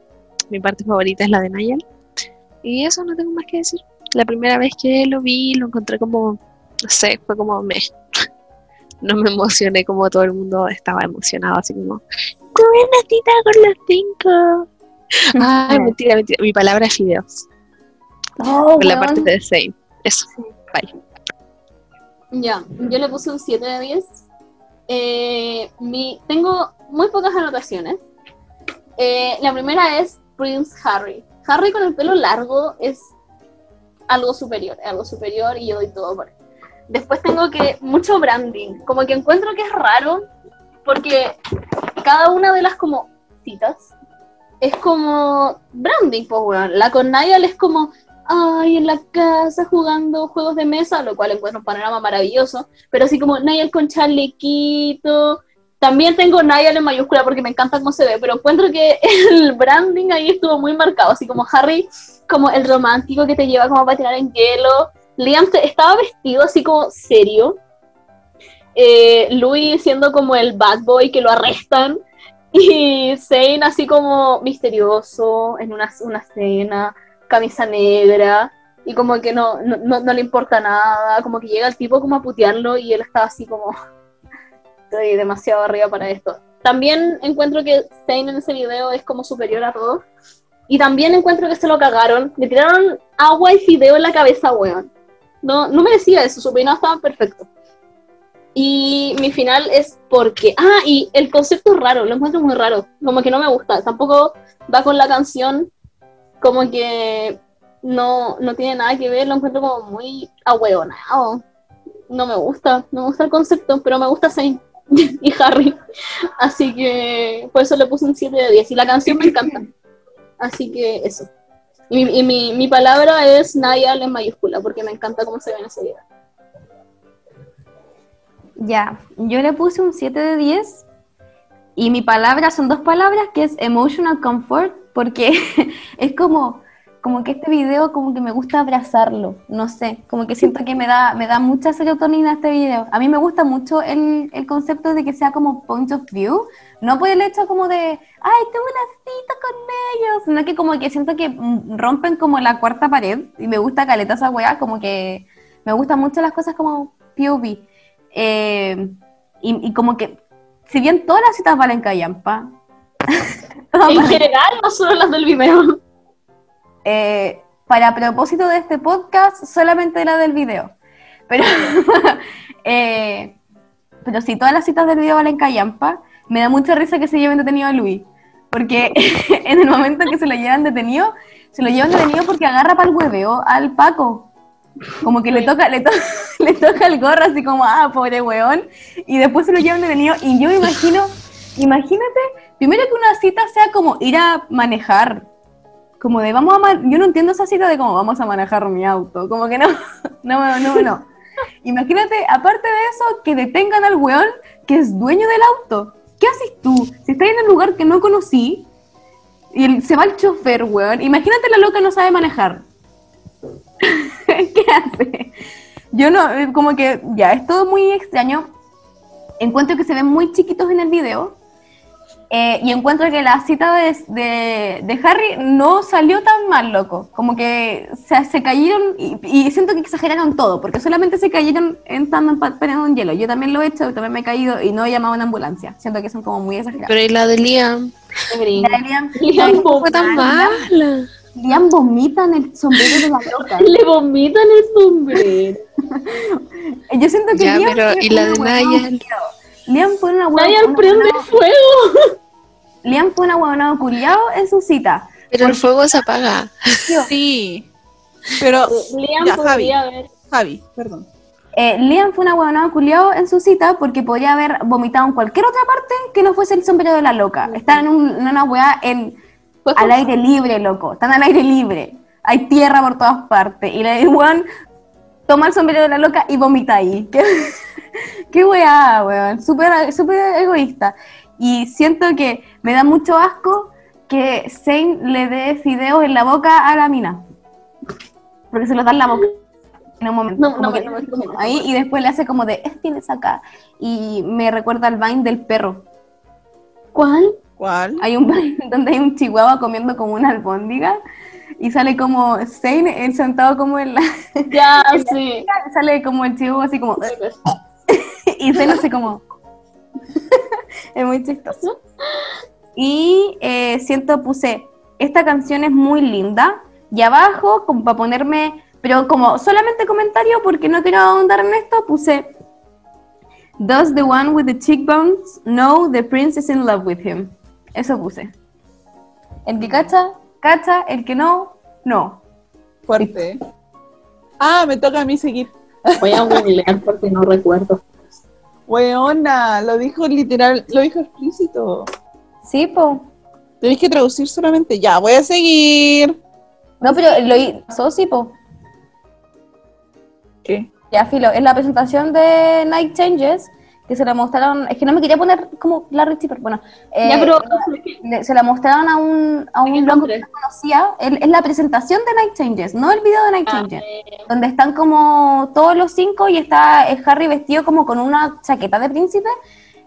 Mi parte favorita es la de Nayel. Y eso no tengo más que decir. La primera vez que lo vi, lo encontré como, no sé, fue como me. No me emocioné como todo el mundo estaba emocionado, así como, ¡Renatita con los cinco! Ay, mentira, mentira. Mi palabra es fideos. Oh, Por la parte de Zane. Eso. Bye. Ya, yo le puse un 7 de 10. Eh, mi, tengo muy pocas anotaciones. Eh, la primera es Prince Harry. Harry con el pelo largo es algo superior, algo superior y yo doy todo por él. Después tengo que mucho branding, como que encuentro que es raro porque cada una de las como citas es como branding, pues weón. La con Niall es como, ay, en la casa jugando juegos de mesa, lo cual encuentro un panorama maravilloso, pero así como Niall con chalequito. También tengo Niall en mayúscula porque me encanta cómo se ve, pero encuentro que el branding ahí estuvo muy marcado, así como Harry, como el romántico que te lleva como para tirar en hielo. Liam estaba vestido así como serio. Eh, Louis siendo como el bad boy que lo arrestan. Y Zane así como misterioso en una, una cena, camisa negra, y como que no, no, no- no le importa nada, como que llega el tipo como a putearlo y él está así como, estoy demasiado arriba para esto. También encuentro que Zane en ese video es como superior a todos. Y también encuentro que se lo cagaron, le tiraron agua y fideo en la cabeza, weón. No, no merecía eso, su peinado estaba perfecto. Y mi final es porque. Ah, y el concepto es raro, lo encuentro muy raro. Como que no me gusta. Tampoco va con la canción. Como que no, no tiene nada que ver. Lo encuentro como muy ahueonado. No me gusta. No me gusta el concepto, pero me gusta Zane y Harry. Así que por eso le puse un 7 de 10. Y la canción me encanta. Así que eso. Y, mi- mi, palabra es Niall en mayúscula, porque me encanta cómo se ve en ese video. Ya, yo le puse un 7 de 10 y mi palabra son dos palabras que es emotional comfort porque es como, como que este video como que me gusta abrazarlo, no sé, como que siento que me da, me da mucha serotonina este video. A mí me gusta mucho el, el concepto de que sea como point of view, no por el hecho como de, ay, tuve una cita con ellos, sino que como que siento que rompen como la cuarta pared y me gusta caleta esa weá, como que me gustan mucho las cosas como POV. Eh, y, y como que, si bien todas las citas valen callampa, En general, no solo las del video. Eh, para propósito de este podcast, solamente la del video. Pero, eh, pero si todas las citas del video valen callampa, me da mucha risa que se lleven detenido a Luis. Porque en el momento que se lo llevan detenido, se lo llevan detenido porque agarra para el hueveo al Paco. Como que le toca, le, to- le toca el gorro así como, ah, pobre weón. Y después se lo llevan detenido. Y yo me imagino, imagínate, primero que una cita sea como ir a manejar. Como de vamos a man- yo no entiendo esa cita de cómo vamos a manejar mi auto. Como que no, no, no, no. Imagínate, aparte de eso, que detengan al weón que es dueño del auto. ¿Qué haces tú? Si estás en un lugar que no conocí y el- se va el chofer, weón. Imagínate la loca no sabe manejar. ¿Qué hace? Yo no, eh, como que ya, es todo muy extraño. Encuentro que se ven muy chiquitos en el video. Eh, y encuentro que la cita de, de, de Harry no salió tan mal, loco. Como que se, se cayeron y, y siento que exageraron todo, porque solamente se cayeron entrando en en hielo. Yo también lo he hecho, también me he caído y no he llamado a una ambulancia. Siento que son como muy exagerados. Pero y la de Liam. Ya, Liam, Liam Liam- No fue tan mala. Liam vomita en el sombrero de la loca. Le vomitan el sombrero. Yo siento que Ya, Liam pero ¿y la de culiao. Liam fue una huevona. Niall prende fuego. Liam fue una huevonada culiao en su cita. Pero el fuego se apaga. Sí. Pero, Liam Ya, podría haber. Javi, perdón. Eh, Liam fue una huevonada culiao en su cita porque podría haber vomitado en cualquier otra parte que no fuese el sombrero de la loca. Está en, un- en una hueá en, al aire libre, loco. Están al aire libre. Hay tierra por todas partes. Y el weón toma el sombrero de la loca y vomita ahí. Qué, qué weá, weón. Súper súper egoísta. Y siento que me da mucho asco que Zane le dé fideos en la boca a la mina. Porque se los da en la boca en un momento. No, como no, que no, no, no, no. ahí y después le hace como de, "Eh, tienes acá. Y me recuerda al Vine del perro. ¿Cuál? ¿Cuál? Hay un Vine donde hay un chihuahua comiendo como una albóndiga y sale como Zane él sentado como en la... Ya, sí. sale como el chihuahua así como... y Zane hace como... es muy chistoso. Y eh, siento, puse esta canción es muy linda. Y abajo, como para ponerme, pero como solamente comentario, porque no quiero ahondar en esto, puse, Does the one with the cheekbones know the prince is in love with him? Eso puse. El que cacha, cacha, el que no, no. Fuerte. Ah, me toca a mí seguir. Voy a googlear porque no recuerdo. Weona, lo dijo literal, lo dijo explícito. Sí, po. Tenéis que traducir solamente. Ya, voy a seguir. No, pero lo hizo, sí, po. ¿Qué? Ya, filo. En la presentación de Night Changes, que se la mostraron, es que no me quería poner como Larry Chipper, bueno. eh, ya, pero le- se la mostraron a un, a un el loco que no conocía. Es la presentación de Night Changes, no el video de Night Ah, Changes. eh, Donde están como todos los cinco y está eh, Harry vestido como con una chaqueta de príncipe.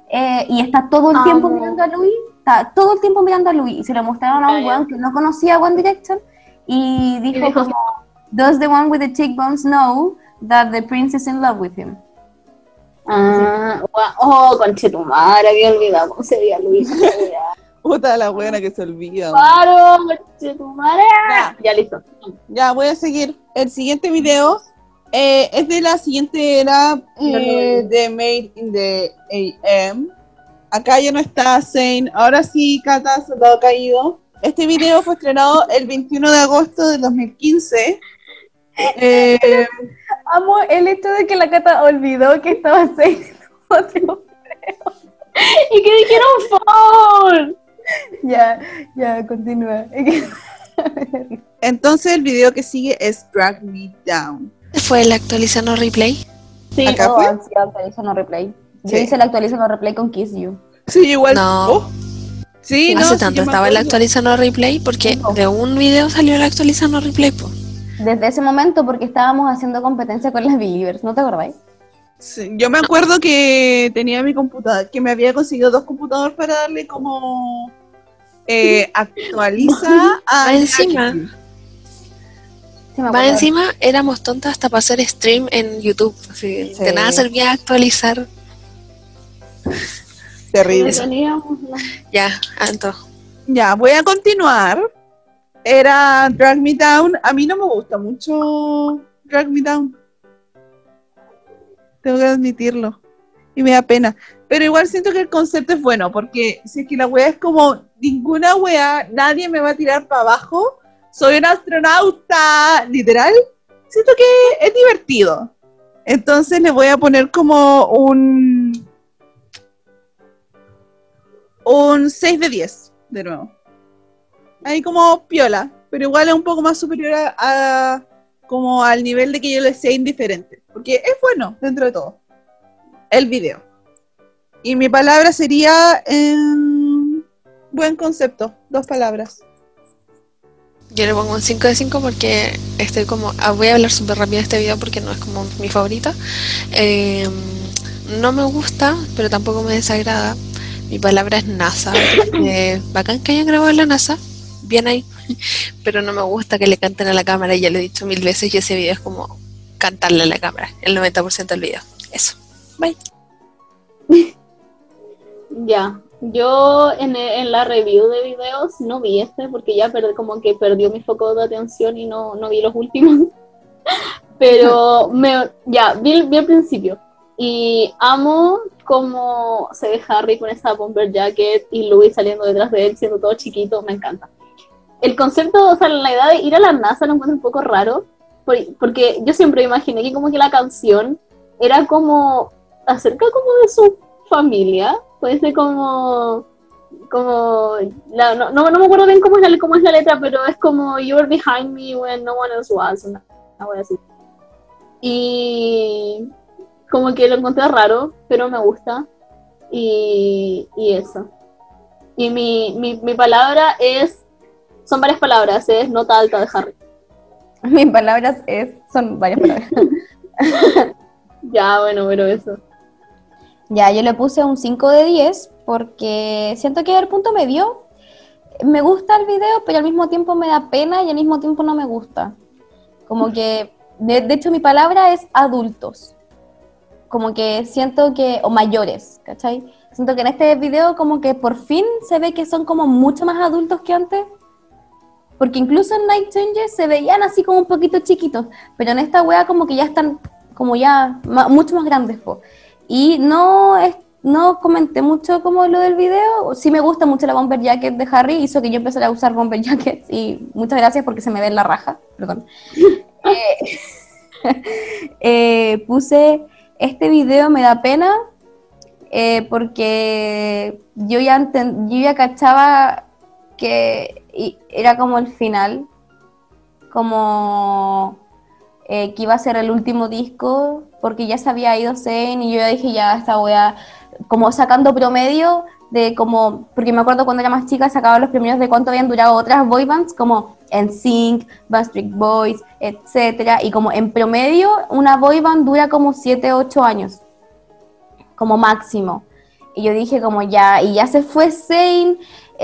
eh, y está todo el tiempo Amo. mirando a Louis. Está todo el tiempo mirando a Louis. Y se la mostraron a Ah, un weón que no conocía One Direction. Y dijo, dijo- como, Does the one with the cheekbones know that the prince is in love with him? Ah, oh, conchetumare, había olvidado cómo se veía Luis. Puta la buena que se olvida. Paro, conchetumare. Ya. Ya, listo. Ya, voy a seguir. El siguiente video eh, es de la siguiente era eh, de Made in the AM. Acá ya no está Zane. Ahora sí, Kata, soldado caído. Este video fue estrenado el 21 de agosto de 2015. Eh, Amo el hecho de que la Cata olvidó que estaba haciendo otro. Y que dijeron phone. Ya, ya, continúa. entonces el video que sigue es Drag Me Down. Fue el actualizando replay. Sí, Acá No, fue. sí, actualizando replay. Yo Sí. hice el actualizando replay con Kiss You. Sí, igual. No. Oh. Sí, no, Hace sí, tanto me estaba el actualizando replay porque No. de un video salió el actualizando replay. po. Desde ese momento, porque estábamos haciendo competencia con las Believers, ¿no te acordáis? Sí, yo me acuerdo que tenía mi computador, que me había conseguido dos computadores para darle como eh, actualiza a Va encima. Sí, Va encima, éramos tontas hasta para hacer stream en YouTube. Así, Sí. De nada servía actualizar. Terrible. teníamos Ya, Anto. Ya, voy a continuar. Era Drag Me Down. A mí no me gusta mucho Drag Me Down. Tengo que admitirlo. Y me da pena. Pero igual siento que el concepto es bueno, porque si es que la wea es como ninguna wea, nadie me va a tirar para abajo. Soy un astronauta, literal. Siento que es divertido. Entonces le voy a poner como un. Un 6 de 10, de nuevo. Ahí como piola, pero igual es un poco más superior a, como al nivel de que yo le sea indiferente. Porque es bueno dentro de todo. El video. Y mi palabra sería em, buen concepto, dos palabras. Yo le pongo un 5 de 5 porque estoy como. ah, voy a hablar súper rápido de este video porque no es como mi favorita. Eh, no me gusta, pero tampoco me desagrada. Mi palabra es NASA. bacán que hayan grabado en la NASA. Bien ahí. Pero no me gusta que le canten a la cámara. Ya lo he dicho mil veces y ese video es como cantarle a la cámara. El 90% del video. Eso. Bye. Ya, yo en, en la review de videos no vi este porque ya perdí, como que perdió mi foco de atención y no, no vi los últimos. Pero me, ya, vi, vi el principio y amo cómo se ve Harry con esa bomber jacket y Louis saliendo detrás de él siendo todo chiquito, me encanta. El concepto, o sea, la idea de ir a la NASA lo encuentro un poco raro por- porque yo siempre imaginé que como que la canción era como acerca como de su familia, puede ser como como la- no, no, no me acuerdo bien cómo es, la, cómo es la letra, pero es como you were behind me when no one else was, una, una así. Y como que lo encontré raro, pero me gusta. Y, y eso. Y mi, mi, mi palabra es, son varias palabras, es nota alta de Harry. Mis palabras es, son varias palabras. Ya, bueno, pero eso. Ya, yo le puse un 5 de 10 porque siento que el punto medio. Me gusta el video, pero al mismo tiempo me da pena y al mismo tiempo no me gusta. Como que, de, de hecho, mi palabra es adultos. Como que siento que, o mayores, ¿cachai? Siento que en este video como que por fin se ve que son como mucho más adultos que antes. Porque incluso en Night Changes se veían así como un poquito chiquitos, pero en esta wea como que ya están como ya mucho más grandes, po. Y no es, no comenté mucho como lo del video, sí me gusta mucho la bomber jacket de Harry, hizo que yo empezara a usar bomber jackets y muchas gracias porque se me ve en la raja, perdón. Eh, eh, puse, este video me da pena eh, porque yo ya, yo ya cachaba que y- era como el final, como eh, que iba a ser el último disco, porque ya se había ido Zayn y yo ya dije, ya esta wea, como sacando promedio de como, porque me acuerdo cuando era más chica sacaba los promedios de cuánto habían durado otras boy bands, como NSYNC, Backstreet Boys, etcétera, y como en promedio una boy band dura como 7, 8 años, como máximo. Y yo dije como ya, y ya se fue Zayn, eh,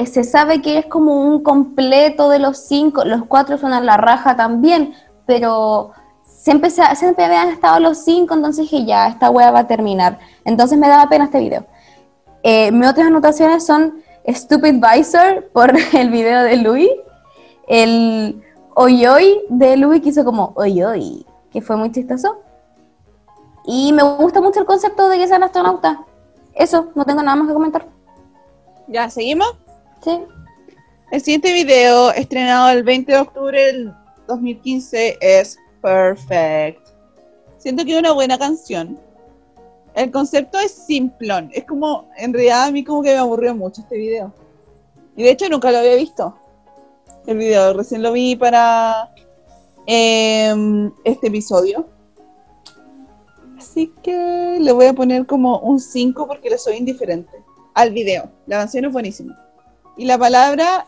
se sabe que es como un completo de los cinco, los cuatro son a la raja también, pero siempre, se- siempre habían estado los cinco, entonces dije ya, esta wea va a terminar. Entonces me daba pena este video. Eh, mis otras anotaciones son Stupid Visor por el video de Louis, el Oy Oy de Louis que hizo como Oy Oy, que fue muy chistoso. Y me gusta mucho el concepto de que sean astronautas. Eso, no tengo nada más que comentar. ¿Ya seguimos? Sí. El siguiente video, estrenado el 20 de octubre del 2015, es Perfect. Siento que es una buena canción. El concepto es simplón. Es como, en realidad a mí como que me aburrió mucho este video. Y de hecho nunca lo había visto. El video, recién lo vi para em, este episodio. Así que le voy a poner como un 5 porque le soy indiferente al video. La canción es buenísima. Y la palabra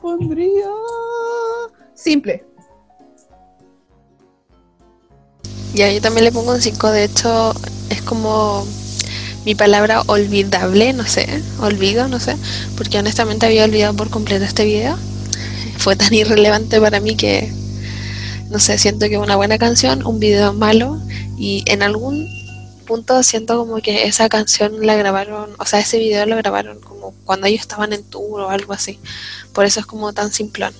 pondría simple. Ya, yo también le pongo un 5, de hecho es como mi palabra olvidable, no sé, olvido, no sé, porque honestamente había olvidado por completo este video. Fue tan irrelevante para mí que, no sé, siento que una buena canción, un video malo y en algún punto siento como que esa canción la grabaron, o sea, ese video lo grabaron como cuando ellos estaban en tour o algo así. Por eso es como tan simplón.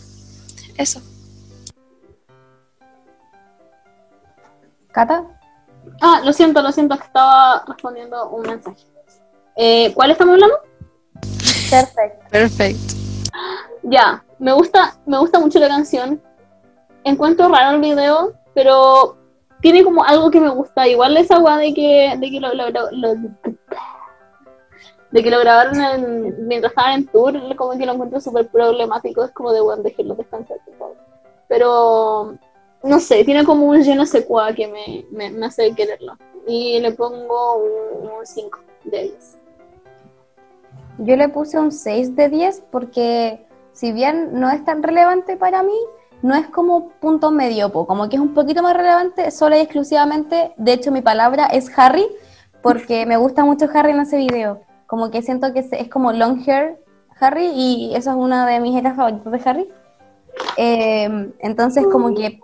Eso. ¿Cata? Ah, lo siento, lo siento, que estaba respondiendo un mensaje. Eh, ¿Cuál estamos hablando? Perfecto. Perfecto. Ya, me gusta, me gusta mucho la canción. Encuentro raro el video, pero tiene como algo que me gusta. Igual esa weá de que, de que lo, lo- lo- de que lo grabaron en- mientras estaban en tour, como que lo encuentro súper problemático. Es como de bueno, déjenlo descansar. Pero no sé, tiene como un je no sé quoi que me, me, me hace quererlo. Y le pongo un 5 de 10. Yo le puse un 6 de 10 porque si bien no es tan relevante para mí, no es como punto medio, como que es un poquito más relevante solo y exclusivamente, de hecho mi palabra es Harry, porque me gusta mucho Harry en ese video, como que siento que es, como long hair Harry y eso es una de mis eras favoritas de Harry. Eh, entonces como que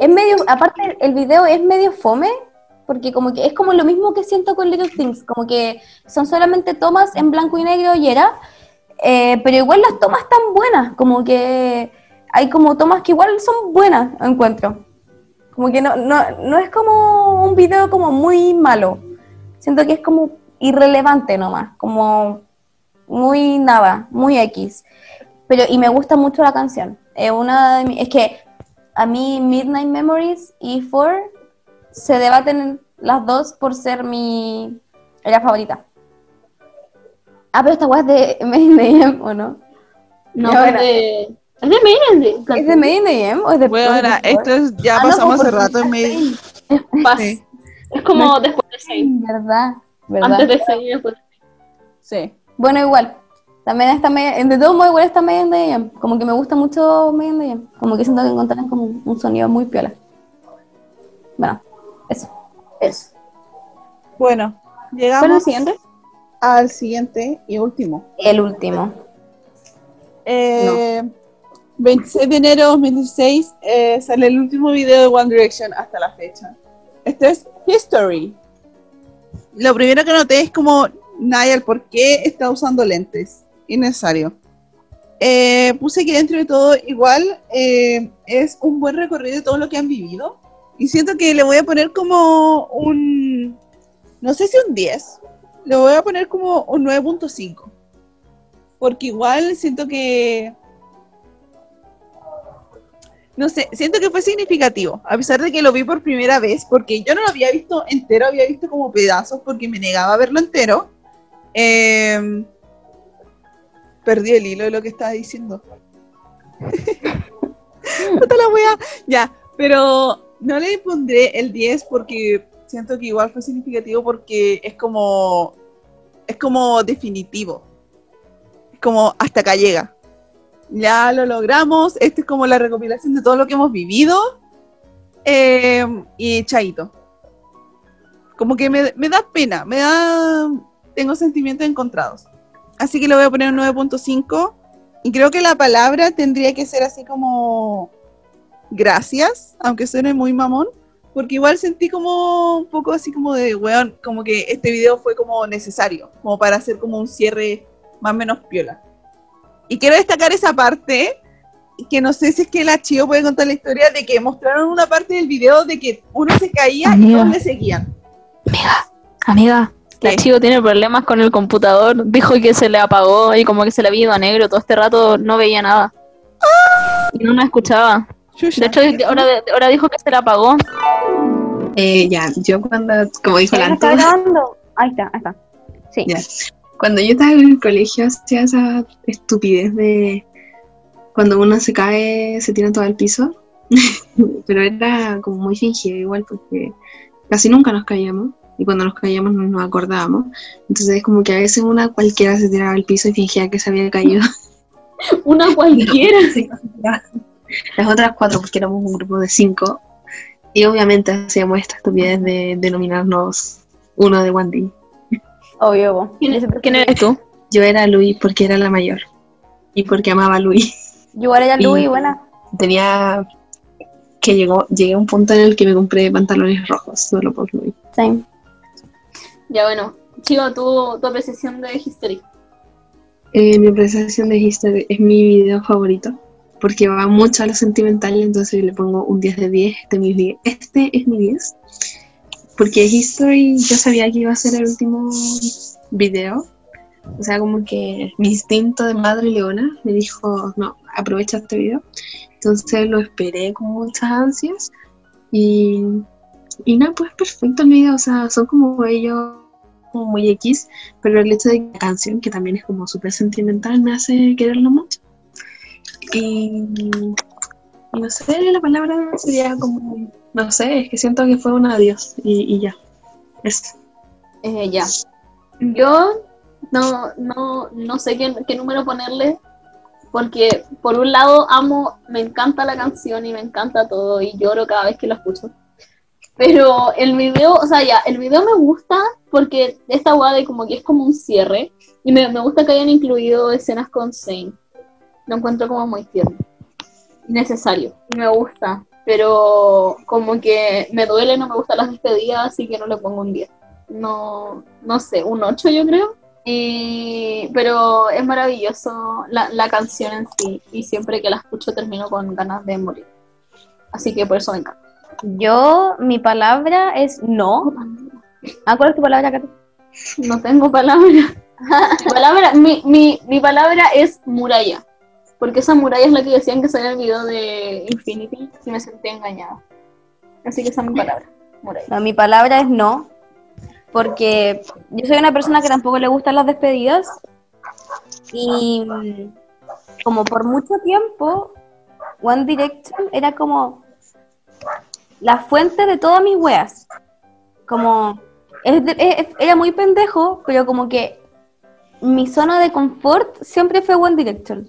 es medio, aparte el video es medio fome, porque como que es como lo mismo que siento con Little Things, como que son solamente tomas en blanco y negro y era, eh, pero igual las tomas están buenas, como que hay como tomas que igual son buenas, encuentro. Como que no, no, no es como un video como muy malo, siento que es como irrelevante nomás, como muy nada, muy X. Pero, y me gusta mucho la canción. Es una de mi- es que a mí Midnight Memories y Four se debaten las dos por ser mi era favorita. Ah, pero esta weá es de Made ¿o no? No, es de. Es de Maiden, ¿Es de Made in the AM o es de Bueno, de Four? esto es, ya Ah, no, pasamos pues, hace rato en. Sí. Es como después de Saint. Mm, ¿Verdad? ¿Verdad? Antes de Saint y después de Sí. Bueno, igual. También está Made- de todos modos igual está Made in the AM. Como que me gusta mucho Made in the AM. Como que siento que encontraron como un sonido muy piola. Bueno, eso. Eso. Bueno, ¿Cuál es el llegamos siguiente? al siguiente y último. El último. Eh, 26 de enero de 2016 eh, sale el último video de One Direction hasta la fecha. Este es History. Lo primero que noté es como Niall, ¿por qué está usando lentes? Innecesario. eh, puse que dentro de todo igual eh, es un buen recorrido de todo lo que han vivido. Y siento que le voy a poner como un, no sé si un 10, le voy a poner como un 9.5. Porque igual siento que no sé, siento que fue significativo, a pesar de que lo vi por primera vez, porque yo no lo había visto entero, había visto como pedazos porque me negaba a verlo entero. Em, perdí el hilo de lo que estaba diciendo. Puta la wea. Ya, pero no le pondré el 10 porque siento que igual fue significativo porque es como es como definitivo. Es como hasta acá llega ya lo logramos, esto es como la recopilación de todo lo que hemos vivido. Eh, y chaito. Como que me, da pena, me da. Tengo sentimientos encontrados. Así que le voy a poner un 9.5. Y creo que la palabra tendría que ser así como. Gracias, aunque suene muy mamón. Porque igual sentí como un poco así como de, weón, como que este video fue como necesario, como para hacer como un cierre más o menos piola. Y quiero destacar esa parte, que no sé si es que el archivo puede contar la historia, de que mostraron una parte del video de que uno se caía y todos le seguían. Amiga, amiga, el archivo tiene problemas con el computador. Dijo que se le apagó y como que se le había ido a negro. Todo este rato no veía nada. Y no nos escuchaba. De hecho, ahora, ahora dijo que se le apagó. Eh, ya, yo cuando, como dijo la? Ahí está, ahí está. Sí. Ya. Cuando yo estaba en el colegio hacía esa estupidez de cuando uno se cae, se tira todo al piso. Pero era como muy fingido igual porque casi nunca nos caíamos y cuando nos caíamos no nos acordábamos. Entonces es como que a veces una cualquiera se tiraba al piso y fingía que se había caído. una cualquiera. Las otras cuatro, porque éramos un grupo de cinco. Y obviamente hacíamos esta estupidez de denominarnos uno de Wandy. Obvio. ¿Quién, eres tú? Yo era Luis porque era la mayor. Y porque amaba a Luis. Yo era Luis, buena. Tenía que llegó, llegué a un punto en el que me compré pantalones rojos solo por Luis. Same. Ya bueno, Chivo, tu, tu apreciación de History. Eh, mi apreciación de History es mi video favorito porque va mucho a lo sentimental, entonces le pongo un 10 de 10. Este, mi 10. este es mi 10 porque History yo sabía que iba a ser el último video. O sea, como que mi instinto de madre leona me dijo, no, aprovecha este video. Entonces lo esperé con muchas ansias. Y, y nada, pues perfecto el video. O sea, son como ellos como muy X, pero el hecho de la canción, que también es como súper sentimental, me hace quererlo mucho. Y no sé, la palabra sería como no sé, es que siento que fue un adiós y, ya. Eso. Eh, ya. Yo no, no, no sé qué, qué, número ponerle, porque por un lado amo, me encanta la canción y me encanta todo y lloro cada vez que lo escucho. Pero el video, o sea, ya, el video me gusta porque esta guada como que es como un cierre y me, me gusta que hayan incluido escenas con Zane. Lo encuentro como muy tierno. Necesario. Me gusta pero como que me duele, no me gustan las despedidas, así que no le pongo un 10. No, no sé, un 8 yo creo. Y, pero es maravilloso la, la, canción en sí y siempre que la escucho termino con ganas de morir. Así que por eso me encanta. Yo, mi palabra es no. ¿Ah, cuál es tu palabra, Katy? No tengo palabra. mi, palabra mi, mi, mi palabra es muralla. Porque esa muralla es la que decían que salía el video de Infinity y me sentí engañada. Así que esa es mi palabra, muralla. mi palabra es no, porque yo soy una persona que tampoco le gustan las despedidas y como por mucho tiempo One Direction era como la fuente de todas mis weas. Como era muy pendejo, pero como que mi zona de confort siempre fue One Direction.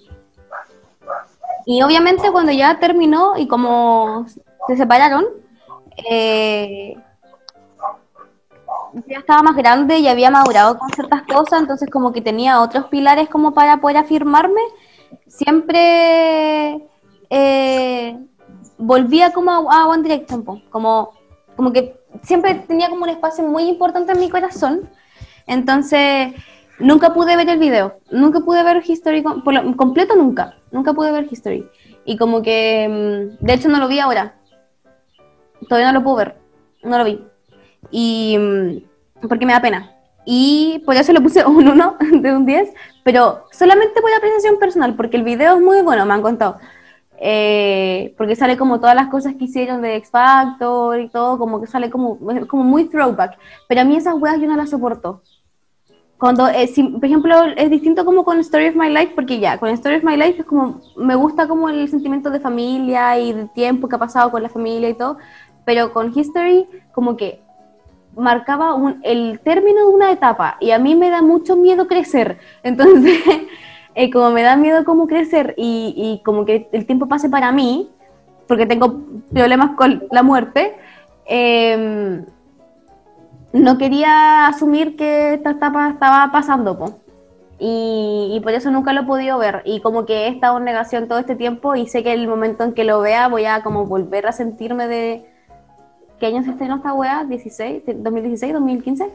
Y obviamente cuando ya terminó y como se separaron, eh, ya estaba más grande y había madurado con ciertas cosas, entonces como que tenía otros pilares como para poder afirmarme, siempre eh, volvía como a, One Direction, como, como que siempre tenía como un espacio muy importante en mi corazón, entonces nunca pude ver el video, nunca pude ver History por lo- completo, nunca, nunca pude ver History. Y como que, mm, de hecho no lo vi ahora, todavía no lo puedo ver, no lo vi. Y mm, porque me da pena. Y por eso le puse un 1 de un 10, pero solamente por apreciación personal, porque el video es muy bueno, me han contado. Eh, porque sale como todas las cosas que hicieron de X Factor y todo, como que sale como, como muy throwback. Pero a mí esas weas yo no las soporto. Cuando, eh, si- por ejemplo, es distinto como con Story of My Life, porque ya, con Story of My Life es como, me gusta como el sentimiento de familia y de tiempo que ha pasado con la familia y todo, pero con History como que marcaba un- el término de una etapa y a mí me da mucho miedo crecer. Entonces, eh, como me da miedo como crecer y, y como que el tiempo pase para mí, porque tengo problemas con la muerte, em, no quería asumir que esta etapa estaba pasando, po. Y, y por eso nunca lo he podido ver. Y como que he estado en negación todo este tiempo y sé que el momento en que lo vea voy a como volver a sentirme de... ¿Qué año se estrenó esta weá? ¿16? ¿2016? ¿2015?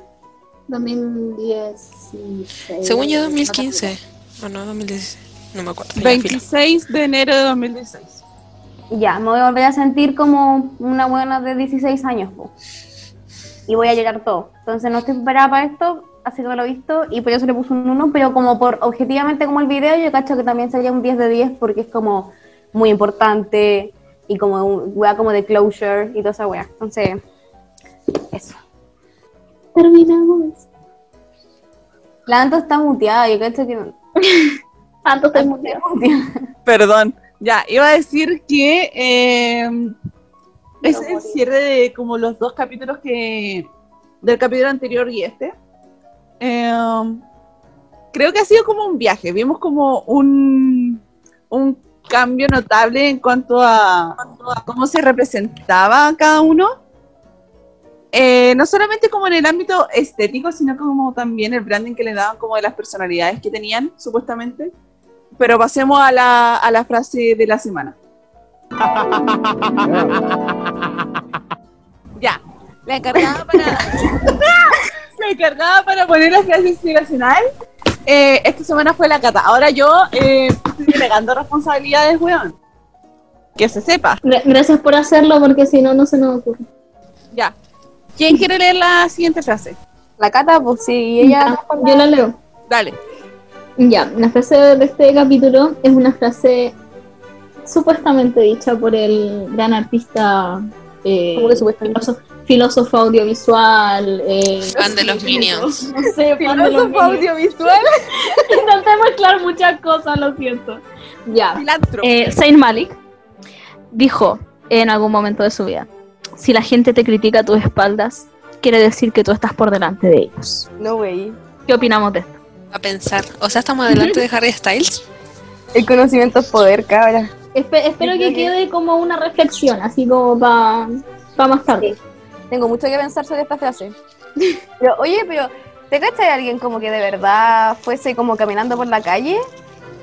2016. Según yo, 2015. O no, 2016. No me acuerdo. ya, filo. 26 de enero de 2016. Ya, me voy a volver a sentir como una buena de 16 años, po. Y voy a llorar todo. Entonces no estoy preparada para esto, así que no lo he visto, y por eso le puse un 1, pero como por objetivamente como el video, yo cacho que también sería un 10 de 10 porque es como muy importante y como un wea como de closure y toda esa wea. Entonces, eso. Terminamos. La Anto está muteada, yo cacho que... Tanto estoy muteado. Perdón. Ya, iba a decir que eh, es el cierre de como los dos capítulos que del capítulo anterior y este. Eh, creo que ha sido como un viaje. Vimos como un, un cambio notable en cuanto a, a cómo se representaba cada uno. Eh, no solamente como en el ámbito estético, sino como también el branding que le daban como de las personalidades que tenían, supuestamente. Pero pasemos a la, a la frase de la semana. ya, la encargada para, la encargada para poner la frase inspiracional eh, esta semana fue la Cata. Ahora yo eh, estoy delegando responsabilidades, weón. Que se sepa. Gra- Gracias por hacerlo porque si no, no se nos ocurre. Ya. ¿Quién quiere leer la siguiente frase? La Cata, pues sí, ella... Ya, yo la leo. Dale. Ya, la frase de este capítulo es una frase supuestamente dicha por el gran artista, eh, ¿Cómo que supuestamente? filósofo, filósofo audiovisual, eh, Fan de los Minions. no sé, fan de los Filósofo audiovisual. Intenté mezclar muchas cosas, lo siento. Ya, eh, Saint Malik dijo en algún momento de su vida, si la gente te critica a tus espaldas, quiere decir que tú estás por delante de ellos. No, güey. ¿Qué opinamos de esto? A pensar. O sea, estamos delante de Harry Styles. El conocimiento es poder, cabra. Espe- espero que que- quede como una reflexión, así como para más tarde. Tengo mucho que pensar sobre esta frase. Pero, oye, pero, ¿te cachas de alguien como que de verdad fuese como caminando por la calle?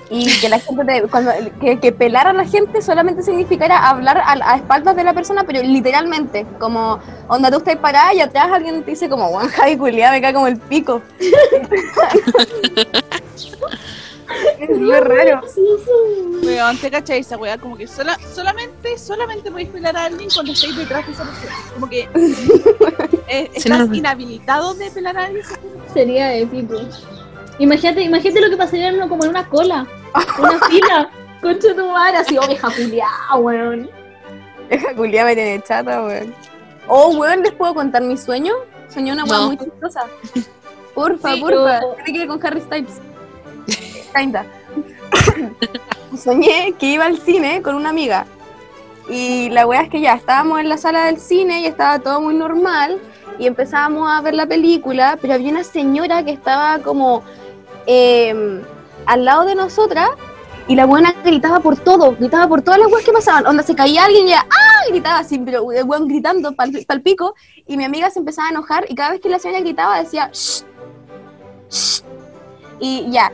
Y que la gente, te- cuando, que, que pelar a la gente solamente significara hablar a, a espaldas de la persona, pero literalmente, como, onda, tú estás parada y atrás alguien te dice como, Juan Javi culiada, me cae como el pico. es muy raro. Weón, te cachai esa weá, como que sola, solamente, solamente podéis pelar a alguien cuando estáis detrás de esa persona. Como que eh, Sí, estás no. inhabilitado de pelar a alguien. Sería épico. Imagínate, imagínate lo que pasaría en uno como en una cola, una fila. Concha tu madre, así oveja culiada, weón. Deja culiada me tiene chata, weón. Oh, weón, ¿les puedo contar mi sueño? Soñé una weá No. muy chistosa. Porfa, Sí, porfa. yo- Tiene que con Harry Styles. Kinda. Soñé que iba al cine con una amiga. Y la weá es que ya estábamos en la sala del cine y estaba todo muy normal. Y empezábamos a ver la película, pero había una señora que estaba como eh, al lado de nosotras y la buena gritaba por todo, gritaba por todas las weas que pasaban. Onda, se caía alguien y ya, ¡ah! gritaba así, pero el weón gritando pal, pal pico. Y mi amiga se empezaba a enojar y cada vez que la señora gritaba decía, "Shh, shh". Y ya,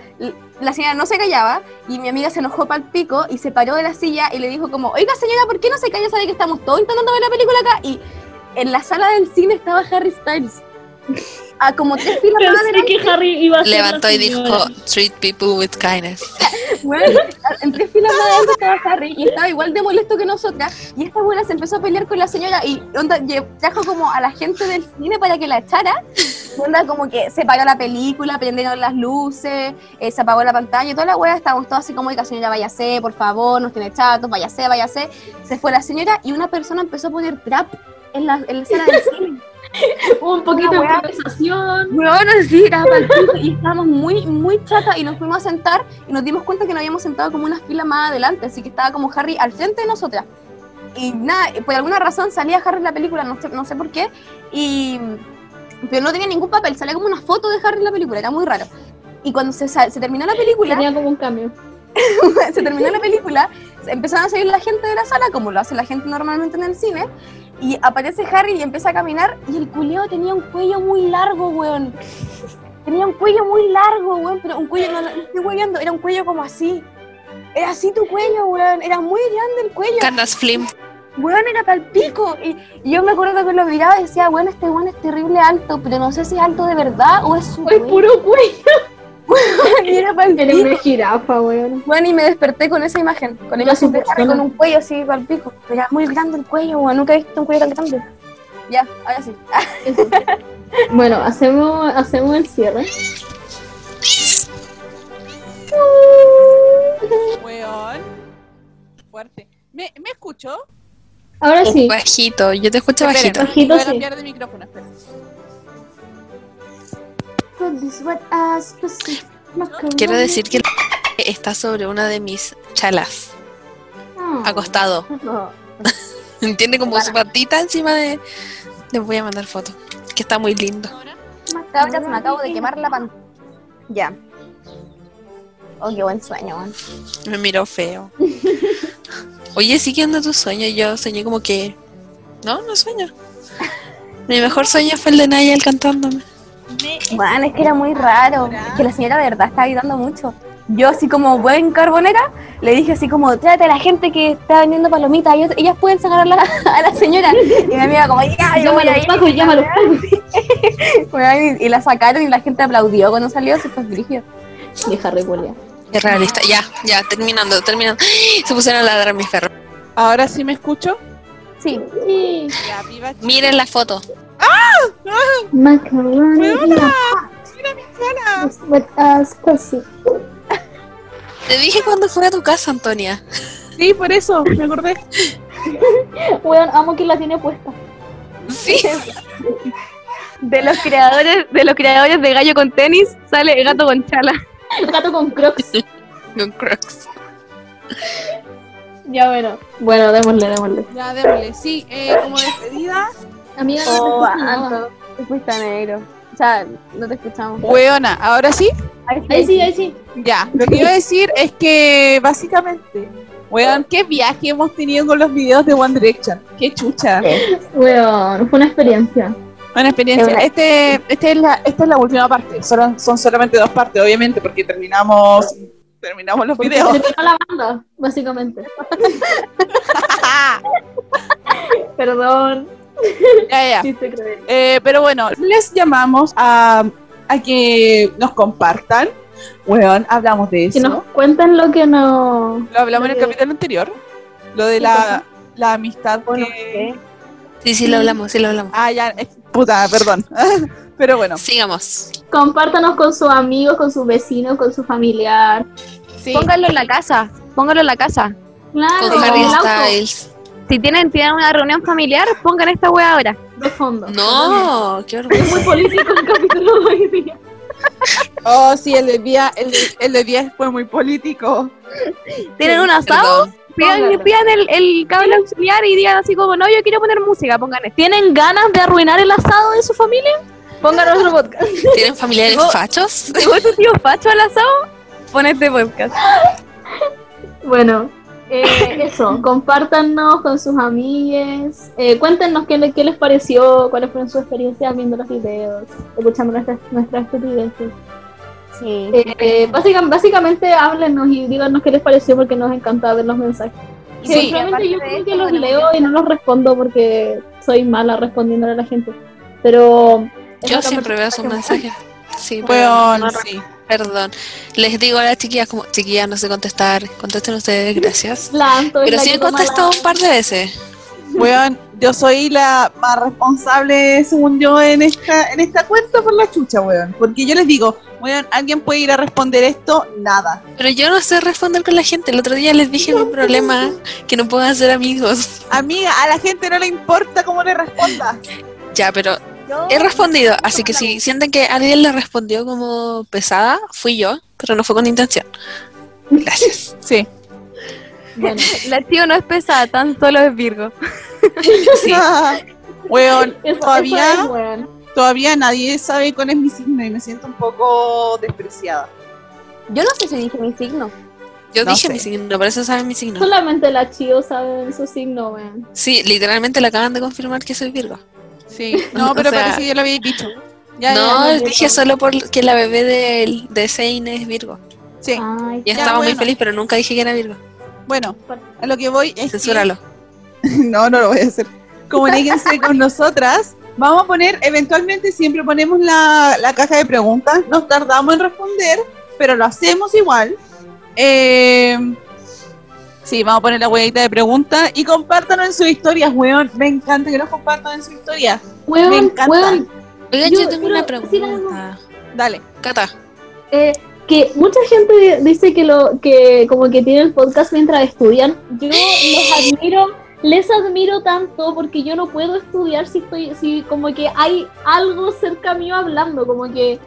la señora no se callaba y mi amiga se enojó pal pico y se paró de la silla y le dijo como, oiga señora, ¿por qué no se calla? Sabe que estamos todos intentando ver la película acá. Y en la sala del cine estaba Harry Styles. a como tres filas más Pensé adelante. que Harry iba a Levantó y dijo, treat people with kindness. Bueno, en tres filas más adelante estaba Harry y estaba igual de molesto que nosotras. Y esta buena se empezó a pelear con la señora y onda, trajo como a la gente del cine para que la echara. Onda como que se paró la película, prendieron las luces, eh, se apagó la pantalla y toda la wea. Estábamos todos así como, "Oiga, señora, váyase, por favor, nos tiene chatos, váyase, váyase. Se fue la señora y una persona empezó a poner trap en la, en la sala del cine. Un poquito de improvisación. Bueno, sí, era y estábamos muy, muy chatas y nos fuimos a sentar y nos dimos cuenta que nos habíamos sentado como una fila más adelante, así que estaba como Harry al frente de nosotras. Y nada, por alguna razón salía Harry en la película, no sé, no sé por qué, y, pero no tenía ningún papel, salía como una foto de Harry en la película, era muy raro. Y cuando se, se terminó la película, Tenía como un cambio. se terminó la película, empezaron a salir la gente de la sala, como lo hace la gente normalmente en el cine, y aparece Harry y empieza a caminar, y el culeo tenía un cuello muy largo, weón. Tenía un cuello muy largo, weón, pero un cuello, no, no estoy hueveando, era un cuello como así. Era así tu cuello, weón, era muy grande el cuello. Canas Flim. Weón, era pal pico. Y, y yo me acuerdo que lo miraba y decía, bueno, este weón es terrible alto, pero no sé si es alto de verdad o es su cuello. puro cuello. Y era pal Era pico. una jirafa, weón. Bueno, y me desperté con esa imagen, con la imagen de con un cuello así para el pico. Pero era muy grande el cuello, weón. Nunca he visto un cuello tan grande. Ya, ahora sí. Bueno, hacemos, hacemos el cierre. Weón. Fuerte. ¿Me, ¿Me escucho? Ahora sí. Bajito, yo te escucho Esperen, bajito. Bajito, Voy a sí. cambiar de micrófono, esperen. Quiero decir que está sobre una de mis chalas, Ah. acostado. Tiene como su patita encima de... Les voy a mandar foto, que está muy lindo. Cabras, me acabo de quemar la pantalla. Ya. Oh, qué buen sueño, weón. Me miró feo. Oye, sí que anda tu sueño. Yo soñé como que... No, no sueño. Mi mejor sueño fue el de Nayel cantándome. Bueno, es que era muy raro. Es que la señora de verdad estaba gritando mucho. Yo, así como buen carbonera, le dije así como, tráete a la gente que está vendiendo palomitas, ellos- ellas pueden sacar a la, a la señora. Y mi amiga como, ya, yo voy Llámalo, a ir. Paco, llámalo, y, la sacaron y la gente aplaudió cuando salió, se fue dirigido. Y Harry Realista. Ya, ya, terminando, terminando. Se pusieron a ladrar mis perros. ¿Ahora sí me escucho? Sí. Sí. Ya, viva Miren la foto. Macaroni in a China. pot with a spicy. Te dije cuando fue a tu casa, Antonia. Sí, por eso, me acordé. Weón, amo que la tiene puesta. Sí. De los creadores, de los creadores de Gallo con tenis, sale Gato con chala. El gato con crocs. Con Crocs. Ya bueno. Bueno, démosle, démosle. Ya, démosle. Sí, eh, como despedida. Amiga, no Oh, te. Anto, fuiste negro. O sea, no te escuchamos. Weona, ¿ahora sí? Ahí sí, ahí sí. Ya, lo que iba a decir es que básicamente, weón, qué viaje hemos tenido con los videos de One Direction. Qué chucha. Weón, fue una experiencia. Buena experiencia. Qué. Este, este es la, esta es la última parte. Solo- son solamente dos partes, obviamente, porque terminamos terminamos los Porque videos. se terminó la banda, básicamente. Perdón. ya, ya. Eh, pero bueno, les llamamos a, a que nos compartan. Weón, hablamos de eso. Que nos cuenten lo que no. Lo hablamos en el que- capítulo anterior. Lo de ¿Qué la, la amistad Bueno, que... Sí, sí, lo hablamos, sí, lo hablamos. Ah, ya, es- puta, perdón. pero bueno, Sigamos. Compártanos con sus amigos, con sus vecinos, con su familiar. sí. Pónganlo en la casa, pónganlo en la casa. Claro, Con Harry Styles. Si tienen, tienen una reunión familiar, pongan esta wea ahora. de fondo. No, qué Es muy político el capítulo de hoy día. Oh, sí, el de día, el, el de día fue muy político. Tienen un asado, Perdón. Pidan, el, el cable auxiliar y digan así como, no, yo quiero poner música, pongan esto. ¿Tienen ganas de arruinar el asado de su familia? Pongan nuestro podcast. ¿Tienen familiares fachos? ¿Llegó tu tío Facho al asado? Pon este podcast. Bueno, eh, eso, compártanos con sus amigues, eh, cuéntenos qué, le- qué les pareció, cuáles fueron sus experiencias viendo los videos, escuchando nuestras, nuestras estupideces. Sí. Eh, eh, básica- básicamente háblenos y díganos qué les pareció porque nos encanta ver los mensajes. Sí. Simplemente yo creo que los bueno, leo y no los respondo porque soy mala respondiéndole a la gente. Pero Yo siempre veo sus mensajes. Sí, pero Weón, no- sí. perdón. Les digo a las chiquillas como, chiquillas, no sé contestar, contesten ustedes, gracias. Pero sí he contestado la- un par de veces. Weón, yo soy la más responsable, según yo, en esta, en esta cuenta por la chucha, weón. Porque yo les digo, weón, ¿alguien puede ir a responder esto? Nada. Pero yo no sé responder con la gente. El otro día les dije mi problema, que no puedo hacer amigos. Amiga, a la gente no le importa cómo le responda. Ya, pero Yo- he respondido. Así que si sienten que alguien le respondió como pesada, fui yo, pero no fue con intención. Gracias. Sí. Bueno, La tío no es pesada, tan solo es Virgo. Sí. weón, todavía, eso es, weón. Todavía nadie sabe cuál es mi signo y me siento un poco despreciada. Yo no sé si dije mi signo. Yo No dije sé. mi signo, por eso saben mi signo. Solamente la Chio sabe su signo, weón. Sí, literalmente le acaban de confirmar que soy Virgo. Sí, no, O pero sea- parece que ya lo habéis dicho. Ya, no, ya, ya. dije solo porque la bebé de, de Sein es Virgo. sí. Ay, Y Ya, estaba muy feliz, pero nunca dije que era Virgo. Bueno, a lo que voy es que- Censúralo. No, no lo voy a hacer. Comuníquense con nosotras. Vamos a poner, eventualmente siempre ponemos la, la caja de preguntas. Nos tardamos en responder, pero lo hacemos igual. Eh, sí, vamos a poner la huevita de preguntas y compártanos en sus historias, weón. Me encanta que nos compartan en sus historias. Me Weón, encanta. weón, Oigan, Yo yo, tengo una pregunta. Dale. Cata, eh, que mucha gente dice que lo que como que tiene el podcast mientras estudian. Yo los admiro, les admiro tanto porque yo no puedo estudiar si estoy, si como que hay algo cerca mío hablando, como que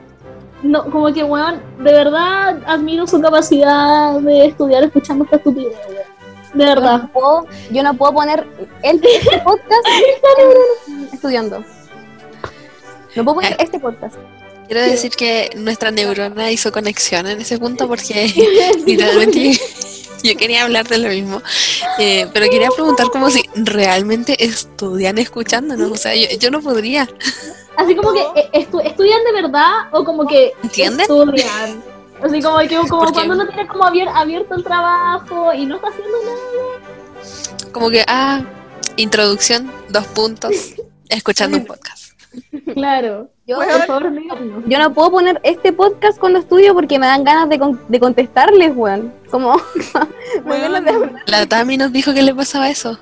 no, como que weón, de verdad admiro su capacidad de estudiar escuchando esta estupidez, weón. De Yo verdad. no puedo, yo no puedo poner el este podcast estudiando. No puedo poner este podcast. quiero decir que nuestra neurona hizo conexión en ese punto porque literalmente yo quería hablar de lo mismo. Eh, pero quería preguntar como si realmente estudian escuchándonos. O sea, yo, yo no podría. Así como que eh, estu- estudian de verdad o como que ¿Entienden? estudian. Así como que como cuando uno tiene como abier- abierto el trabajo y no está haciendo nada. Como que, ah, introducción, dos puntos, escuchando un podcast. Claro. Yo, Bueno, yo no puedo poner este podcast cuando estudio porque me dan ganas de, con- de contestarles, weón. Como, ganas de. La Tami nos dijo que le pasaba eso,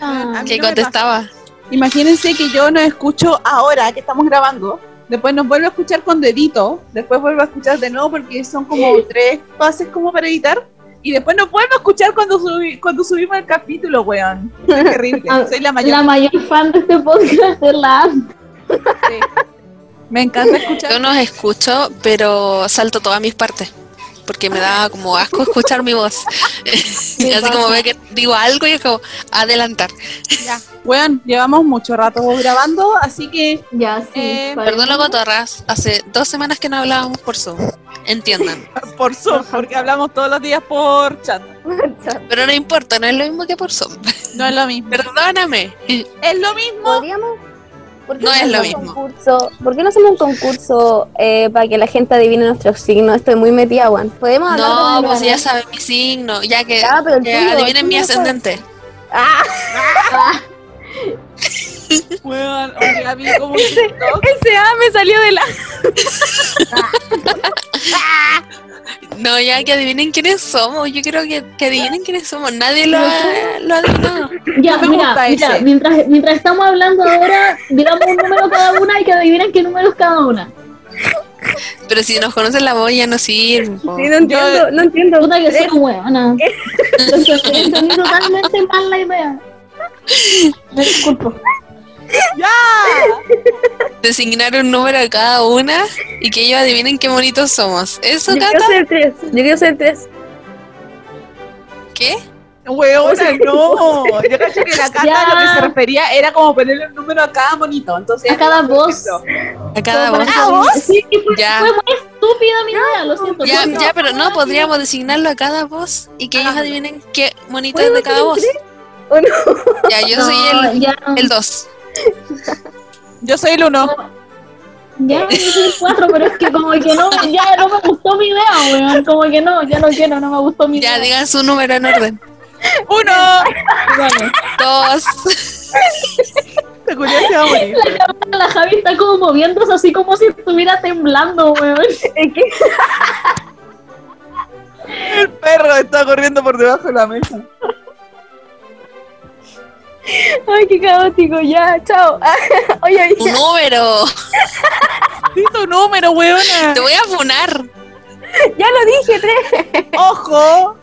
Ah, que no contestaba. Imagínense que yo nos escucho ahora que estamos grabando. Después nos vuelvo a escuchar cuando edito. Después vuelvo a escuchar de nuevo porque son como tres pases como para editar. Y después nos vuelvo a escuchar cuando, subi- cuando subimos el capítulo, weón. Es terrible. Ah, Soy la mayor. La mayor fan de este podcast es la. Sí. Me encanta escuchar. Yo nos escucho, pero salto todas mis partes. Porque me da como asco escuchar mi voz. Así como ve que digo algo y es como adelantar. Weón, llevamos mucho rato grabando, así que Ya, sí. Eh. Perdón, loco, Torras. Hace dos semanas que no hablábamos por Zoom. Entiendan. por Zoom, porque hablamos todos los días por chat. Pero no importa, no es lo mismo que por Zoom. No es lo mismo. Perdóname. Es lo mismo. ¿Podríamos? ¿Por qué No es lo hacemos mismo. un concurso? ¿Por qué no hacemos un concurso eh, para que la gente adivine nuestros signos? Estoy muy metida, weón. Podemos hablar No, de pues ya saben mi signo. Ya que, Ah, pero el que tuyo, adivinen mi tuyo, ascendente. ¡Ah! Weón, oye, había como un TikTok. Ese A me salió de la. No, ya que adivinen quiénes somos. Yo creo que, que adivinen quiénes somos. Nadie lo ha, lo ha adivinado. Ya, No mira, ese. mientras, mientras estamos hablando ahora, digamos un número cada una y que adivinen qué número es cada una. Pero si nos conocen la voz ya no sirve. Sí, no entiendo, no entiendo. Puta que soy buena. Entendí entendí totalmente mal la idea. Me disculpo. ¡Ya! Designar un número a cada una y que ellos adivinen qué bonitos somos. ¿Eso, Yo quiero ser el 3. Yo quiero ser el 3. ¿Qué? Weona, no. Yo cacho que la Cata Ya. lo que se refería era como ponerle un número a cada monito. Entonces, A cada voz. A cada voz. Sí, que fue, Ya. fue muy estúpida mi idea, lo siento. Ya, No, ya, pero no, podríamos designarlo a cada voz y que ellos Hagámoslo. adivinen qué bonito es de cada voz. ¿O no? Ya, yo no, soy el, ya, el 2. Yo soy el uno. ya, yo soy el cuatro, pero es que como que no, ya no me gustó mi idea, weón. Como que no, ya no quiero, no me gustó mi idea. Ya, digan su número en orden. ¡Uno! Bueno, Dos. La cámara, la Javi está como moviéndose así como si estuviera temblando, weón. Es que El perro está corriendo por debajo de la mesa. Ay, qué caótico, ya, chao. Oye, Un número. Di tu número, weona. Te voy a funar. ya lo dije, tres. Ojo.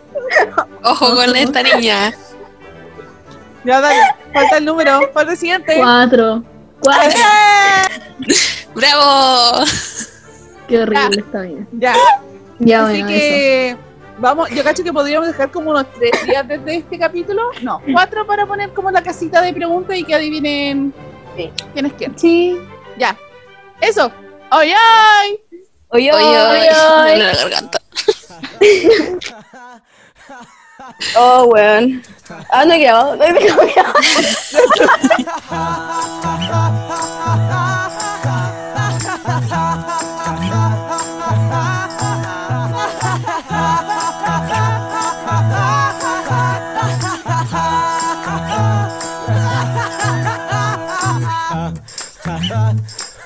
Ojo con esta niña. Ya, dale. Falta el número. Falta el siguiente. Cuatro. Cuatro. ¡Eh! ¡Bravo! Qué horrible está bien. Ya. Ya, Así bueno, eso. Vamos, yo cacho que podríamos dejar como unos tres días desde este capítulo. No, cuatro para poner como la casita de preguntas y que adivinen Sí. quién es quién. Sí. Ya. Eso. ¡Ay, ay! Oye, Oye, oye, oye, me duele la garganta. Oh, weón. Ah, no he grabado. No he grabado.